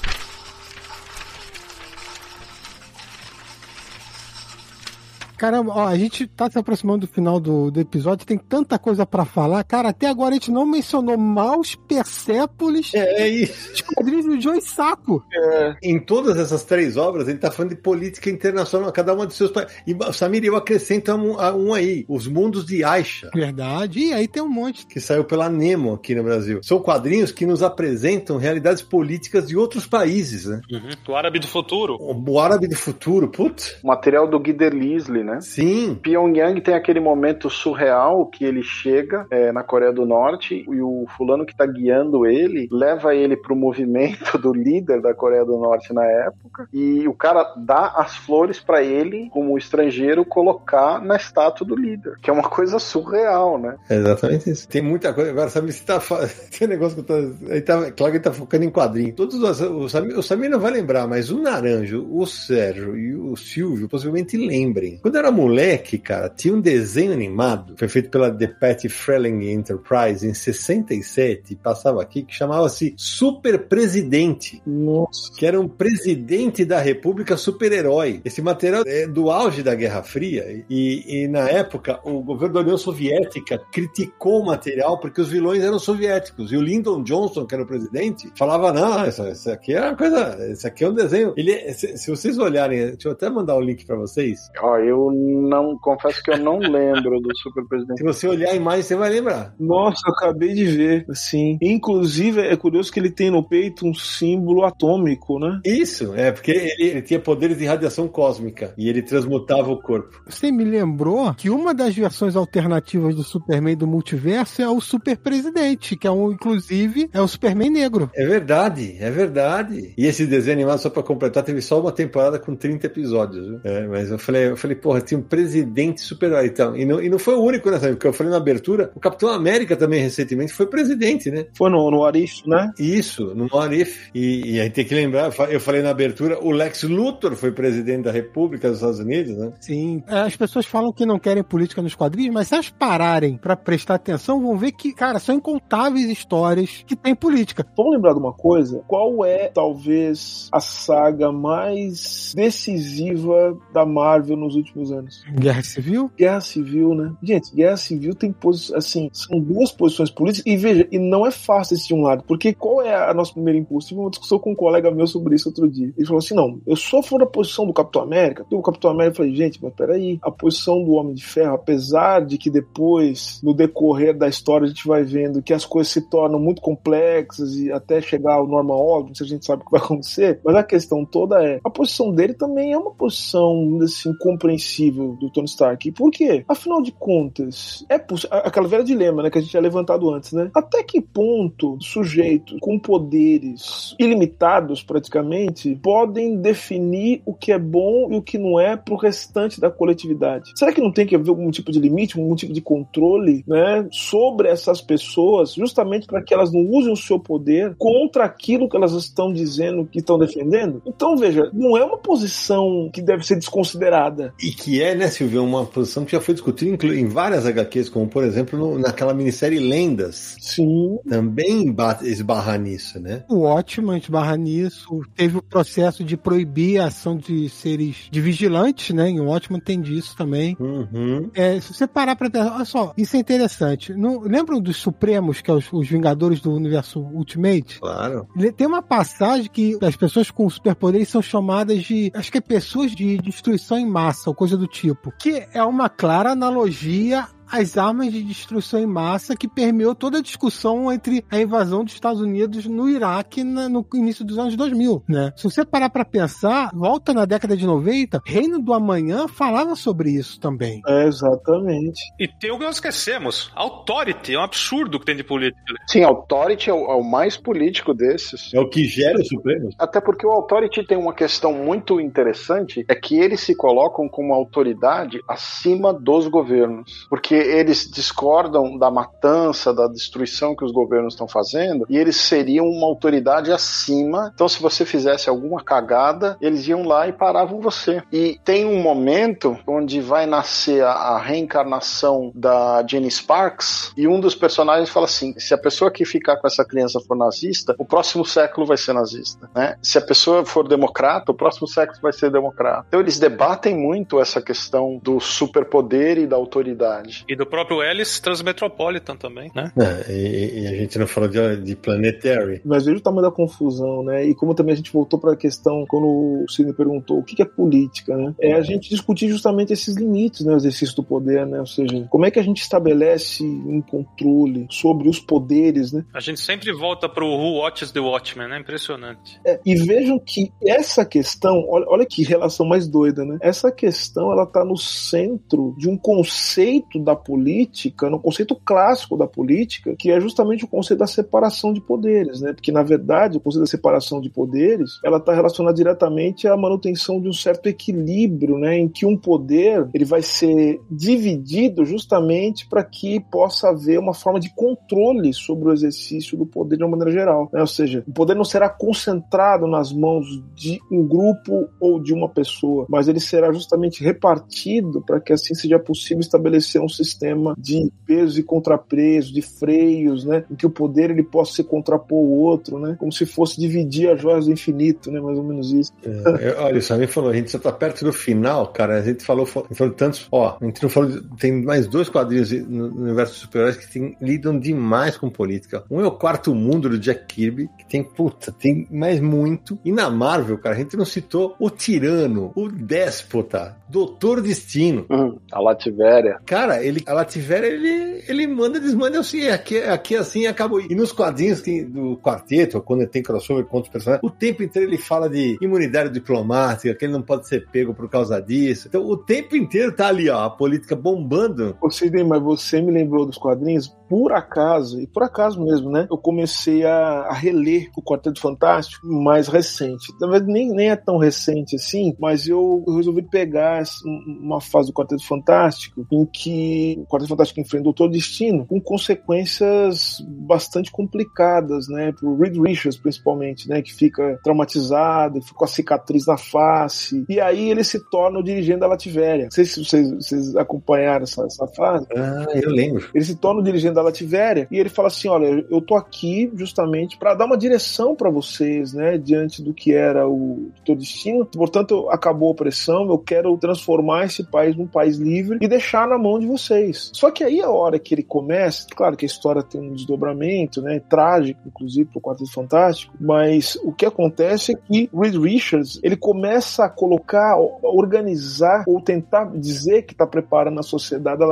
Caramba, ó, a gente tá se aproximando do final do, do episódio, tem tanta coisa para falar. Cara, até agora a gente não mencionou Maus, Persépolis, é, é quadrinhos do Joe Saco. É. Em todas essas três obras, ele tá falando de política internacional, cada uma dos seus países. E, Samir, eu acrescento um, um, aí, Os Mundos de Aisha. Verdade, e aí tem um monte. Que saiu pela Nemo aqui no Brasil. São quadrinhos que nos apresentam realidades políticas de outros países, né? Uhum. O Árabe do Futuro. O, o Árabe do Futuro, putz. O material do Guider Lisley, né? Sim. Pyongyang tem aquele momento surreal que ele chega é, na Coreia do Norte e o fulano que tá guiando ele leva ele pro movimento do líder da Coreia do Norte na época e o cara dá as flores para ele, como estrangeiro, colocar na estátua do líder, que é uma coisa surreal, né? É exatamente isso. Tem muita coisa. Agora, sabe, se tá. Tem um negócio que eu tô. Ele tá... Claro que ele tá focando em quadrinho. Todos os. O Samir, o Samir não vai lembrar, mas o Naranjo, o Sérgio e o Silvio possivelmente lembrem. Quando era moleque, cara, tinha um desenho animado, foi feito pela The Patty Freling Enterprise em 67, passava aqui, que chamava-se Super Presidente. Nossa. Que era um presidente da República super-herói. Esse material é do auge da Guerra Fria e, e, na época o governo da União Soviética criticou o material porque os vilões eram soviéticos e o Lyndon Johnson, que era o presidente, falava: não, isso, isso aqui é uma coisa, isso aqui é um desenho. Ele, se, se vocês olharem, deixa eu até mandar o um link para vocês. Ó, eu Eu não, confesso que eu não lembro do super presidente. Se você olhar a imagem, você vai lembrar. Nossa, eu acabei de ver, assim. Inclusive, é curioso que ele tem no peito um símbolo atômico, né? Isso, é, porque ele, ele tinha poderes de radiação cósmica e ele transmutava o corpo. Você me lembrou que uma das versões alternativas do Superman do multiverso é o Super Presidente, que é um, inclusive, é o Superman negro. É verdade, é verdade. E esse desenho animado, só pra completar, teve só uma temporada com 30 episódios. Viu? É, mas eu falei, eu falei, porra, tinha um presidente super-herói então. E não, e não foi o único nessa, porque eu falei na abertura, o Capitão América também recentemente foi presidente, né? Foi no, no Arif, né? Isso, no Arif. E, e aí tem que lembrar, eu falei na abertura, o Lex Luthor foi presidente da República dos Estados Unidos, né? Sim. É, as pessoas falam que não querem política nos quadrinhos, mas se elas pararem para prestar atenção, vão ver que, cara, são incontáveis histórias que tem política. Vamos lembrar de uma coisa? Qual é, talvez, a saga mais decisiva da Marvel nos últimos anos? Guerra Civil? Guerra Civil, né? Gente, Guerra Civil tem posições, assim, são duas posições políticas, e veja, e não é fácil decidir um lado, porque qual é a nosso primeiro impulso? Tive uma discussão com um colega meu sobre isso outro dia. Ele falou assim: não, eu sou for da posição do Capitão América. Do Capitão América, eu falei, gente, mas peraí, a posição do Homem de Ferro, apesar de que depois, no decorrer da história, a gente vai vendo que as coisas se tornam muito complexas e até chegar ao normal óbvio, se a gente sabe o que vai acontecer, mas a questão toda é, a posição dele também é uma posição, assim, compreensível do Tony Stark. Por quê? Afinal de contas, é aquela velha dilema, né, que a gente tinha levantado antes, né? Até que ponto sujeitos com poderes ilimitados, praticamente, podem definir o que é bom e o que não é pro restante da coletividade? Será que não tem que haver algum tipo de limite, algum tipo de controle, né, sobre essas pessoas, justamente para que elas não usem o seu poder contra aquilo que elas estão dizendo que estão defendendo? Então, veja, não é uma posição que deve ser desconsiderada. E que é, né, Silvio, uma posição que já foi discutida em várias HQs, como por exemplo no, naquela minissérie Lendas. Sim. Também esbarra nisso, né? O ótimo esbarra nisso. Teve o processo de proibir a ação de seres de vigilantes, né? E o ótimo entende isso também. Uhum. É, se você parar pra pensar, olha só, isso é interessante. Não, lembram dos Supremos, que é os, os Vingadores do Universo Ultimate? Claro. Tem uma passagem que as pessoas com superpoderes são chamadas de, acho que é pessoas de destruição em massa, ou coisa do tipo. Que é uma clara analogia as armas de destruição em massa que permeou toda a discussão entre a invasão dos Estados Unidos no Iraque no início dos anos 2000, né? Se você parar para pensar, volta na década de 90, Reino do Amanhã falava sobre isso também. É, exatamente. E tem o que nós esquecemos, Authority, é um absurdo que tem de política. Sim, Authority é o, é o mais político desses. É o que gera o Supremo. Até porque o Authority tem uma questão muito interessante, é que eles se colocam como autoridade acima dos governos. Porque eles discordam da matança, da destruição que os governos estão fazendo, e eles seriam uma autoridade acima. Então, se você fizesse alguma cagada, eles iam lá e paravam você. E tem um momento onde vai nascer a, a reencarnação da Jenny Sparks, e um dos personagens fala assim: se a pessoa que ficar com essa criança for nazista, o próximo século vai ser nazista. Né? Se a pessoa for democrata, o próximo século vai ser democrata. Então, eles debatem muito essa questão do superpoder e da autoridade. E do próprio Ellis Transmetropolitan também, né? É, e, e, a gente não falou de, de Planetary. Mas veja o tamanho da confusão, né? E como também a gente voltou para a questão, quando o Sidney perguntou o que é política, né? É a gente discutir justamente esses limites, né? O exercício do poder, né? Ou seja, como é que a gente estabelece um controle sobre os poderes, né? A gente sempre volta pro Who Watches the Watchmen, né? Impressionante. É, e vejam que essa questão, olha, olha que relação mais doida, né? Essa questão, ela tá no centro de um conceito da política, no conceito clássico da política, que é justamente o conceito da separação de poderes, né? Porque na verdade o conceito da separação de poderes, ela está relacionada diretamente à manutenção de um certo equilíbrio, né? Em que um poder ele vai ser dividido justamente para que possa haver uma forma de controle sobre o exercício do poder de uma maneira geral, né? Ou seja, o poder não será concentrado nas mãos de um grupo ou de uma pessoa, mas ele será justamente repartido para que assim seja possível estabelecer um sistema sistema de pesos e contrapesos, de freios, né? Em que o poder ele possa se contrapor ao outro, né? Como se fosse dividir as joias do infinito, né? Mais ou menos isso. É, olha, o Samir falou, a gente já tá perto do final, cara. A gente falou, falou tantos. Ó, a gente não falou. Tem mais dois quadrinhos no universo de super-heróis que tem, lidam demais com política. Um é o Quarto Mundo do Jack Kirby, que tem, puta, tem mais muito. E na Marvel, cara, a gente não citou o Tirano, o Déspota, Doutor Destino. Hum, a Lativéria. Cara, ele, a Lativéria, ele, ele manda, desmanda assim, aqui, aqui assim acabou. E nos quadrinhos que, do quarteto, quando tem crossover com outros personagens, o tempo inteiro ele fala de imunidade diplomática, que ele não pode ser pego por causa disso. Então, o tempo inteiro tá ali, ó, a política bombando. Sidney, mas você me lembrou dos quadrinhos, por acaso, e por acaso mesmo, né? Eu comecei a, a reler o Quarteto Fantástico mais recente. Verdade, nem, nem é tão recente assim, mas eu resolvi pegar uma fase do Quarteto Fantástico em que o Quarteto Fantástico enfrenta o Doutor Destino com consequências bastante complicadas, né? Pro Reed Richards, principalmente, né? Que fica traumatizado, fica com a cicatriz na face. E aí ele se torna o dirigente da Lativéria. Não sei se vocês, vocês acompanharam essa, essa fase. Ah, eu lembro. Ele se torna o dirigente da Lativéria e ele fala assim: olha, eu tô aqui justamente para dar uma direção para vocês, né? Diante do que era o teu destino. Portanto, acabou a opressão, eu quero transformar esse país num país livre e deixar na mão de vocês. Só que aí a hora que ele começa, claro que a história tem um desdobramento, né? Trágico, inclusive, pro Quarteto Fantástico, mas o que acontece é que Reed Richards ele começa a colocar, a organizar ou tentar dizer que está preparando a sociedade a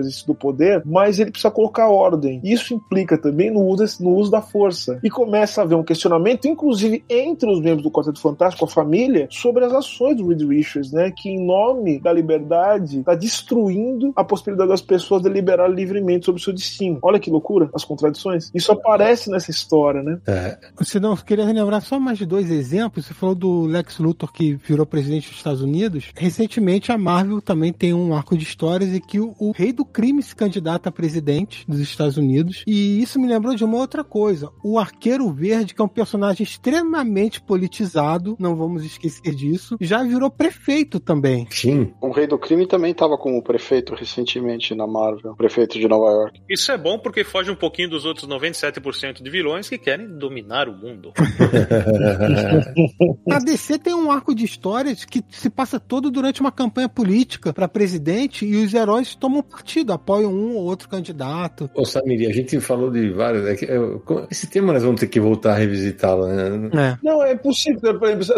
exercício do poder, mas ele precisa colocar ordem. Isso implica também no uso, no uso da força. E começa a haver um questionamento, inclusive entre os membros do Quarteto Fantástico, a família, sobre as ações do Reed Richards, né? Que em nome da liberdade está destruindo a possibilidade das pessoas deliberar livremente sobre o seu destino. Olha que loucura, as contradições. Isso aparece nessa história, né? É. Se não, queria lembrar só mais de dois exemplos. Você falou do Lex Luthor que virou presidente dos Estados Unidos. Recentemente a Marvel também tem um arco de histórias em que o, o rei do crime se candidata a presidente dos Estados Unidos. E isso me lembrou de uma outra coisa. O Arqueiro Verde, que é um personagem extremamente politizado, não vamos esquecer disso, já virou prefeito também. Sim. O rei do crime também estava como prefeito recentemente na Marvel, prefeito de Nova York. Isso é bom porque foge um pouquinho dos outros 97% de vilões que querem dominar o mundo. a DC tem um arco de histórias que se passa todo durante uma campanha política para presidente e os heróis tomam partido, apoiam um ou outro candidato. Ô Samiri, a gente falou de vários. É esse tema nós vamos ter que voltar a revisitá-lo, né? É. Não, é possível. Por exemplo,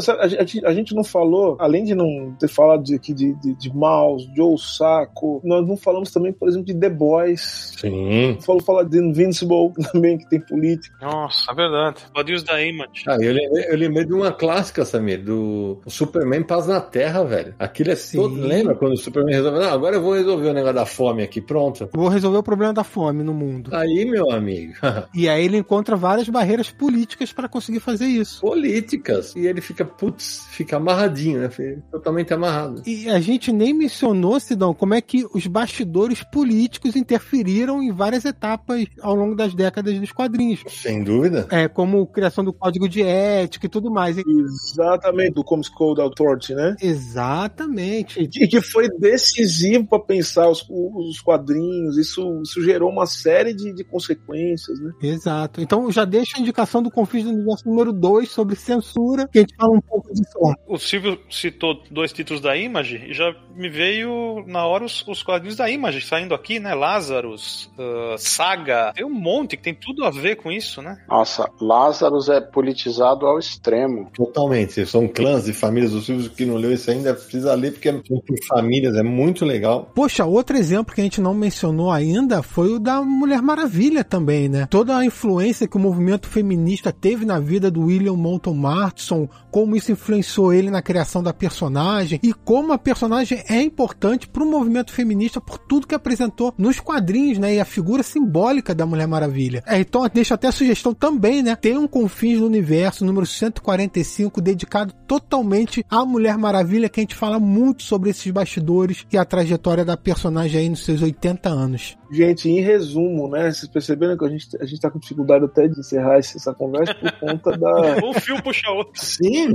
a gente não falou, além de não ter falado de, aqui de, de, de Mouse, Joe Saco, nós não falamos também, por exemplo, de The Boys. Sim. Falou falar de Invincible também, que tem política. Nossa, é verdade. Quadrinhos da Image. Ah, eu lembrei, eu lembrei de uma clássica, Samir, do Superman Paz na Terra, velho. Aquilo é assim. Lembra quando o Superman resolveu? Não, agora eu vou resolver o negócio da fome aqui, pronto. Vou resolver o problema da fome no mundo. Aí, meu amigo. e aí ele encontra várias barreiras políticas para conseguir fazer isso. Políticas. E ele fica, putz, fica amarradinho, né? Totalmente amarrado. E a gente nem mencionou, Sidão, como é que os bastidores políticos interferiram em várias etapas ao longo das décadas dos quadrinhos. Sem dúvida. É, como criação do código de ética e tudo mais. Exatamente, do Comics Code Authority, né? Exatamente. E que foi decisivo para pensar os, os quadrinhos, isso, isso gerou uma série de, de consequências, né? Exato. Então já deixa a indicação do Confins do Universo número 2 sobre censura, que a gente fala um pouco disso lá. O Silvio citou dois títulos da Image e já me veio na hora os, os quadrinhos da Image saindo aqui, né? Lazarus, uh, Saga, tem um monte que tem tudo a ver com isso, né? Nossa, Lazarus é politizado ao extremo. Totalmente. São clãs e famílias. O Silvio que não leu isso ainda precisa ler, porque é por famílias, é muito legal. Poxa, outro exemplo que a gente não mencionou ainda foi o da Mulher Maravilha também, né? Toda a influência que o movimento feminista teve na vida do William Moulton Marston, como isso influenciou ele na criação da personagem e como a personagem é importante para o movimento feminista por tudo que apresentou nos quadrinhos, né? E a figura simbólica da Mulher Maravilha. É, então deixa até a sugestão também, né? Tem um Confins do Universo, número 145, dedicado totalmente à Mulher Maravilha, que a gente fala muito sobre esses bastidores e a trajetória da personagem aí nos seus 80 anos. Gente, em resumo, né? Vocês perceberam que a gente, a gente tá com dificuldade até de encerrar essa conversa por conta da. um fio puxa outro. Sim,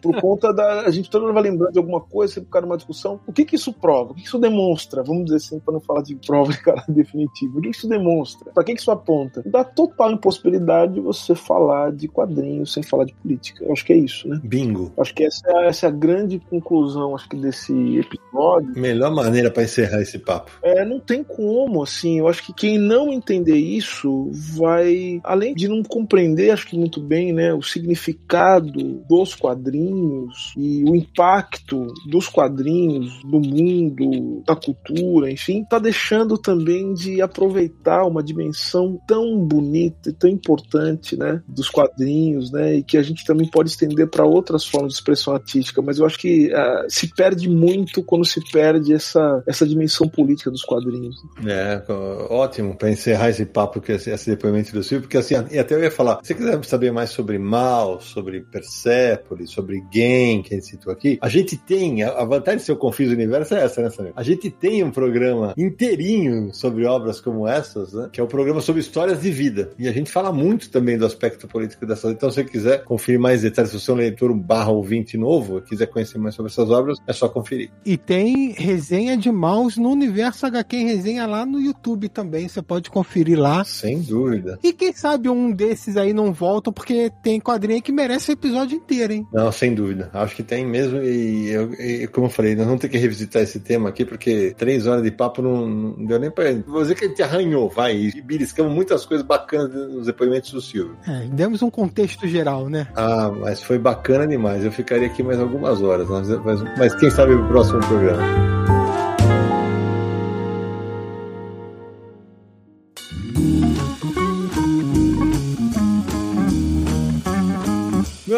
por conta da. A gente todo mundo vai lembrando de alguma coisa, sempre ficar numa discussão. O que que isso prova? O que, que isso demonstra? Vamos dizer assim, para não falar de prova cara definitivo. O que, que isso demonstra? Para que, que isso aponta? Da total impossibilidade de você falar de quadrinhos sem falar de política. Eu acho que é isso, né? Bingo. Acho que essa é, essa é a grande conclusão, acho que, desse episódio. Melhor maneira para encerrar esse papo. É, não tem como, assim. Eu acho que quem não entender isso vai, além de não compreender, acho que muito bem, né, o significado dos quadrinhos e o impacto dos quadrinhos no mundo, da cultura, enfim, tá deixando também de aproveitar uma dimensão tão bonita e tão importante, né, dos quadrinhos, né, e que a gente também pode estender para outras formas de expressão artística. Mas eu acho que uh, se perde muito quando se perde essa, essa dimensão política dos quadrinhos. É, ótimo para encerrar esse papo, que esse, depoimento do Silvio, porque assim, e até eu ia falar, se quiser saber mais sobre Mal, sobre Persepolis, sobre Game, que a gente citou aqui, a gente tem, a, vantagem de ser o Confis Universo é essa, né, Samir? A gente tem um programa inteirinho sobre obras como essas, né, que é o um programa sobre histórias de vida. E a gente fala muito também do aspecto político dessas. Então, se você quiser conferir mais detalhes, se você é um leitor barra ouvinte novo, quiser conhecer mais sobre essas obras, é só conferir. E tem resenha de Maus no Universo HQ Resenha lá no YouTube também, você pode conferir lá. Sem dúvida. E quem sabe um desses aí não volta, porque tem quadrinho que merece o episódio inteiro, hein? Não, sem dúvida. Acho que tem mesmo. E, eu, e como eu falei, nós vamos ter que revisitar esse tema aqui, porque três horas de papo não, não deu nem pra. Vou dizer que a gente arranhou, vai. E beliscamos muitas coisas bacanas nos depoimentos do Silvio. É, demos um contexto geral, né? Ah, mas foi bacana demais. Eu ficaria aqui mais algumas horas, mas, mas, mas quem sabe o próximo programa.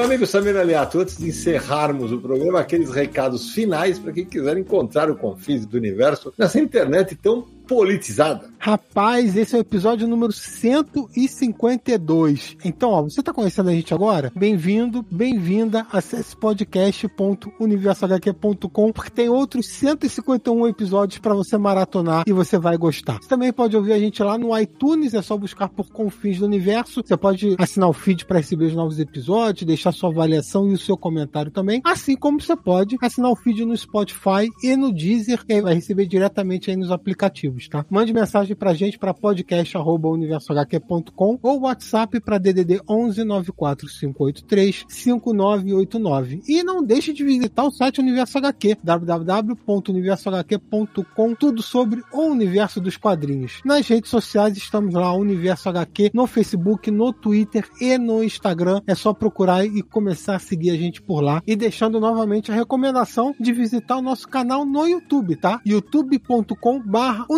Amigo Samir Aliato, antes de encerrarmos o programa, aqueles recados finais para quem quiser encontrar o Confis do Universo nessa internet tão politizada. Rapaz, esse é o episódio número 152. Então, ó, você tá conhecendo a gente agora? Bem-vindo, bem-vinda. Acesse podcast.universohq.com porque tem outros 151 episódios para você maratonar e você vai gostar. Você também pode ouvir a gente lá no iTunes, é só buscar por Confins do Universo. Você pode assinar o feed para receber os novos episódios, deixar sua avaliação e o seu comentário também, assim como você pode assinar o feed no Spotify e no Deezer, que aí vai receber diretamente aí nos aplicativos, tá? Mande mensagem pra gente para podcast@universohq.com ou WhatsApp para DDD 11 94583 5989. E não deixe de visitar o site Universo HQ, www.universohq.com, tudo sobre o universo dos quadrinhos. Nas redes sociais estamos lá Universo HQ no Facebook, no Twitter e no Instagram. É só procurar e começar a seguir a gente por lá. E deixando novamente a recomendação de visitar o nosso canal no YouTube, tá?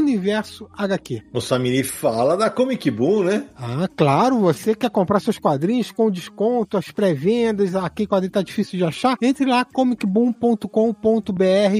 youtube.com/universo HQ. O Samiri fala da Comic Boom, né? Ah, claro, você quer comprar seus quadrinhos com desconto, as pré-vendas, aqui quadrinho tá difícil de achar, entre lá comicboom.com.br.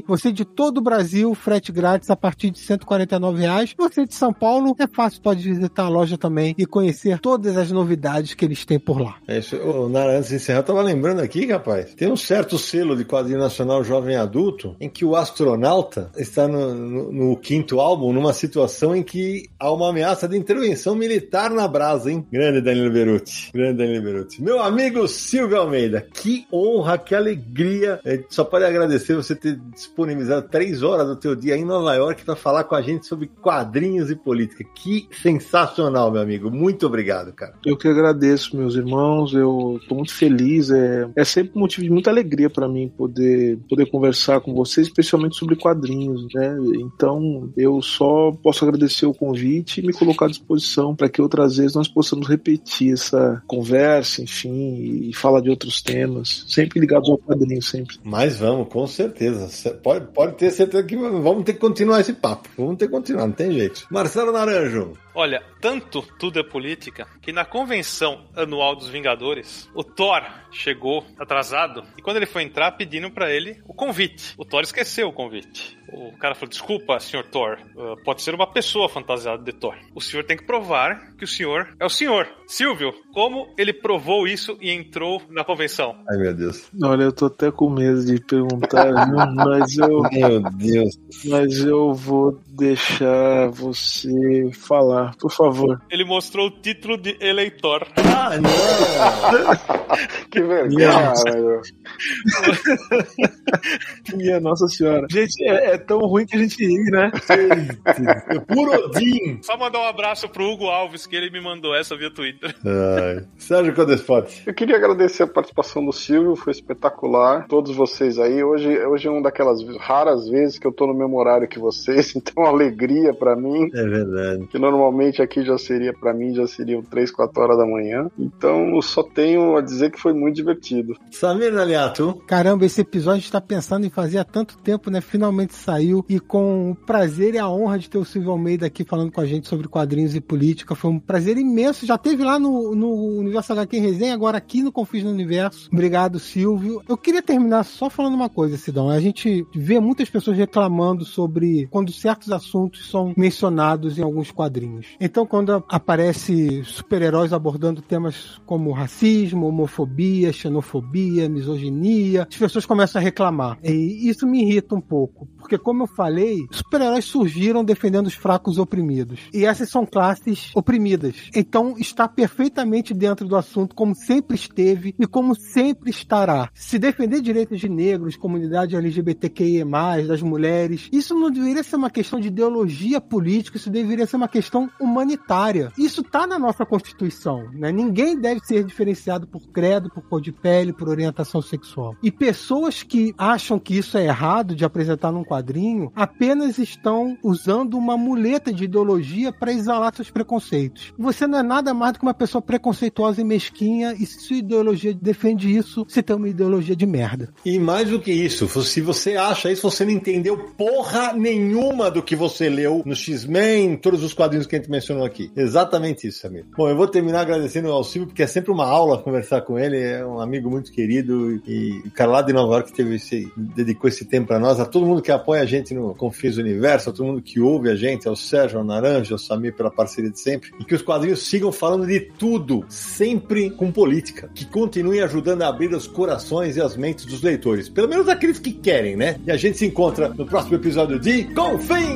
Você de todo o Brasil, frete grátis a partir de 149 reais. Você de São Paulo, é fácil, pode visitar a loja também e conhecer todas as novidades que eles têm por lá. É isso. Ô, Nara, antes de encerrar, eu tava lembrando aqui, rapaz, tem um certo selo de quadrinho nacional jovem adulto em que o astronauta está no, no, no quinto álbum numa situação em que há uma ameaça de intervenção militar na brasa, hein? Grande Danilo Beruti. Grande Danilo Beruti. Meu amigo Silvio Almeida, que honra, que alegria. Gente só pode agradecer você ter disponibilizado três horas do teu dia em Nova York para falar com a gente sobre quadrinhos e política. Que sensacional, meu amigo. Muito obrigado, cara. Eu que agradeço, meus irmãos. Eu tô muito feliz. É, é sempre um motivo de muita alegria para mim poder, poder conversar com vocês, especialmente sobre quadrinhos, né? Então, eu só posso agradecer o convite e me colocar à disposição para que outras vezes nós possamos repetir essa conversa, enfim, e falar de outros temas, sempre ligados ao quadrinho, sempre. Mas vamos, com certeza. Pode, pode ter certeza que vamos ter que continuar esse papo. Vamos ter que continuar, não tem jeito. Marcelo Naranjo. Olha, tanto tudo é política que na convenção anual dos Vingadores, o Thor chegou atrasado e quando ele foi entrar pediram para ele o convite. O Thor esqueceu o convite. O cara falou: Desculpa, senhor Thor, uh, pode ser uma pessoa fantasiada de Thor. O senhor tem que provar que o senhor é o senhor. Silvio, como ele provou isso e entrou na convenção? Ai, meu Deus. Olha, eu tô até com medo de perguntar, mas eu. Meu Deus. Mas eu vou deixar você falar, por favor. Ele mostrou o título de eleitor. Ah, não! que vergonha, velho. Minha Nossa Senhora. Gente, é, é, tão ruim que a gente ri, né? Puro Odin. Só mandar um abraço pro Hugo Alves, que ele me mandou essa via Twitter. Ai. Sérgio Codespot. Eu queria agradecer a participação do Silvio, foi espetacular. Todos vocês aí. Hoje, hoje é uma daquelas raras vezes que eu tô no mesmo horário que vocês, então é uma alegria para mim. É verdade. Que normalmente aqui já seria, para mim, já seriam 3, 4 horas da manhã. Então eu só tenho a dizer que foi muito divertido. Samir Naliato. Caramba, esse episódio a gente tá pensando em fazer há tanto tempo, né? Finalmente saiu e com o prazer e a honra de ter o Silvio Almeida aqui falando com a gente sobre quadrinhos e política. Foi um prazer imenso. Já teve lá no, no Universo HQ em Resenha, agora aqui no Confis no Universo. Obrigado, Silvio. Eu queria terminar só falando uma coisa, Sidão. A gente vê muitas pessoas reclamando sobre quando certos assuntos são mencionados em alguns quadrinhos. Então, quando aparece super-heróis abordando temas como racismo, homofobia, xenofobia, misoginia, as pessoas começam a reclamar. E isso me irrita um pouco, porque como eu falei, super-heróis surgiram defendendo os fracos oprimidos. E essas são classes oprimidas. Então, está perfeitamente dentro do assunto, como sempre esteve e como sempre estará. Se defender direitos de negros, comunidade LGBTQIA+, das mulheres, isso não deveria ser uma questão de ideologia política, isso deveria ser uma questão humanitária. Isso está na nossa Constituição, né? Ninguém deve ser diferenciado por credo, por cor de pele, por orientação sexual. E pessoas que acham que isso é errado de apresentar num quadrinho apenas estão usando uma muleta de ideologia para exalar seus preconceitos. Você não é nada mais do que uma pessoa preconceituosa e mesquinha, e se sua ideologia defende isso, você tem uma ideologia de merda. E mais do que isso, se você acha isso, você não entendeu porra nenhuma do que você leu no X-Men, todos os quadrinhos que a gente mencionou aqui. Exatamente isso, amigo. Bom, eu vou terminar agradecendo ao Silvio, porque é sempre uma aula conversar com ele, é um amigo muito querido e o cara lá de Nova York teve esse, dedicou esse tempo para nós, a todo mundo que apoia a gente no Confis Universo, a todo mundo que ouve a gente, ao Sérgio, ao Naranja, ao Samir pela parceria de sempre, e que os quadrinhos sigam falando de tudo, sempre com política, que continuem ajudando a abrir os corações e as mentes dos leitores, pelo menos aqueles que querem, né? E a gente se encontra no próximo episódio de Confins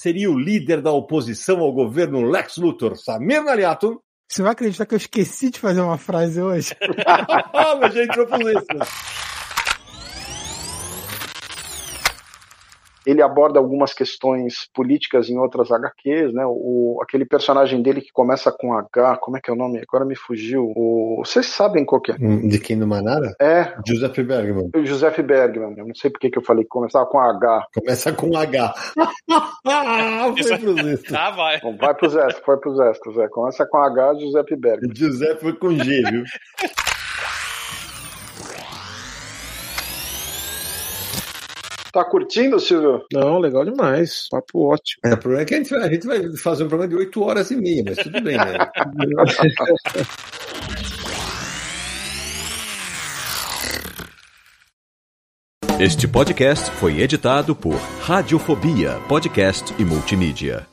Seria o líder da oposição ao governo Lex Luthor, Samir Naliato. Você vai acreditar que eu esqueci de fazer uma frase hoje? Mas já entrou por isso. Ele aborda algumas questões políticas em outras HQs, né? O, aquele personagem dele que começa com H, como é que é o nome? Agora me fugiu. O, vocês sabem qual que é? De quem do Manara? É. Joseph Bergman. O Joseph Bergman. Eu não sei porque que eu falei que começava com H. Começa com H. foi pro Zé. Ah, vai. Bom, vai pro Zé, foi pro Zé, Zé. Começa com H, Joseph Bergman. José foi com G, viu? Tá curtindo, Silvio? Não, legal demais. Papo ótimo. É, o problema é que a gente, vai, a gente vai fazer um programa de 8 horas e meia, mas tudo bem, né? Este podcast foi editado por Radiofobia, podcast e multimídia.